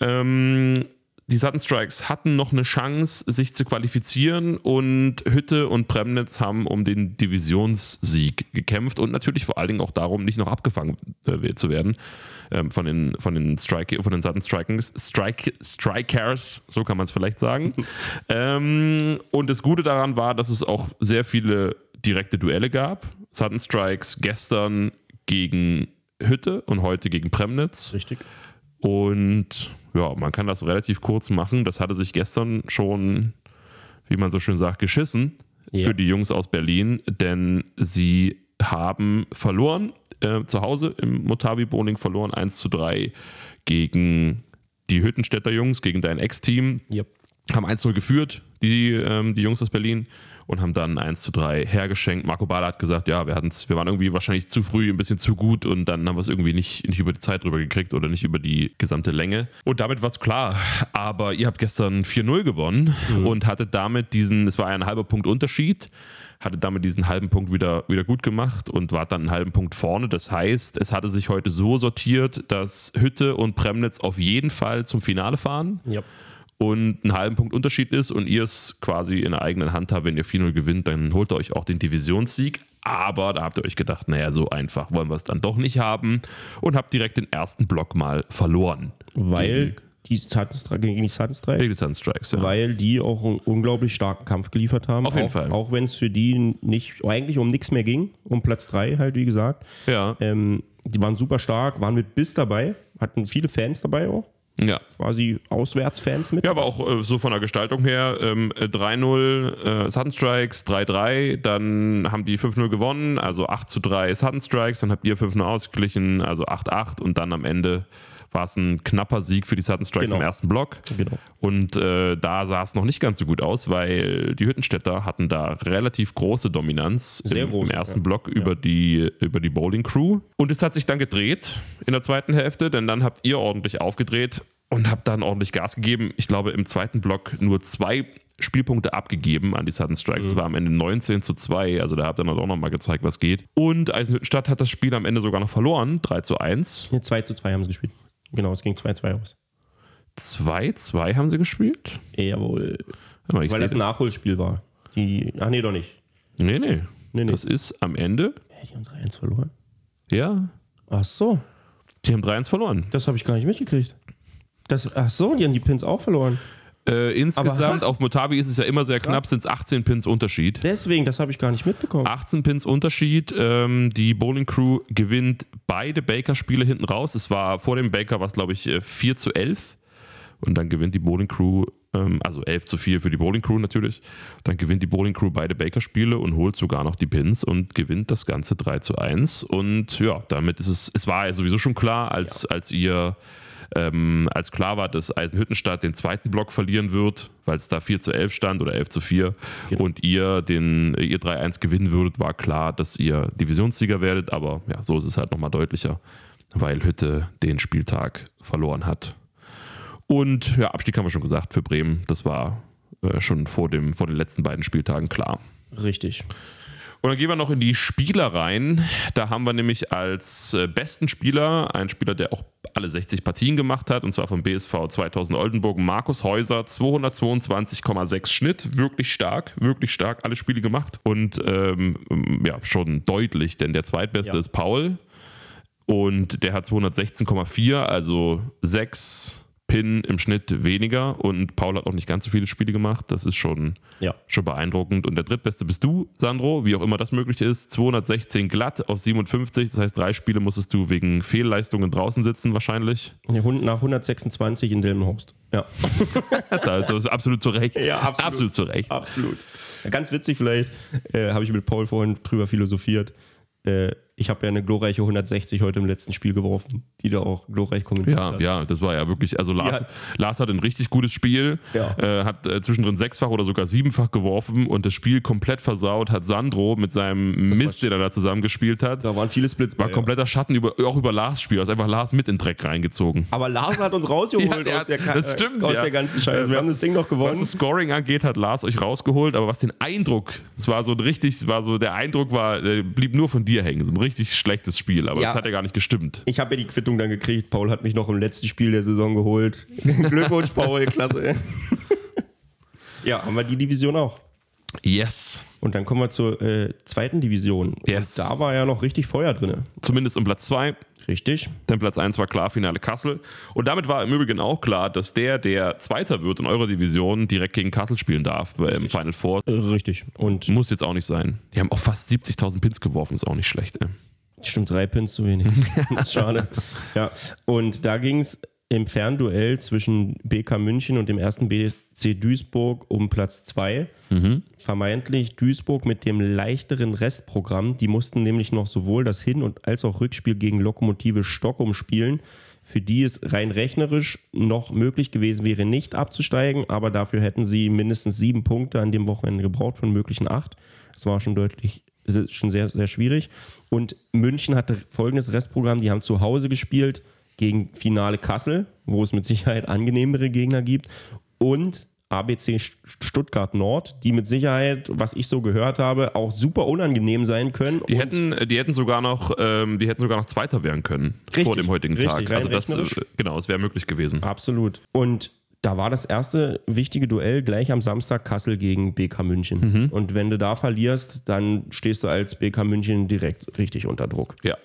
Ähm, die Sutton Strikes hatten noch eine Chance, sich zu qualifizieren und Hütte und Premnitz haben um den Divisionssieg gekämpft und natürlich vor allen Dingen auch darum, nicht noch abgefangen äh, zu werden ähm, von den, von den, Strike, von den Sutton Strikers, Strike, Strikers, so kann man es vielleicht sagen. *laughs* ähm, und das Gute daran war, dass es auch sehr viele direkte Duelle gab. Sutton Strikes gestern gegen Hütte und heute gegen Premnitz. Richtig. Und ja, man kann das relativ kurz machen. Das hatte sich gestern schon, wie man so schön sagt, geschissen Ja. für die Jungs aus Berlin, denn sie haben verloren äh, zu Hause im Motavi Bowling verloren 1 zu 3 gegen die Hüttenstädter Jungs, gegen dein Ex-Team Yep. haben 1-0 geführt, die, ähm, die Jungs aus Berlin, und haben dann 1 zu 3 hergeschenkt. Marco Bala hat gesagt, ja, wir, hatten's, wir waren irgendwie wahrscheinlich zu früh, ein bisschen zu gut und dann haben wir es irgendwie nicht, nicht über die Zeit drüber gekriegt oder nicht über die gesamte Länge. Und damit war es klar. Aber ihr habt gestern 4-0 gewonnen Mhm. und hattet damit diesen, es war ein halber Punkt Unterschied, hattet damit diesen halben Punkt wieder, wieder gut gemacht und wart dann einen halben Punkt vorne. Das heißt, es hatte sich heute so sortiert, dass Hütte und Premnitz auf jeden Fall zum Finale fahren Ja. Und einen halben Punkt Unterschied ist und ihr es quasi in der eigenen Hand habt, wenn ihr 4-0 gewinnt, dann holt ihr euch auch den Divisionssieg. Aber da habt ihr euch gedacht, naja, so einfach wollen wir es dann doch nicht haben und habt direkt den ersten Block mal verloren. Weil die Sunstrike gegen die Sunstrike, Gegen die Sunstrikes, ja. weil die auch einen unglaublich starken Kampf geliefert haben. Auf jeden auch, Fall. Auch wenn es für die nicht eigentlich um nichts mehr ging, um Platz 3 halt, wie gesagt. Ja, Ähm, die waren super stark, waren mit Biss dabei, hatten viele Fans dabei auch, ja. quasi Auswärtsfans mit. Ja, aber auch äh, so von der Gestaltung her, ähm, äh, 3-0 äh, Sunstrikes, 3-3, dann haben die 5-0 gewonnen, also 8 zu 3 Sunstrikes, dann habt ihr 5-0 ausgeglichen, also 8-8 und dann am Ende war es ein knapper Sieg für die Sunstrikes Genau. im ersten Block. Genau. Und äh, da sah es noch nicht ganz so gut aus, weil die Hüttenstädter hatten da relativ große Dominanz im, groß, im ersten ja. Block über, die, über die Bowling Crew. Und es hat sich dann gedreht in der zweiten Hälfte, denn dann habt ihr ordentlich aufgedreht und habt dann ordentlich Gas gegeben. Ich glaube, im zweiten Block nur zwei Spielpunkte abgegeben an die Sudden Strikes. Es war am Ende 19 zu 2, also da habt ihr dann auch nochmal gezeigt, was geht. Und Eisenhüttenstadt hat das Spiel am Ende sogar noch verloren, 3 zu 1. Nee, 2 zu 2 haben sie gespielt. Genau, es ging 2-2 aus. 2-2 haben sie gespielt? Jawohl. Mal, ich Weil das ein Nachholspiel war. Die, ach nee, doch nicht. Nee, nee. Nee, nee. Das ist am Ende, Hä, Die haben 3-1 verloren. ja, Ach so, die haben 3-1 verloren. das habe ich gar nicht mitgekriegt. Das, ach so, die haben die Pins auch verloren. Äh, insgesamt auf Motavi ist es ja immer sehr knapp, sind es 18 Pins Unterschied. Deswegen, das habe ich gar nicht mitbekommen. 18 Pins Unterschied. Ähm, die Bowling Crew gewinnt beide Baker-Spiele hinten raus. Es war vor dem Baker, was glaube ich äh, 4 zu 11. Und dann gewinnt die Bowling Crew, ähm, also 11 zu 4 für die Bowling Crew natürlich. Dann gewinnt die Bowling Crew beide Baker-Spiele und holt sogar noch die Pins und gewinnt das Ganze 3 zu 1. Und ja, damit ist es, es war ja sowieso schon klar, als, als ihr ähm, als klar war, dass Eisenhüttenstadt den zweiten Block verlieren wird, weil es da 4 zu 11 stand oder 11 zu 4 Genau. und ihr den ihr 3-1 gewinnen würdet, war klar, dass ihr Divisionssieger werdet, aber ja, so ist es halt nochmal deutlicher, weil Hütte den Spieltag verloren hat. Und ja, Abstieg haben wir schon gesagt für Bremen, das war äh, schon vor, dem, vor den letzten beiden Spieltagen klar. Richtig. Und dann gehen wir noch in die Spieler rein. Da haben wir nämlich als äh, besten Spieler einen Spieler, der auch alle 60 Partien gemacht hat, und zwar vom BSV 2000 Oldenburg, Markus Häuser, 222,6 Schnitt. Wirklich stark, wirklich stark, alle Spiele gemacht. Und ähm, ja, schon deutlich, denn der zweitbeste Ja. ist Paul. Und der hat 216,4, also 6 Pin im Schnitt weniger. Und Paul hat auch nicht ganz so viele Spiele gemacht. Das ist schon Ja. schon beeindruckend. Und der drittbeste bist du, Sandro, wie auch immer das möglich ist. 216 glatt auf 57. Das heißt, drei Spiele musstest du wegen Fehlleistungen draußen sitzen, wahrscheinlich. Nach 126 in Delmenhorst. Ja. *laughs* Da- Das ist absolut zu Recht. Ja, absolut. absolut zu Recht. Absolut. Ja, ganz witzig vielleicht, äh, habe ich mit Paul vorhin drüber philosophiert. Äh, ich habe ja eine glorreiche 160 heute im letzten Spiel geworfen, die du auch glorreich kommentiert Ja, hast. ja, das war ja wirklich, also Lars, Ja. Lars hat ein richtig gutes Spiel, Ja. äh, hat äh, zwischendrin sechsfach oder sogar siebenfach geworfen und das Spiel komplett versaut hat Sandro mit seinem Mist, den er da zusammengespielt hat. Da waren viele Splits bei. War kompletter Schatten über, auch über Lars Spiel, also einfach Lars mit in den Dreck reingezogen. Aber Lars hat uns *laughs* rausgeholt Ja, der aus, der, hat- das stimmt, aus der ganzen Scheiße. Wir Was- haben das Ding noch Was gewonnen. das Scoring angeht, hat Lars euch rausgeholt, aber was den Eindruck, es war so ein richtig, war so, der Eindruck war, der blieb nur von dir hängen. So ein richtig schlechtes Spiel, aber Ja. das hat ja gar nicht gestimmt. Ich habe ja die Quittung dann gekriegt. Paul hat mich noch im letzten Spiel der Saison geholt. *laughs* Glückwunsch, Paul, klasse. *laughs* ja, haben wir die Division auch. Yes. Und dann kommen wir zur äh, zweiten Division. Yes. Und da war ja noch richtig Feuer drin. Zumindest um Platz 2. Richtig. Denn Platz 1 war klar, Finale Kassel. Und damit war im Übrigen auch klar, dass der, der Zweiter wird in eurer Division, direkt gegen Kassel spielen darf im Final Four. Äh, richtig. Und Muss jetzt auch nicht sein. Die haben auch fast 70.000 Pins geworfen, ist auch nicht schlecht. Ey. Stimmt, drei Pins zu wenig. *laughs* Schade. Ja, und da ging es im Fernduell zwischen BK München und dem ersten BC Duisburg um Platz zwei. Vermeintlich Duisburg mit dem leichteren Restprogramm. Die mussten nämlich noch sowohl das Hin- und als auch Rückspiel gegen Lokomotive Stockholm spielen. für die es rein rechnerisch noch möglich gewesen wäre, nicht abzusteigen, aber dafür hätten sie mindestens sieben Punkte an dem Wochenende gebraucht von möglichen acht. Das war schon deutlich, schon sehr, sehr schwierig. Und München hatte folgendes Restprogramm: die haben zu Hause gespielt gegen Finale Kassel, wo es mit Sicherheit angenehmere Gegner gibt, und ABC Stuttgart Nord, die mit Sicherheit, was ich so gehört habe, auch super unangenehm sein können. Die hätten, die hätten sogar noch, ähm, die hätten sogar noch Zweiter werden können Richtig, vor dem heutigen richtig, Tag. Also das, äh, genau, es wäre möglich gewesen. Absolut. Und da war das erste wichtige Duell gleich am Samstag Kassel gegen BK München. Mhm. Und wenn du da verlierst, dann stehst du als BK München direkt richtig unter Druck. Ja.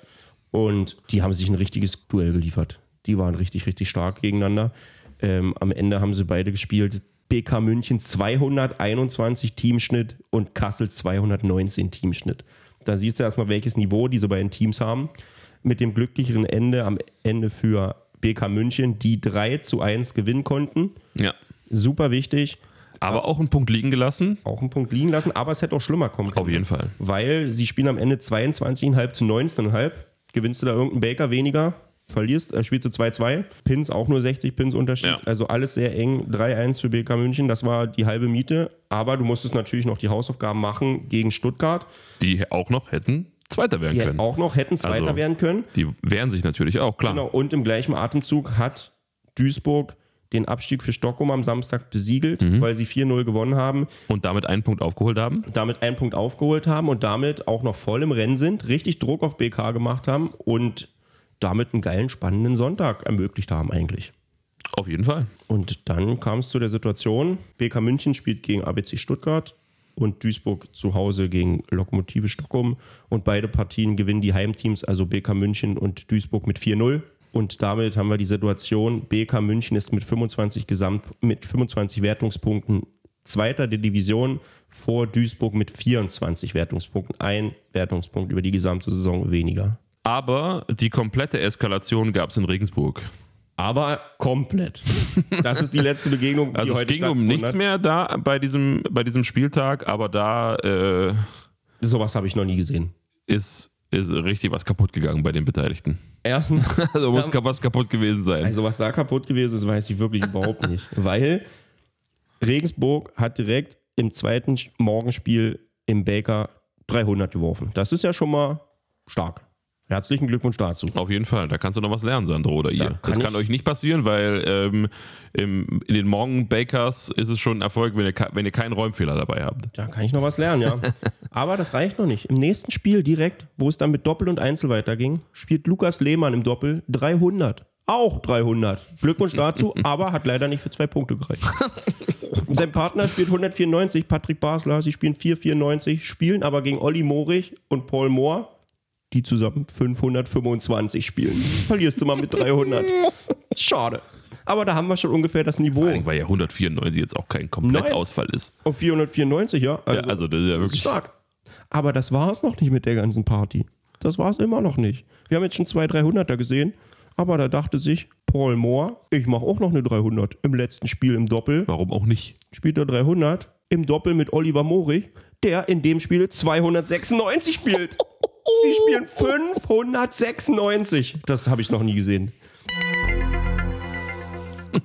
Und die haben sich ein richtiges Duell geliefert. Die waren richtig, richtig stark gegeneinander. Ähm, am Ende haben sie beide gespielt. BK München 221 Teamschnitt und Kassel 219 Teamschnitt. Da siehst du erstmal, welches Niveau diese beiden Teams haben. Mit dem glücklicheren Ende am Ende für BK München, die 3 zu 1 gewinnen konnten. ja. Super wichtig. Aber auch einen Punkt liegen gelassen. Auch einen Punkt liegen lassen, aber es hätte auch schlimmer kommen können. Auf jeden Fall. Weil sie spielen am Ende 22,5 zu 19,5. Gewinnst du da irgendeinen Baker weniger, verlierst, äh, spielst du 2-2. Pins auch nur 60 Pins Unterschied. Ja. Also alles sehr eng. 3-1 für BK München, das war die halbe Miete. Aber du musstest natürlich noch die Hausaufgaben machen gegen Stuttgart, Die auch noch hätten Zweiter werden die können. auch noch hätten Zweiter Also- werden können. Die wehren sich natürlich auch, klar. Genau. Und im gleichen Atemzug hat Duisburg den Abstieg für Stockholm am Samstag besiegelt, Mhm. weil sie 4-0 gewonnen haben. Und damit einen Punkt aufgeholt haben. damit einen Punkt aufgeholt haben und damit auch noch voll im Rennen sind, richtig Druck auf BK gemacht haben und damit einen geilen, spannenden Sonntag ermöglicht haben eigentlich. Auf jeden Fall. Und dann kam es zu der Situation, BK München spielt gegen ABC Stuttgart und Duisburg zu Hause gegen Lokomotive Stockholm und beide Partien gewinnen die Heimteams, also BK München und Duisburg mit 4-0. Und damit haben wir die Situation, BK München ist mit 25 Gesamt mit 25 Wertungspunkten Zweiter der Division vor Duisburg mit 24 Wertungspunkten. Ein Wertungspunkt über die gesamte Saison weniger. Aber die komplette Eskalation gab es in Regensburg. Aber komplett. Das ist die letzte Begegnung, die Also es heute ging um nichts mehr da bei diesem, bei diesem Spieltag, aber da äh, Sowas habe ich noch nie gesehen. ist, ist richtig was kaputt gegangen bei den Beteiligten. Erstens, *laughs* Also muss was kaputt gewesen sein. also was da kaputt gewesen ist, weiß ich wirklich überhaupt *laughs* nicht. Weil Regensburg hat direkt im zweiten Morgenspiel im Baker 300 geworfen. Das ist ja schon mal stark. Herzlichen Glückwunsch dazu. Auf jeden Fall, da kannst du noch was lernen, Sandro oder ihr. kann das kann ich- euch nicht passieren, weil ähm, im, in den Morgen-Bakers ist es schon ein Erfolg, wenn ihr, wenn ihr keinen Räumfehler dabei habt. Da kann ich noch was lernen, ja. *laughs* Aber das reicht noch nicht. Im nächsten Spiel direkt, wo es dann mit Doppel und Einzel weiterging, spielt Lukas Lehmann im Doppel 300. Auch 300. Glückwunsch dazu, *laughs* aber hat leider nicht für zwei Punkte gereicht. *laughs* Sein Partner spielt 194, Patrick Basler. Sie spielen 494, spielen aber gegen Olli Morich und Paul Mohr, die zusammen 525 spielen. Verlierst du mal mit 300. *laughs* Schade. Aber da haben wir schon ungefähr das Niveau. Vor allem, weil ja 194 jetzt auch kein Komplettausfall ist. Auf 494, ja. Ja, also das ist ja wirklich. Stark. Aber das war es noch nicht mit der ganzen Party. Das war es immer noch nicht. Wir haben jetzt schon zwei 300er gesehen, aber da dachte sich Paul Moore, ich mache auch noch eine 300. Im letzten Spiel im Doppel Warum auch nicht? spielt er 300. Im Doppel mit Oliver Morich, der in dem Spiel 296 spielt. *laughs* Sie spielen 596. Das habe ich noch nie gesehen.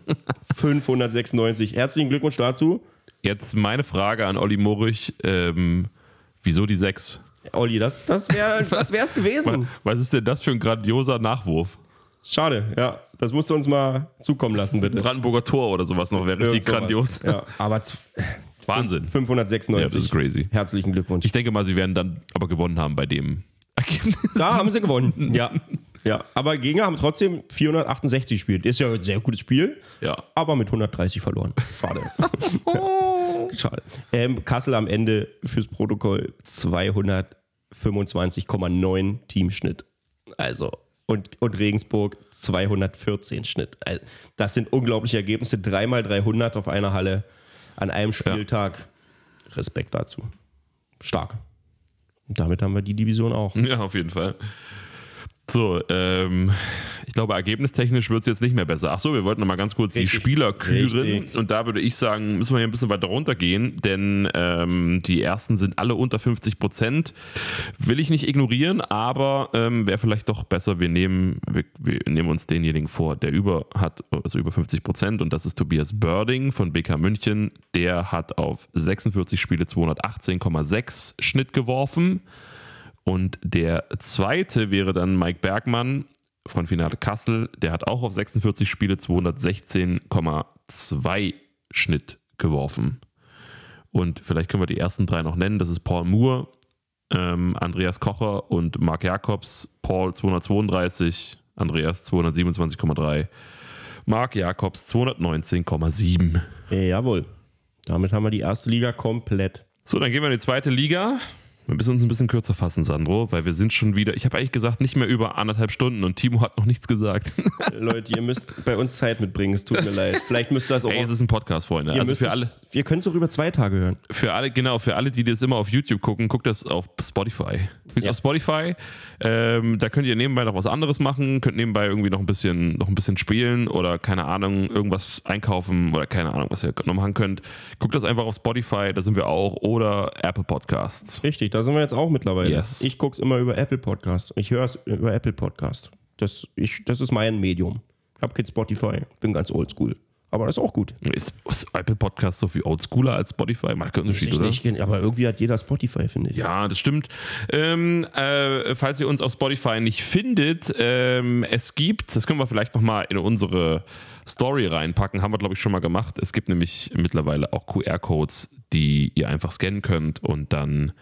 *laughs* 596. Herzlichen Glückwunsch dazu. Jetzt meine Frage an Olli Morich: ähm, Wieso die 6? Olli, das, das wäre *laughs* das wär's gewesen. Was ist denn das für ein grandioser Nachwurf? Schade, ja. Das musst du uns mal zukommen lassen, bitte. Brandenburger Tor oder sowas noch wäre richtig Irgend grandios. Ja, aber Wahnsinn. 596. Ja, das ist crazy. Herzlichen Glückwunsch. Ich denke mal, sie werden dann aber gewonnen haben bei dem Ergebnis. da haben sie gewonnen. *laughs* Ja. Ja, aber Gegner haben trotzdem 468 gespielt. Ist ja ein sehr gutes Spiel, Ja. aber mit 130 verloren. Schade. *laughs* Schade. Ähm, Kassel am Ende fürs Protokoll 225,9 Teamschnitt. Also, und, und Regensburg 214 Schnitt. Also, das sind unglaubliche Ergebnisse. Dreimal 300 auf einer Halle an einem Spieltag. Respekt dazu. Stark. Und damit haben wir die Division auch. Ja, auf jeden Fall. So, ähm, Ich glaube, ergebnistechnisch wird es jetzt nicht mehr besser. Ach so, wir wollten noch mal ganz kurz die Richtig. Spieler küren. Richtig. Und da würde ich sagen, müssen wir hier ein bisschen weiter runtergehen, denn ähm, die ersten sind alle unter 50 Prozent. Will ich nicht ignorieren, aber ähm, wäre vielleicht doch besser, wir nehmen, wir, wir nehmen uns denjenigen vor, der über hat, also über 50 Prozent. Und das ist Tobias Börding von BK München. Der hat auf 46 Spiele 218,6 Schnitt geworfen. Und der zweite wäre dann Mike Bergmann von Finale Kassel. Der hat auch auf 46 Spiele 216,2 Schnitt geworfen. Und vielleicht können wir die ersten drei noch nennen. Das ist Paul Moore, ähm, Andreas Kocher und Marc Jakobs. Paul 232, Andreas 227,3, Marc Jakobs 219,7. Jawohl. Damit haben wir die erste Liga komplett. So, dann gehen wir in die zweite Liga. Wir müssen uns ein bisschen kürzer fassen, Sandro, weil wir sind schon wieder, ich habe eigentlich gesagt, nicht mehr über anderthalb Stunden und Timo hat noch nichts gesagt. *laughs* Leute, ihr müsst bei uns Zeit mitbringen, es tut mir leid. Vielleicht müsst ihr das auch. Ey, es ist ein Podcast, Freunde. ihr Also müsst für es- alle, Wir können es auch über zwei Tage hören. für alle, genau, für alle, die das immer auf YouTube gucken, guckt das auf Spotify. Guckt Ja. auf Spotify. Ähm, da könnt ihr nebenbei noch was anderes machen, könnt nebenbei irgendwie noch ein bisschen, noch ein bisschen spielen oder keine Ahnung, irgendwas einkaufen oder keine Ahnung, was ihr noch machen könnt. Guckt das einfach auf Spotify, da sind wir auch, oder Apple Podcasts. Richtig, da sind wir jetzt auch mittlerweile. Yes. Ich gucke es immer über Apple Podcast. Ich höre es über Apple Podcast. Das, ich, das ist mein Medium. Ich habe kein Spotify, bin ganz oldschool. Aber das ist auch gut. Ist, ist Apple Podcast so viel oldschooler als Spotify? Mal kein Unterschied, oder? nicht, aber irgendwie hat jeder Spotify, finde ich. Ja, das stimmt. Ähm, äh, falls ihr uns auf Spotify nicht findet, ähm, es gibt, das können wir vielleicht nochmal in unsere Story reinpacken, haben wir glaube ich schon mal gemacht. Es gibt nämlich mittlerweile auch QR-Codes, die ihr einfach scannen könnt und dann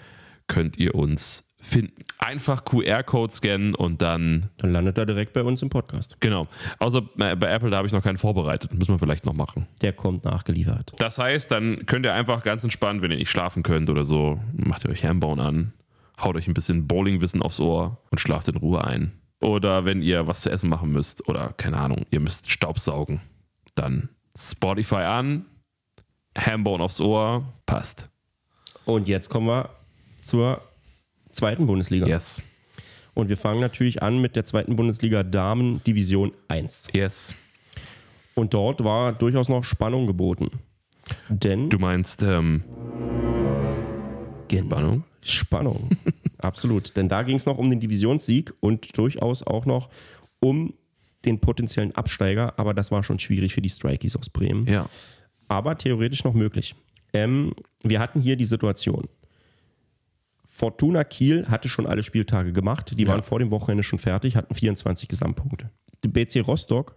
könnt ihr uns finden. Einfach QR-Code scannen und dann, Dann landet er direkt bei uns im Podcast. genau. Außer bei Apple, da habe ich noch keinen vorbereitet. Müssen wir vielleicht noch machen. Der kommt nachgeliefert. Das heißt, dann könnt ihr einfach ganz entspannt, wenn ihr nicht schlafen könnt oder so, macht ihr euch Hambauen an, haut euch ein bisschen Bowlingwissen aufs Ohr und schlaft in Ruhe ein. Oder wenn ihr was zu essen machen müsst oder keine Ahnung, ihr müsst Staubsaugen, dann Spotify an, Hambone aufs Ohr, passt. Und jetzt kommen wir zur zweiten Bundesliga. Yes. Und wir fangen natürlich an mit der zweiten Bundesliga Damen Division 1. Yes. Und dort war durchaus noch Spannung geboten. Denn Du meinst, ähm, Genau. Spannung? Spannung. *laughs* Absolut. Denn da ging es noch um den Divisionssieg und durchaus auch noch um den potenziellen Absteiger. Aber das war schon schwierig für die Strikies aus Bremen. ja. aber theoretisch noch möglich. Ähm, wir hatten hier die Situation. Fortuna Kiel hatte schon alle Spieltage gemacht. Die Ja. waren vor dem Wochenende schon fertig, hatten 24 Gesamtpunkte. Die BC Rostock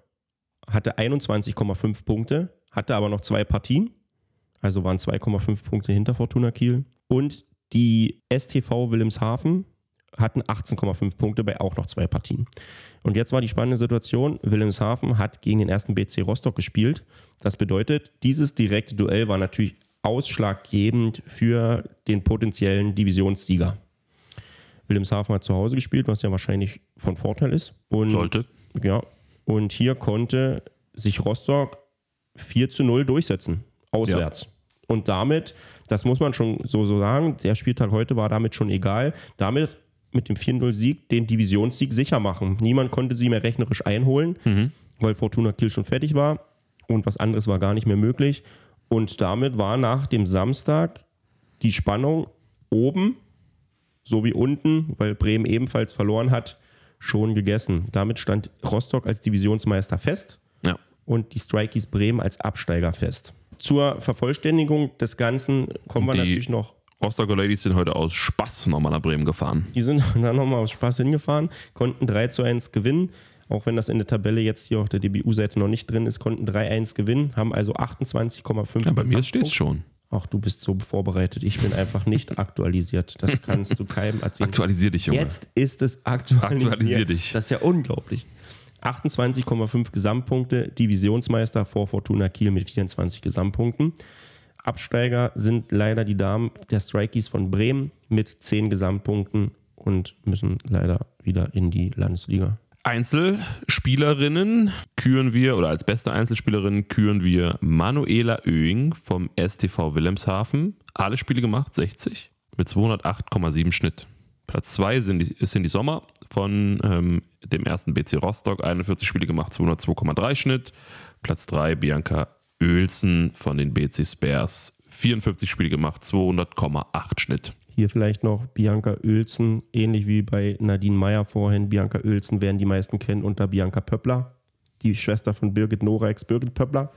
hatte 21,5 Punkte, hatte aber noch zwei Partien. Also waren 2,5 Punkte hinter Fortuna Kiel. Und die STV Wilhelmshaven hatten 18,5 Punkte bei auch noch zwei Partien. Und jetzt war die spannende Situation, Wilhelmshaven hat gegen den ersten BC Rostock gespielt. Das bedeutet, dieses direkte Duell war natürlich ausschlaggebend für den potenziellen Divisionssieger. Wilhelmshaven hat zu Hause gespielt, was ja wahrscheinlich von Vorteil ist. Und, Sollte. Ja, und hier konnte sich Rostock 4 zu 0 durchsetzen, auswärts. Und damit, das muss man schon so, so sagen, der Spieltag heute war damit schon egal. Damit mit dem 4-0-Sieg den Divisionssieg sicher machen. Niemand konnte sie mehr rechnerisch einholen, weil Fortuna Kiel schon fertig war und was anderes war gar nicht mehr möglich. Und damit war nach dem Samstag die Spannung oben sowie unten, weil Bremen ebenfalls verloren hat, schon gegessen. Damit stand Rostock als Divisionsmeister fest Ja. und die Strikies Bremen als Absteiger fest. Zur Vervollständigung des Ganzen kommen wir Die- natürlich noch. Rostocker Ladies sind heute aus Spaß nochmal nach Bremen gefahren. Die sind *laughs* dann nochmal aus Spaß hingefahren, konnten 3 zu 1 gewinnen. Auch wenn das in der Tabelle jetzt hier auf der DBU-Seite noch nicht drin ist, konnten 3-1 gewinnen, haben also 28,5 Ja, bei mir steht es schon. Ach, du bist so vorbereitet. Ich bin einfach nicht *laughs* aktualisiert. Das kannst du keinem erzählen. Aktualisier dich, Junge. Jetzt ist es aktualisiert. Aktualisier dich. Das ist ja unglaublich. 28,5 Gesamtpunkte, Divisionsmeister vor Fortuna Kiel mit 24 Gesamtpunkten. Absteiger sind leider die Damen der Strikies von Bremen mit 10 Gesamtpunkten und müssen leider wieder in die Landesliga. Einzelspielerinnen küren wir, oder als beste Einzelspielerin küren wir Manuela Oehing vom STV Wilhelmshaven. Alle Spiele gemacht, 60, mit 208,7 Schnitt. Platz 2 sind die, sind die Sommer von ähm, dem ersten BC Rostock, 41 Spiele gemacht, 202,3 Schnitt. Platz 3 Bianca Oelsen von den BC Spares, 54 Spiele gemacht, 200,8 Schnitt. Hier vielleicht noch Bianca Oelsen, ähnlich wie bei Nadine Meyer vorhin. Bianca Oelsen werden die meisten kennen unter Bianca Pöppler, die Schwester von Birgit Norex, Birgit Pöppler.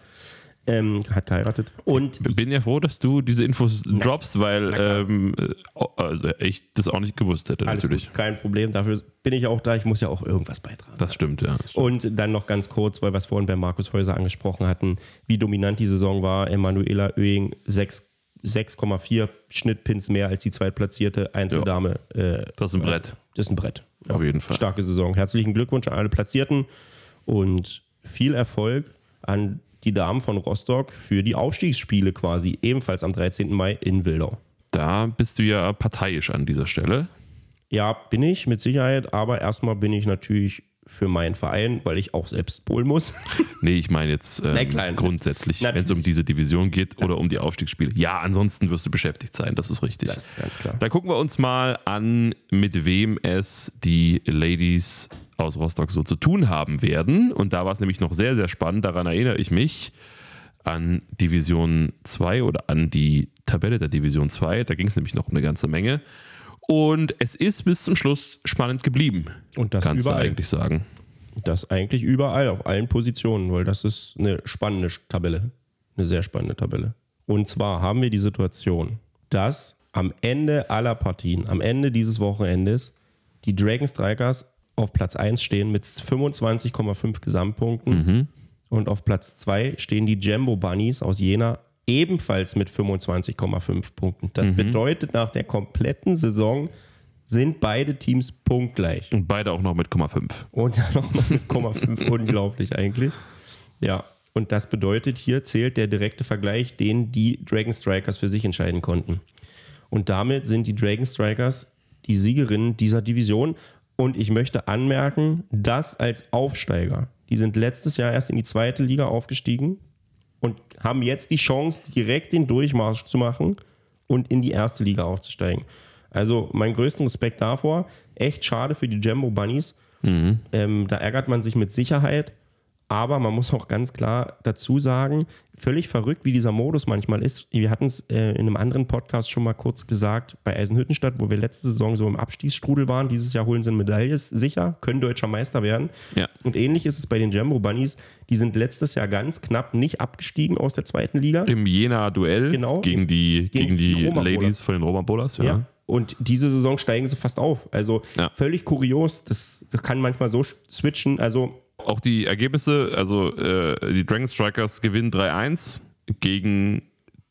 Ähm, hat geheiratet. Und Bin ja froh, dass du diese Infos droppst, weil Na ähm, äh, also ich das auch nicht gewusst hätte, alles natürlich. gut, kein Problem. Dafür bin ich auch da. Ich muss ja auch irgendwas beitragen. Das stimmt, ja. Das stimmt. Und dann noch ganz kurz, weil wir es vorhin bei Markus Häuser angesprochen hatten, wie dominant die Saison war. Emanuela Oehing 6 6,4 Schnittpins mehr als die zweitplatzierte Einzeldame. Äh, Das ist ein Brett. das ist ein Brett. Ja, Auf jeden Fall. Starke Saison. Herzlichen Glückwunsch an alle Platzierten und viel Erfolg an die Damen von Rostock für die Aufstiegsspiele quasi, ebenfalls am 13. Mai in Wildau. Da bist du ja parteiisch an dieser Stelle. Ja, bin ich mit Sicherheit, aber erstmal bin ich natürlich für meinen Verein, weil ich auch selbst polen muss. *laughs* Nee, ich meine jetzt ähm, klar. grundsätzlich, wenn es um diese Division geht oder ist um die Aufstiegsspiele. Ja, ansonsten wirst du beschäftigt sein, das ist richtig. Das ist ganz klar. Da gucken wir uns mal an, mit wem es die Ladies aus Rostock so zu tun haben werden. Und da war es nämlich noch sehr, sehr spannend. Daran erinnere ich mich an Division 2 oder an die Tabelle der Division 2. Da ging es nämlich noch um eine ganze Menge. Und es ist bis zum Schluss spannend geblieben. Und das kannst überall. du eigentlich sagen. Das eigentlich überall, auf allen Positionen, weil das ist eine spannende Tabelle. Eine sehr spannende Tabelle. Und zwar haben wir die Situation, dass am Ende aller Partien, am Ende dieses Wochenendes, die Dragon Strikers auf Platz 1 stehen mit 25,5 Gesamtpunkten. Und auf Platz 2 stehen die Jumbo Bunnies aus Jena ebenfalls mit 25,5 Punkten. Das bedeutet, nach der kompletten Saison sind beide Teams punktgleich. Und beide auch noch mit 0,5. Und dann nochmal mit 0,5. *laughs* Unglaublich eigentlich. Ja, und das bedeutet, hier zählt der direkte Vergleich, den die Dragon Strikers für sich entscheiden konnten. Und damit sind die Dragon Strikers die Siegerinnen dieser Division. Und ich möchte anmerken, das als Aufsteiger. Die sind letztes Jahr erst in die zweite Liga aufgestiegen haben jetzt die Chance, direkt den Durchmarsch zu machen und in die erste Liga aufzusteigen. Also meinen größten Respekt davor. Echt schade für die Jumbo Bunnies. Ähm, da ärgert man sich mit Sicherheit. Aber man muss auch ganz klar dazu sagen, völlig verrückt, wie dieser Modus manchmal ist. Wir hatten es äh, in einem anderen Podcast schon mal kurz gesagt, bei Eisenhüttenstadt, wo wir letzte Saison so im Abstiegsstrudel waren. Dieses Jahr holen sie eine Medaille, ist sicher, können deutscher Meister werden. Ja. Und ähnlich ist es bei den Jumbo Bunnies. Die sind letztes Jahr ganz knapp nicht abgestiegen aus der zweiten Liga. Im Jena-Duell Genau. gegen die, gegen Gegen die Ladies von den Roma Bowlers. Ja. Ja. Und diese Saison steigen sie fast auf. Also Ja. völlig kurios. Das, das kann manchmal so switchen. Also Auch die Ergebnisse, also äh, die Dragon Strikers gewinnen 3-1 gegen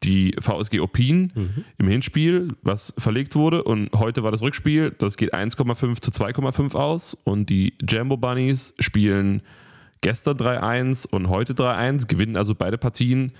die VSG Opin im Hinspiel, was verlegt wurde. Und heute war das Rückspiel. Das geht 1,5 zu 2,5 aus. Und die Jambo Bunnies spielen gestern 3-1 und heute 3-1, gewinnen also beide Partien.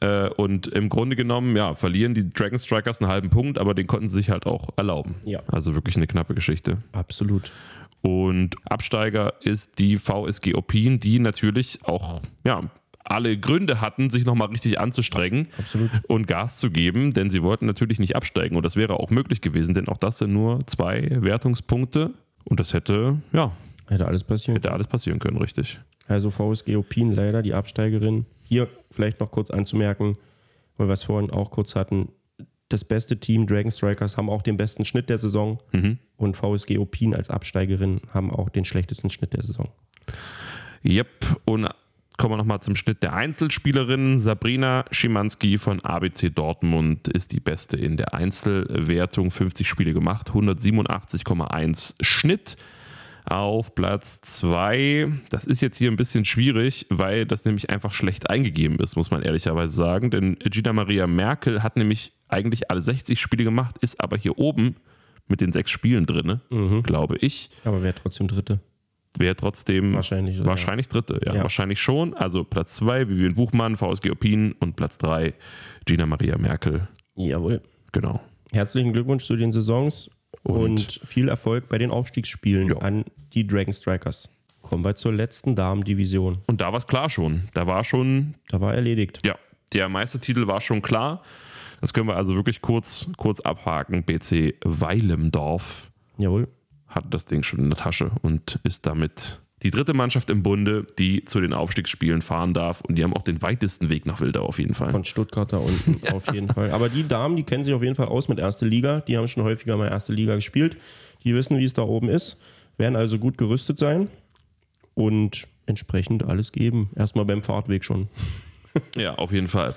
Äh, und im Grunde genommen, ja, verlieren die Dragon Strikers einen halben Punkt, aber den konnten sie sich halt auch erlauben. Ja. Also wirklich eine knappe Geschichte. absolut. Und Absteiger ist die VSG Opin, die natürlich auch ja, alle Gründe hatten, sich nochmal richtig anzustrengen Absolut. und Gas zu geben, denn sie wollten natürlich nicht absteigen. Und das wäre auch möglich gewesen, denn auch das sind nur zwei Wertungspunkte. Und das hätte, ja, Hätte alles passieren hätte alles passieren können, richtig. Also VSG Opin leider die Absteigerin. Hier vielleicht noch kurz anzumerken, weil wir es vorhin auch kurz hatten. Das beste Team Dragon Strikers haben auch den besten Schnitt der Saison und VSG Opin als Absteigerin haben auch den schlechtesten Schnitt der Saison. Yep, und kommen wir nochmal zum Schnitt der Einzelspielerinnen. Sabrina Schimanski von ABC Dortmund ist die Beste in der Einzelwertung. 50 Spiele gemacht, 187,1 Schnitt. Auf Platz 2, das ist jetzt hier ein bisschen schwierig, weil das nämlich einfach schlecht eingegeben ist, muss man ehrlicherweise sagen. Denn Gina Maria Merkel hat nämlich eigentlich alle 60 Spiele gemacht, ist aber hier oben mit den sechs Spielen drin, glaube ich. Aber wer trotzdem Dritte? Wäre trotzdem Wahrscheinlich, wahrscheinlich dritte, ja, Ja. wahrscheinlich schon. Also Platz 2 Vivian Buchmann, VSG Opin und Platz 3 Gina Maria Merkel. Jawohl. Genau. Herzlichen Glückwunsch zu den Saisons und, Und- viel Erfolg bei den Aufstiegsspielen Ja. an die Dragon Strikers. Kommen wir zur letzten Damendivision. Und da war es klar schon. Da war schon, Da war erledigt. ja, der Meistertitel war schon klar. Das können wir also wirklich kurz, kurz abhaken. BC Weilemdorf Jawohl. hat das Ding schon in der Tasche und ist damit die dritte Mannschaft im Bunde, die zu den Aufstiegsspielen fahren darf. Und die haben auch den weitesten Weg nach Wildau auf jeden Fall. Von Stuttgart da unten *laughs* auf jeden Fall. Aber die Damen, die kennen sich auf jeden Fall aus mit erste Liga. Die haben schon häufiger mal erste Liga gespielt. Die wissen, wie es da oben ist. Werden also gut gerüstet sein und entsprechend alles geben. Erstmal beim Fahrtweg schon. Ja, auf jeden Fall.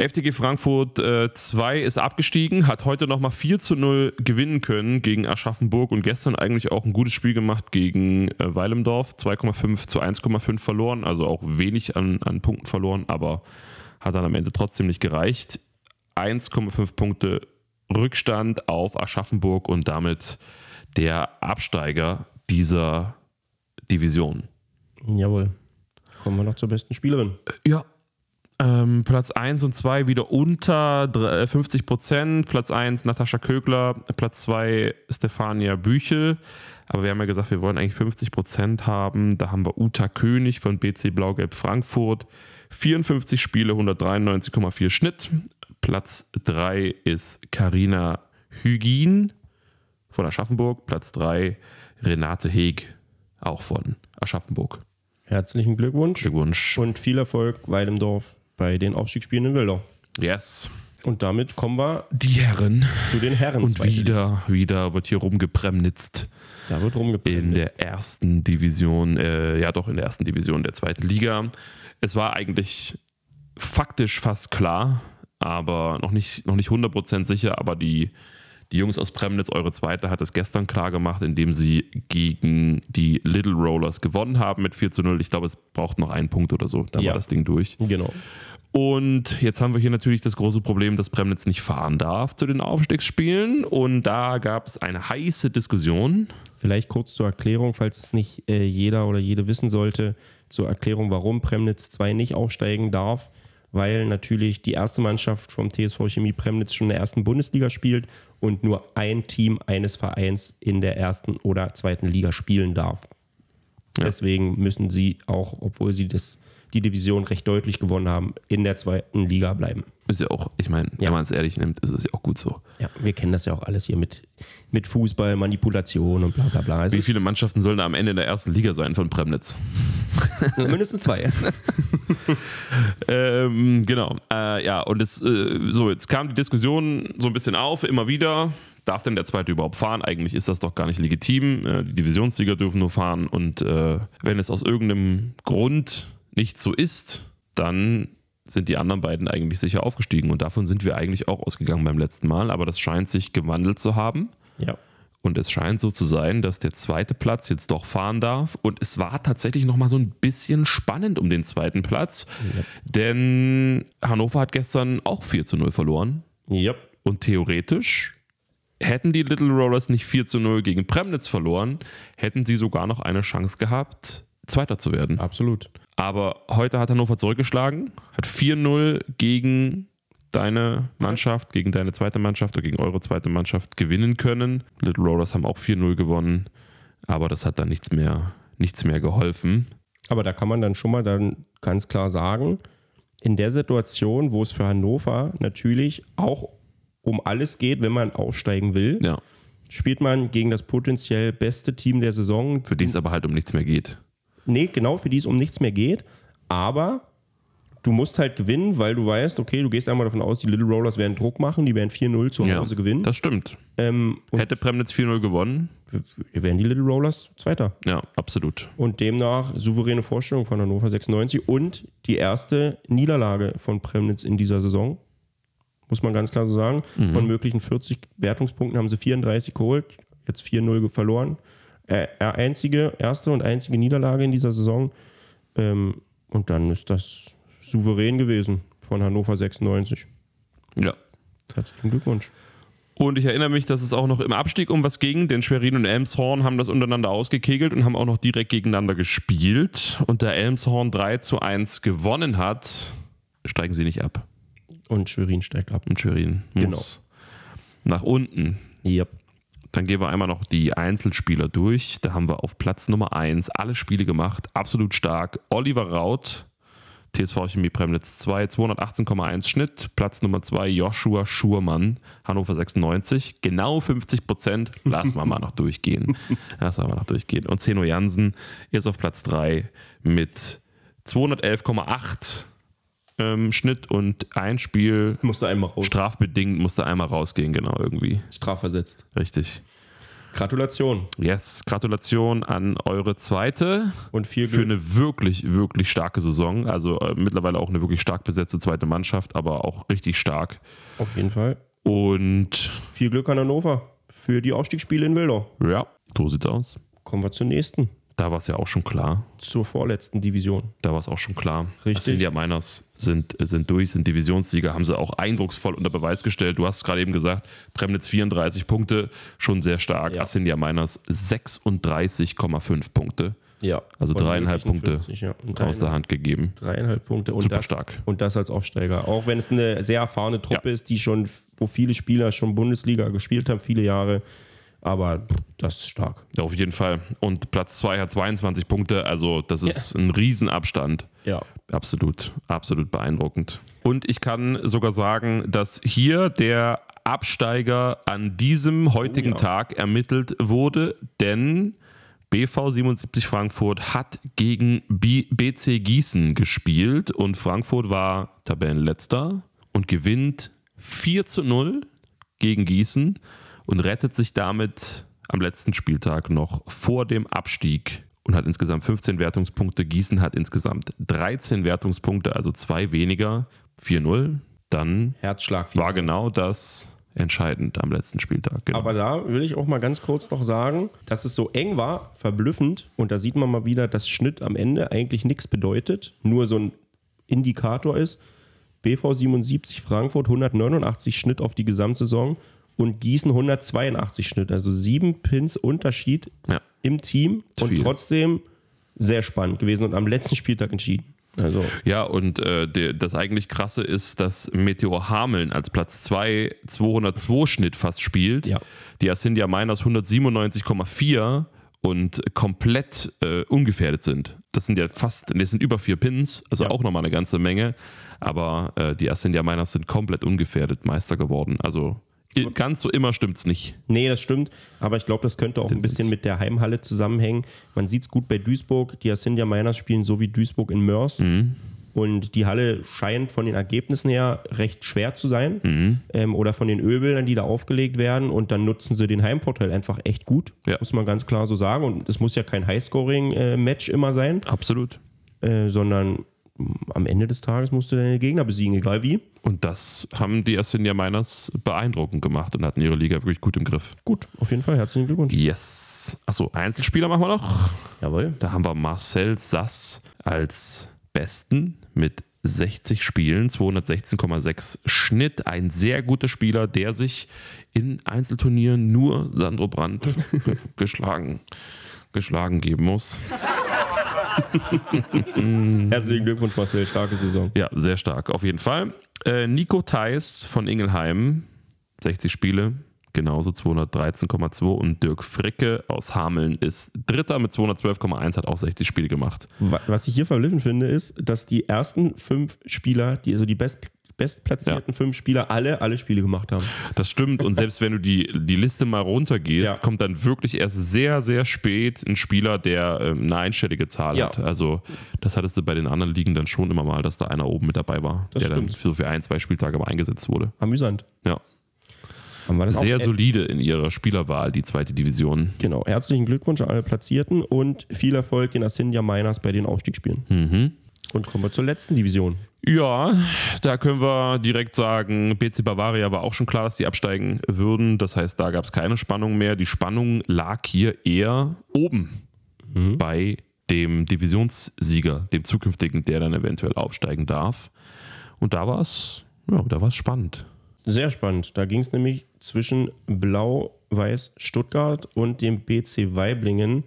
FTG Frankfurt 2 ist abgestiegen, hat heute nochmal 4 zu 0 gewinnen können gegen Aschaffenburg und gestern eigentlich auch ein gutes Spiel gemacht gegen äh, Weilemdorf. 2,5 zu 1,5 verloren, also auch wenig an, an Punkten verloren, aber hat dann am Ende trotzdem nicht gereicht. 1,5 Punkte Rückstand auf Aschaffenburg und damit der Absteiger dieser Division. Jawohl. Kommen wir noch zur besten Spielerin. Ja. Ähm, Platz 1 und 2 wieder unter dr- äh, 50 Prozent. Platz 1 Natascha Kögler, Platz 2 Stefania Büchel. Aber wir haben ja gesagt, wir wollen eigentlich 50 Prozent haben. Da haben wir Uta König von BC Blau-Gelb Frankfurt. 54 Spiele, 193,4 Schnitt. Platz 3 ist Karina Hygien von Aschaffenburg. Platz 3 Renate Heg, auch von Aschaffenburg. Herzlichen Glückwunsch Glückwunsch. und viel Erfolg Weidemdorf bei den Aufstiegsspielen in Wildau. Yes. Und damit kommen wir Die Herren. zu den Herren. Und wieder, wieder wird hier rumgepremnitzt. Da wird in rumgeplant. der ersten Division, äh, ja doch in der ersten Division der zweiten Liga. Es war eigentlich faktisch fast klar, aber noch nicht, noch nicht 100% sicher, aber die, die Jungs aus Premnitz, eure zweite, hat es gestern klar gemacht, indem sie gegen die Little Rollers gewonnen haben mit 4 zu 0. Ich glaube, es braucht noch einen Punkt oder so, dann Ja. war das Ding durch. Genau. Und jetzt haben wir hier natürlich das große Problem, dass Premnitz nicht fahren darf zu den Aufstiegsspielen. Und da gab es eine heiße Diskussion. Vielleicht kurz zur Erklärung, falls es nicht äh, jeder oder jede wissen sollte, zur Erklärung, warum Premnitz 2 nicht aufsteigen darf. Weil natürlich die erste Mannschaft vom TSV Chemie Premnitz schon in der ersten Bundesliga spielt und nur ein Team eines Vereins in der ersten oder zweiten Liga spielen darf. Ja. Deswegen müssen sie auch, obwohl sie das, die Division recht deutlich gewonnen haben, in der zweiten Liga bleiben. Ist ja auch, ich meine, Ja. wenn man es ehrlich nimmt, ist es ja auch gut so. Ja, wir kennen das ja auch alles hier mit, mit Fußball, Manipulation und bla bla bla. Also Wie es viele Mannschaften sollen da am Ende in der ersten Liga sein von Premnitz? mindestens zwei. *laughs* Ähm, genau. Äh, ja, und es, äh, so, jetzt kam die Diskussion so ein bisschen auf, immer wieder. Darf denn der zweite überhaupt fahren? Eigentlich ist das doch gar nicht legitim. Äh, die Divisionssieger dürfen nur fahren. Und äh, wenn es aus irgendeinem Grund nicht so ist, dann sind die anderen beiden eigentlich sicher aufgestiegen. Und davon sind wir eigentlich auch ausgegangen beim letzten Mal. Aber das scheint sich gewandelt zu haben. Ja. Und es scheint so zu sein, dass der zweite Platz jetzt doch fahren darf. Und es war tatsächlich noch mal so ein bisschen spannend um den zweiten Platz. Denn Hannover hat gestern auch 4 zu 0 verloren. Ja. Und theoretisch hätten die Little Rollers nicht 4 zu 0 gegen Premnitz verloren, hätten sie sogar noch eine Chance gehabt, Zweiter zu werden. Absolut. Aber heute hat Hannover zurückgeschlagen, hat 4-0 gegen deine Mannschaft, gegen deine zweite Mannschaft oder gegen eure zweite Mannschaft gewinnen können. Little Rollers haben auch 4-0 gewonnen, aber das hat dann nichts mehr, nichts mehr geholfen. Aber da kann man dann schon mal dann ganz klar sagen, in der Situation, wo es für Hannover natürlich auch um alles geht, wenn man aufsteigen will, Ja, spielt man gegen das potenziell beste Team der Saison. für die es aber halt um nichts mehr geht. Nee, genau, für die es um nichts mehr geht. Aber du musst halt gewinnen, weil du weißt, okay, du gehst einmal davon aus, die Little Rollers werden Druck machen, die werden 4-0 zu Ja, Hause gewinnen. das stimmt. Ähm, Hätte Premnitz 4-0 gewonnen, werden die Little Rollers Zweiter. ja, absolut. Und demnach souveräne Vorstellung von Hannover 96 und die erste Niederlage von Premnitz in dieser Saison. Muss man ganz klar so sagen. Von möglichen 40 Wertungspunkten haben sie 34 geholt, jetzt 4-0 verloren. Einzige, erste und einzige Niederlage in dieser Saison. Ähm, und dann ist das souverän gewesen von Hannover 96. Ja. Herzlichen Glückwunsch. Und ich erinnere mich, dass es auch noch im Abstieg um was ging, denn Schwerin und Elmshorn haben das untereinander ausgekegelt und haben auch noch direkt gegeneinander gespielt. Und da Elmshorn 3 zu 1 gewonnen hat, steigen sie nicht ab. Und Schwerin steigt ab. Und Schwerin muss nach unten. Yep. Dann gehen wir einmal noch die Einzelspieler durch. Da haben wir auf Platz Nummer 1 alle Spiele gemacht. Absolut stark. Oliver Raut, TSV Chemie Premnitz 2, 218,1 Schnitt. Platz Nummer 2 Joshua Schurmann, Hannover 96. Genau 50 Prozent. Lass mal mal noch durchgehen. *laughs* Lass mal noch durchgehen. Und Zeno Jansen ist auf Platz 3 mit 211,8 ähm, Schnitt und ein Spiel Musste einmal raus. strafbedingt musste einmal rausgehen, genau irgendwie. Strafversetzt. Richtig. Gratulation Yes, Gratulation an eure zweite und viel für Glück. eine wirklich, wirklich starke Saison. Also äh, mittlerweile auch eine wirklich stark besetzte zweite Mannschaft, aber auch richtig stark. Auf jeden Fall. Und Viel Glück an Hannover für die Aufstiegsspiele in Wildau. ja, so sieht's aus. Kommen wir zur nächsten, Da war es ja auch schon klar. zur vorletzten Division. Da war es auch schon klar. Richtig. Cindia Miners sind, sind durch, sind Divisionssieger, haben sie auch eindrucksvoll unter Beweis gestellt. Du hast es gerade eben gesagt, Premnitz 34 Punkte, schon sehr stark. Ja. Ascendia Miners 36,5 Punkte Ja. Also dreieinhalb Punkte 50, ja. Und aus der dreieinhalb, Hand gegeben. dreieinhalb Punkte. Und Super das, stark. Und das als Aufsteiger. Auch wenn es eine sehr erfahrene Truppe Ja. ist, die schon, wo viele Spieler schon Bundesliga gespielt haben, viele Jahre. Aber das ist stark. Ja, auf jeden Fall. Und Platz 2 hat 22 Punkte, also das ist ein Riesenabstand. Ja. Absolut, absolut beeindruckend. Und ich kann sogar sagen, dass hier der Absteiger an diesem heutigen Oh ja. Tag ermittelt wurde, denn BV 77 Frankfurt hat gegen BC Gießen gespielt und Frankfurt war Tabellenletzter und gewinnt 4 zu 0 gegen Gießen und rettet sich damit am letzten Spieltag noch vor dem Abstieg und hat insgesamt 15 Wertungspunkte. Gießen hat insgesamt 13 Wertungspunkte, also zwei weniger. 4-0. Dann Herzschlag. war genau das entscheidend am letzten Spieltag. Genau. Aber da will ich auch mal ganz kurz noch sagen, dass es so eng war, verblüffend. Und da sieht man mal wieder, dass Schnitt am Ende eigentlich nichts bedeutet, nur so ein Indikator ist. BV 77 Frankfurt 189 Schnitt auf die Gesamtsaison und Gießen 182 Schnitt. Also sieben Pins Unterschied ja. im Team und Viel. trotzdem sehr spannend gewesen und am letzten Spieltag entschieden. Also Ja, und äh, der, das eigentlich krasse ist, dass Meteor Hameln als Platz 2 202 Schnitt fast spielt. Ja. Die Ascendia Miners 197,4 und komplett äh, ungefährdet sind. Das sind ja fast, das sind über vier Pins, also Ja. auch nochmal eine ganze Menge. Aber äh, die Ascendia Miners sind komplett ungefährdet Meister geworden. Also ganz so immer stimmt's nicht. Nee, das stimmt. Aber ich glaube, das könnte auch ein bisschen mit der Heimhalle zusammenhängen. Man sieht es gut bei Duisburg. Die Ascendia Miners spielen so wie Duisburg in Mörs. Mhm. Und die Halle scheint von den Ergebnissen her recht schwer zu sein. Mhm. Ähm, oder von den Ölbildern, die da aufgelegt werden. Und dann nutzen sie den Heimvorteil einfach echt gut. Ja. Muss man ganz klar so sagen. Und es muss ja kein Highscoring-Match immer sein, Absolut. äh, sondern am Ende des Tages musst du deine Gegner besiegen, egal wie. Und das haben die Ascendia Miners beeindruckend gemacht und hatten ihre Liga wirklich gut im Griff. Gut, auf jeden Fall. Herzlichen Glückwunsch. Yes. Achso, Einzelspieler machen wir noch. Jawohl. Da haben wir Marcel Sass als Besten mit 60 Spielen, 216,6 Schnitt. Ein sehr guter Spieler, der sich in Einzelturnieren nur Sandro Brandt *laughs* ge- geschlagen, geschlagen geben muss. *laughs* Herzlichen Glückwunsch, Marcel. Starke Saison. Ja, sehr stark, auf jeden Fall. Äh, Nico Theis von Ingelheim, 60 Spiele, genauso 213,2 und Dirk Fricke aus Hameln ist Dritter mit 212,1, hat auch 60 Spiele gemacht. Wa- Was ich hier verblüffend finde, ist, dass die ersten fünf Spieler, die, also die best, bestplatzierten fünf Spieler, alle alle Spiele gemacht haben. Das stimmt. Und selbst wenn du die, die Liste mal runtergehst, Ja. kommt dann wirklich erst sehr, sehr spät ein Spieler, der ähm, eine einstellige Zahl Ja. hat. Also, das hattest du bei den anderen Ligen dann schon immer mal, dass da einer oben mit dabei war, Das der stimmt. dann für, für ein, zwei Spieltage mal eingesetzt wurde. Amüsant. Ja. Sehr solide in ihrer Spielerwahl, die zweite Division. Genau. Herzlichen Glückwunsch an alle Platzierten und viel Erfolg den Ascendia Miners bei den Aufstiegsspielen. Mhm. Und kommen wir zur letzten Division. Ja, da können wir direkt sagen, BC Bavaria war auch schon klar, dass die absteigen würden. Das heißt, da gab es keine Spannung mehr. Die Spannung lag hier eher oben bei dem Divisionssieger, dem zukünftigen, der dann eventuell aufsteigen darf. Und da war es, ja, da war es spannend. Sehr spannend. Da ging es nämlich zwischen Blau-Weiß Stuttgart und dem BC Weiblingen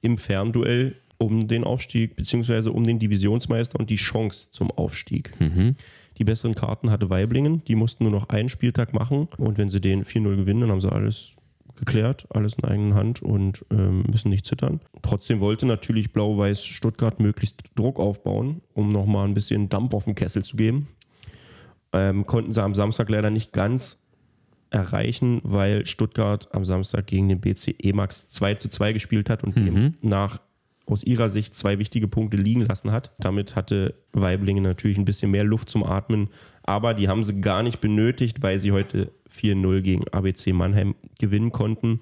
im Fernduell um den Aufstieg, beziehungsweise um den Divisionsmeister und die Chance zum Aufstieg. Die besseren Karten hatte Weiblingen, die mussten nur noch einen Spieltag machen und wenn sie den 4-0 gewinnen, dann haben sie alles geklärt, alles in eigener Hand und ähm, müssen nicht zittern. Trotzdem wollte natürlich Blau-Weiß Stuttgart möglichst Druck aufbauen, um nochmal ein bisschen Dampf auf den Kessel zu geben. Ähm, konnten sie am Samstag leider nicht ganz erreichen, weil Stuttgart am Samstag gegen den BC Emax 2 zu 2 gespielt hat und mhm. nach aus ihrer Sicht zwei wichtige Punkte liegen lassen hat. Damit hatte Weiblingen natürlich ein bisschen mehr Luft zum Atmen, aber die haben sie gar nicht benötigt, weil sie heute 4-0 gegen ABC Mannheim gewinnen konnten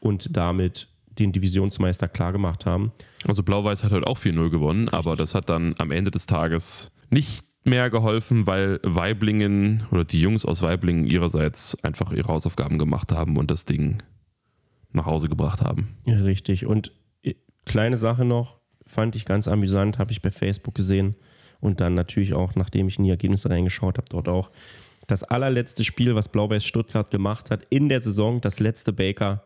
und damit den Divisionsmeister klargemacht haben. Also Blau-Weiß hat heute auch 4-0 gewonnen, aber das hat dann am Ende des Tages nicht mehr geholfen, weil Weiblingen oder die Jungs aus Weiblingen ihrerseits einfach ihre Hausaufgaben gemacht haben und das Ding nach Hause gebracht haben. Ja, richtig. Und kleine Sache noch, fand ich ganz amüsant, habe ich bei Facebook gesehen. Und dann natürlich auch, nachdem ich in die Ergebnisse reingeschaut habe, dort auch. Das allerletzte Spiel, was Blau-Weiß Stuttgart gemacht hat in der Saison, das letzte Baker.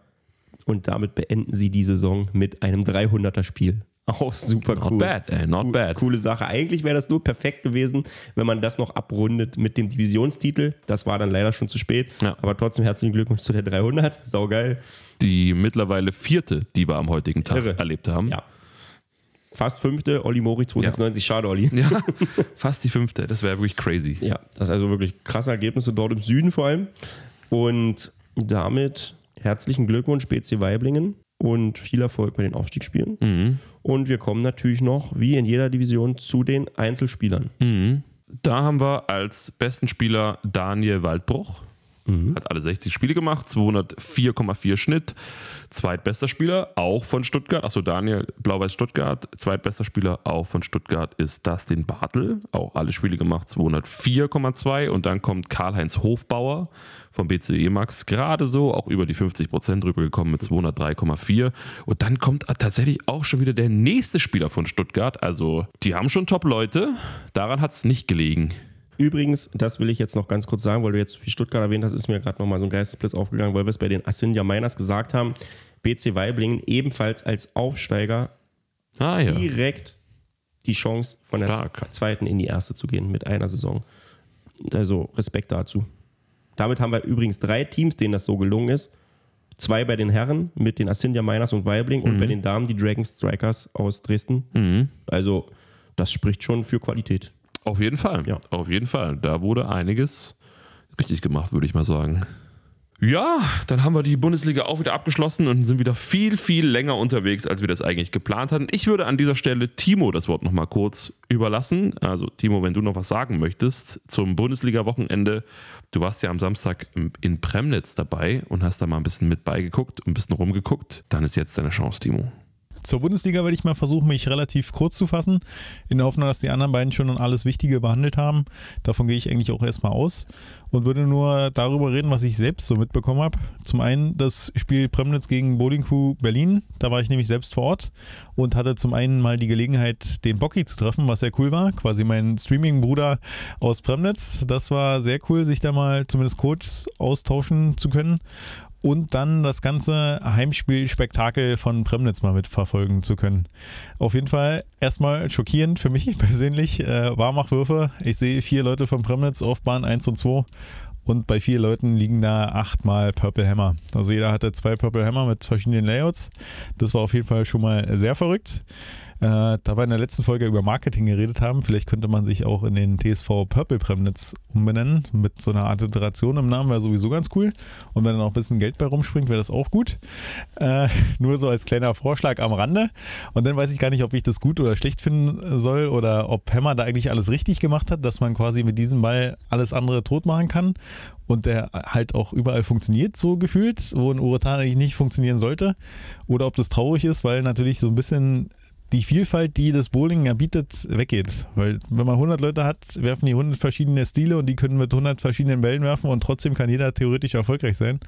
Und damit beenden sie die Saison mit einem 300er Spiel. Auch *laughs* super not cool. Bad, ey, not cool, bad. Coole Sache. Eigentlich wäre das nur perfekt gewesen, wenn man das noch abrundet mit dem Divisionstitel. Das war dann leider schon zu spät. Ja. Aber trotzdem herzlichen Glückwunsch zu der 300. Saugeil. Die mittlerweile vierte, die wir am heutigen Tag Irre. erlebt haben. Ja. Fast fünfte, Olli Mori 296. Schade, Olli. Ja, *laughs* fast die fünfte. Das wäre wirklich crazy. Ja, das ist also wirklich krasse Ergebnisse dort im Süden vor allem. Und damit herzlichen Glückwunsch, BC Weiblingen und viel Erfolg bei den Aufstiegsspielen. Mhm. Und wir kommen natürlich noch, wie in jeder Division, zu den Einzelspielern. Mhm. Da haben wir als besten Spieler Daniel Waldbruch. Hat alle 60 Spiele gemacht, 204,4 Schnitt. Zweitbester Spieler, auch von Stuttgart. Achso, Daniel Blau-Weiß Stuttgart. Zweitbester Spieler, auch von Stuttgart, ist Dustin Bartel. Auch alle Spiele gemacht, 204,2. Und dann kommt Karl-Heinz Hofbauer vom BCE Max. Gerade so, auch über die 50 Prozent rübergekommen mit 203,4. Und dann kommt tatsächlich auch schon wieder der nächste Spieler von Stuttgart. Also, die haben schon Top-Leute. Daran hat es nicht gelegen. Übrigens, das will ich jetzt noch ganz kurz sagen, weil du jetzt viel Stuttgart erwähnt hast, ist mir gerade nochmal so ein Geistesblitz aufgegangen, weil wir es bei den Asinja Miners gesagt haben. BC Weiblingen ebenfalls als Aufsteiger Ah ja. direkt die Chance von der Stark. zweiten in die erste zu gehen mit einer Saison. Also Respekt dazu. Damit haben wir übrigens drei Teams, denen das so gelungen ist. Zwei bei den Herren mit den Asinja Miners und Weibling und bei den Damen die Dragon Strikers aus Dresden. Mhm. Also das spricht schon für Qualität. Auf jeden Fall. Ja. Auf jeden Fall. Da wurde einiges richtig gemacht, würde ich mal sagen. Ja, dann haben wir die Bundesliga auch wieder abgeschlossen und sind wieder viel, viel länger unterwegs, als wir das eigentlich geplant hatten. Ich würde an dieser Stelle Timo das Wort nochmal kurz überlassen. Also, Timo, wenn du noch was sagen möchtest zum Bundesliga-Wochenende. Du warst ja am Samstag in Premnitz dabei und hast da mal ein bisschen mit beigeguckt und ein bisschen rumgeguckt. Dann ist jetzt deine Chance, Timo. Zur Bundesliga werde ich mal versuchen, mich relativ kurz zu fassen, in der Hoffnung, dass die anderen beiden schon alles Wichtige behandelt haben. Davon gehe ich eigentlich auch erstmal aus und würde nur darüber reden, was ich selbst so mitbekommen habe. Zum einen das Spiel Premnitz gegen Bowling Crew Berlin. Da war ich nämlich selbst vor Ort und hatte zum einen mal die Gelegenheit, den Bocky zu treffen, was sehr cool war. Quasi mein Streaming-Bruder aus Premnitz. Das war sehr cool, sich da mal zumindest kurz austauschen zu können und dann das ganze Heimspiel-Spektakel von Premnitz mal mitverfolgen zu können. Auf jeden Fall erstmal schockierend für mich *laughs* persönlich. Äh, Warmachwürfe. Ich sehe vier Leute von Premnitz auf Bahn 1 und 2 und bei vier Leuten liegen da achtmal Purple Hammer. Also jeder hatte zwei Purple Hammer mit verschiedenen Layouts. Das war auf jeden Fall schon mal sehr verrückt. Äh, da wir in der letzten Folge über Marketing geredet haben, vielleicht könnte man sich auch in den TSV Purple Premnitz umbenennen. Mit so einer Art Iteration im Namen wäre sowieso ganz cool. Und wenn dann auch ein bisschen Geld bei rumspringt, wäre das auch gut. Äh, *laughs* nur so als kleiner Vorschlag am Rande. Und dann weiß ich gar nicht, ob ich das gut oder schlecht finden soll oder ob Hammer da eigentlich alles richtig gemacht hat, dass man quasi mit diesem Ball alles andere tot machen kann und der halt auch überall funktioniert, so gefühlt, wo ein Uretan eigentlich nicht funktionieren sollte. Oder ob das traurig ist, weil natürlich so ein bisschen die Vielfalt, die das Bowling ja bietet, weggeht. Weil wenn man 100 Leute hat, werfen die 100 verschiedene Stile und die können mit 100 verschiedenen Bällen werfen und trotzdem kann jeder theoretisch erfolgreich sein.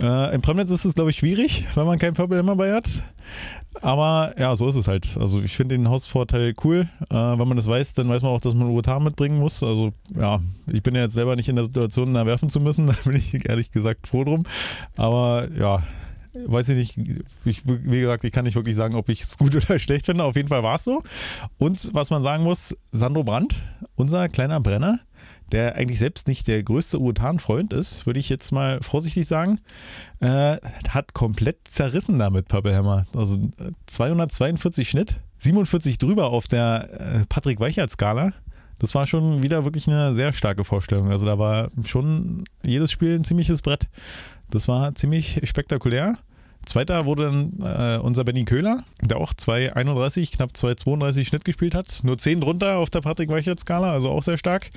Äh, Im Premnitz ist es, glaube ich, schwierig, weil man keinen Purple immer bei hat. Aber ja, so ist es halt. Also ich finde den Hausvorteil cool. Äh, wenn man das weiß, dann weiß man auch, dass man Urotan mitbringen muss. Also ja, ich bin ja jetzt selber nicht in der Situation, da werfen zu müssen. *laughs* Da bin ich ehrlich gesagt froh drum. Aber ja, weiß ich nicht, ich, wie gesagt, ich kann nicht wirklich sagen, ob ich es gut *laughs* oder schlecht finde. Auf jeden Fall war es so. Und was man sagen muss, Sandro Brandt, unser kleiner Brenner, der eigentlich selbst nicht der größte Urutan-Freund ist, würde ich jetzt mal vorsichtig sagen, äh, hat komplett zerrissen damit Pappelhammer. Also äh, 242 Schnitt, 47 drüber auf der äh, Patrick Weichert-Skala. Das war schon wieder wirklich eine sehr starke Vorstellung. Also da war schon jedes Spiel ein ziemliches Brett. Das war ziemlich spektakulär. Zweiter wurde dann äh, unser Benny Köhler, der auch 2,31, knapp 2,32 Schnitt gespielt hat. Nur 10 drunter auf der Patrick Weichert-Skala, also auch sehr stark.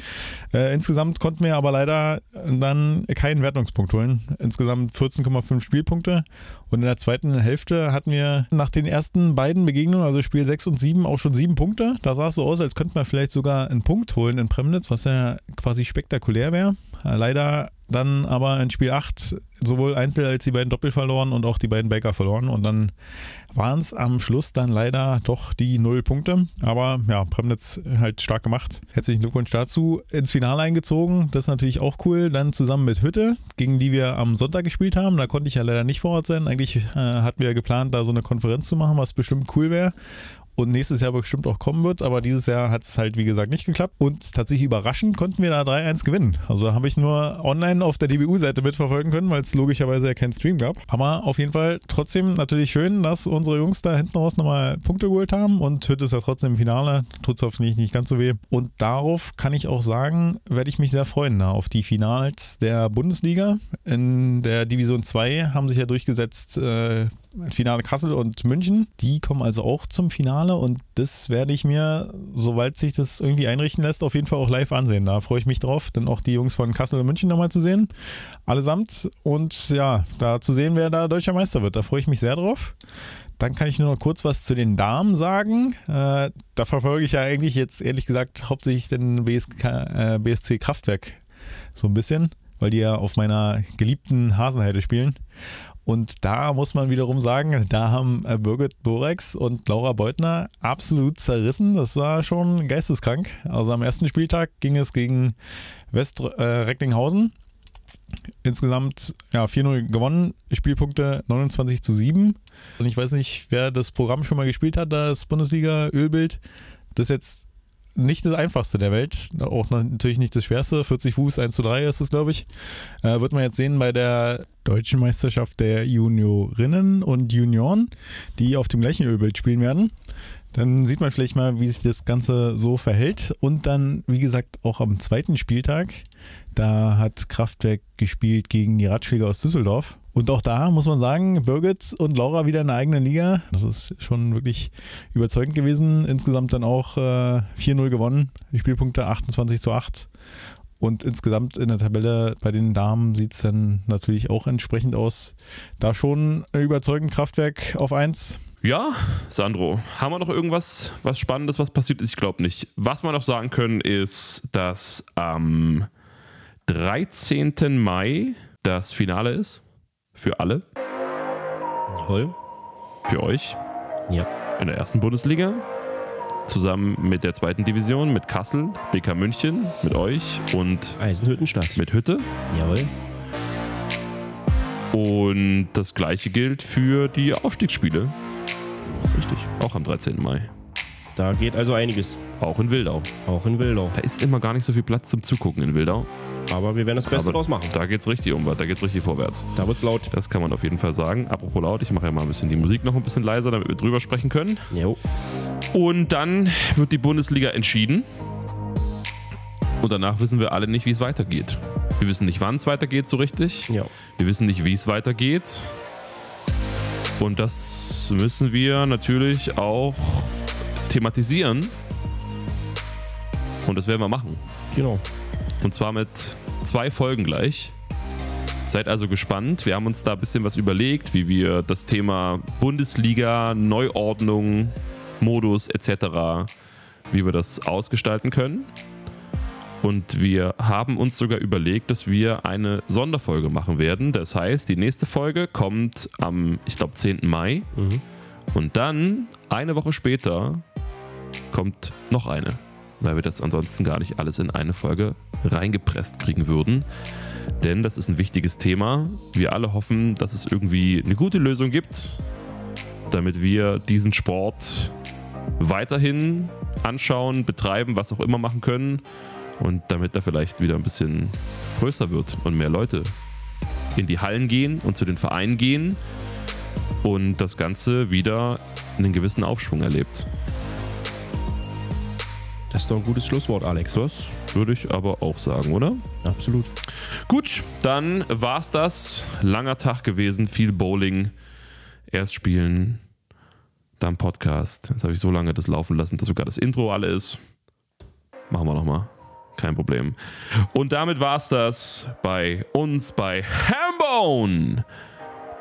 Äh, insgesamt konnten wir aber leider dann keinen Wertungspunkt holen. Insgesamt 14,5 Spielpunkte. Und in der zweiten Hälfte hatten wir nach den ersten beiden Begegnungen, also Spiel 6 und 7, auch schon 7 Punkte. Da sah es so aus, als könnte man vielleicht sogar einen Punkt holen in Premnitz, was ja quasi spektakulär wäre. Leider dann aber in Spiel 8 sowohl Einzel als die beiden Doppel verloren und auch die beiden Baker verloren. Und dann waren es am Schluss dann leider doch die null Punkte. Aber ja, Premnitz halt stark gemacht. Herzlichen Glückwunsch dazu. Ins Finale eingezogen. Das ist natürlich auch cool. Dann zusammen mit Hütte, gegen die wir am Sonntag gespielt haben. Da konnte ich ja leider nicht vor Ort sein. Eigentlich äh, hatten wir geplant, da so eine Konferenz zu machen, was bestimmt cool wäre und nächstes Jahr bestimmt auch kommen wird. Aber dieses Jahr hat es halt, wie gesagt, nicht geklappt. Und tatsächlich überraschend konnten wir da 3-1 gewinnen. Also habe ich nur online auf der DBU-Seite mitverfolgen können, weil es logischerweise ja keinen Stream gab. Aber auf jeden Fall trotzdem natürlich schön, dass unsere Jungs da hinten raus nochmal Punkte geholt haben. Und Hütte ist ja trotzdem im Finale. Tut es hoffentlich nicht ganz so weh. Und darauf kann ich auch sagen, werde ich mich sehr freuen, na, auf die Finals der Bundesliga. In der Division 2 haben sich ja durchgesetzt äh, Finale Kassel und München. Die kommen also auch zum Finale und das werde ich mir, sobald sich das irgendwie einrichten lässt, auf jeden Fall auch live ansehen. Da freue ich mich drauf, dann auch die Jungs von Kassel und München nochmal zu sehen. Allesamt und ja, da zu sehen, wer da deutscher Meister wird. Da freue ich mich sehr drauf. Dann kann ich nur noch kurz was zu den Damen sagen. Äh, da verfolge ich ja eigentlich jetzt ehrlich gesagt hauptsächlich den BSK, äh, BSC Kraftwerk so ein bisschen, weil die ja auf meiner geliebten Hasenheide spielen. Und da muss man wiederum sagen, da haben äh, Birgit Borex und Laura Beutner absolut zerrissen. Das war schon geisteskrank. Also am ersten Spieltag ging es gegen West äh, Recklinghausen. Insgesamt ja, 4-0 gewonnen, Spielpunkte 29 zu 7. Und ich weiß nicht, wer das Programm schon mal gespielt hat, das Bundesliga-Ölbild. Das ist jetzt nicht das einfachste der Welt, auch natürlich nicht das schwerste. 40 Fuß, 1 zu 3 ist es, glaube ich. Äh, wird man jetzt sehen bei der deutschen Meisterschaft der Juniorinnen und Junioren, die auf dem gleichen Ölbild spielen werden. Dann sieht man vielleicht mal, wie sich das Ganze so verhält. Und dann, wie gesagt, auch am zweiten Spieltag, da hat Kraftwerk gespielt gegen die Radschläger aus Düsseldorf. Und auch da muss man sagen, Birgit und Laura wieder in der eigenen Liga. Das ist schon wirklich überzeugend gewesen. Insgesamt dann auch äh, 4-0 gewonnen. Die Spielpunkte 28 zu 8. Und insgesamt in der Tabelle bei den Damen sieht es dann natürlich auch entsprechend aus. Da schon überzeugend Kraftwerk auf 1. Ja, Sandro, haben wir noch irgendwas, was Spannendes, was passiert ist? Ich glaube nicht. Was wir noch sagen können, ist, dass am 13. Mai das Finale ist. Für alle. Toll. Für euch. Ja. In der ersten Bundesliga. Zusammen mit der zweiten Division, mit Kassel, BK München, mit euch und Eisenhüttenstadt. mit Hütte. Jawohl. Und das gleiche gilt für die Aufstiegsspiele. Richtig. Auch am 13. Mai. Da geht also einiges. Auch in Wildau. Auch in Wildau. Da ist immer gar nicht so viel Platz zum Zugucken in Wildau. Aber wir werden das Beste Aber draus machen. Da geht's richtig um was, da geht's richtig vorwärts. Da wird's laut. Das kann man auf jeden Fall sagen. Apropos laut, ich mache ja mal ein bisschen die Musik noch ein bisschen leiser, damit wir drüber sprechen können. Jo. Und dann wird die Bundesliga entschieden. Und danach wissen wir alle nicht, wie es weitergeht. Wir wissen nicht, wann es weitergeht so richtig. Ja. Wir wissen nicht, wie es weitergeht. Und das müssen wir natürlich auch thematisieren. Und das werden wir machen. Genau. Und zwar mit zwei Folgen gleich. Seid also gespannt. Wir haben uns da ein bisschen was überlegt, wie wir das Thema Bundesliga, Neuordnung, Modus etc., wie wir das ausgestalten können. Und wir haben uns sogar überlegt, dass wir eine Sonderfolge machen werden. Das heißt, die nächste Folge kommt am, ich glaube, 10. Mai. Mhm. Und dann, eine Woche später, kommt noch eine. Weil wir das ansonsten gar nicht alles in eine Folge reingepresst kriegen würden. Denn das ist ein wichtiges Thema. Wir alle hoffen, dass es irgendwie eine gute Lösung gibt, damit wir diesen Sport weiterhin anschauen, betreiben, was auch immer machen können. Und damit er vielleicht wieder ein bisschen größer wird und mehr Leute in die Hallen gehen und zu den Vereinen gehen und das Ganze wieder einen gewissen Aufschwung erlebt. Das ist doch ein gutes Schlusswort, Alex. Das würde ich aber auch sagen, oder? Absolut. Gut, dann war's das. Langer Tag gewesen, viel Bowling. Erst spielen, dann Podcast. Jetzt habe ich so lange das laufen lassen, dass sogar das Intro alle ist. Machen wir nochmal. Kein Problem. Und damit war's das bei uns bei Hambone,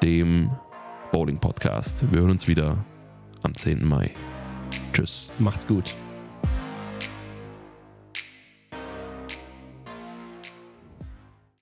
dem Bowling Podcast. Wir hören uns wieder am 10. Mai. Tschüss. Macht's gut.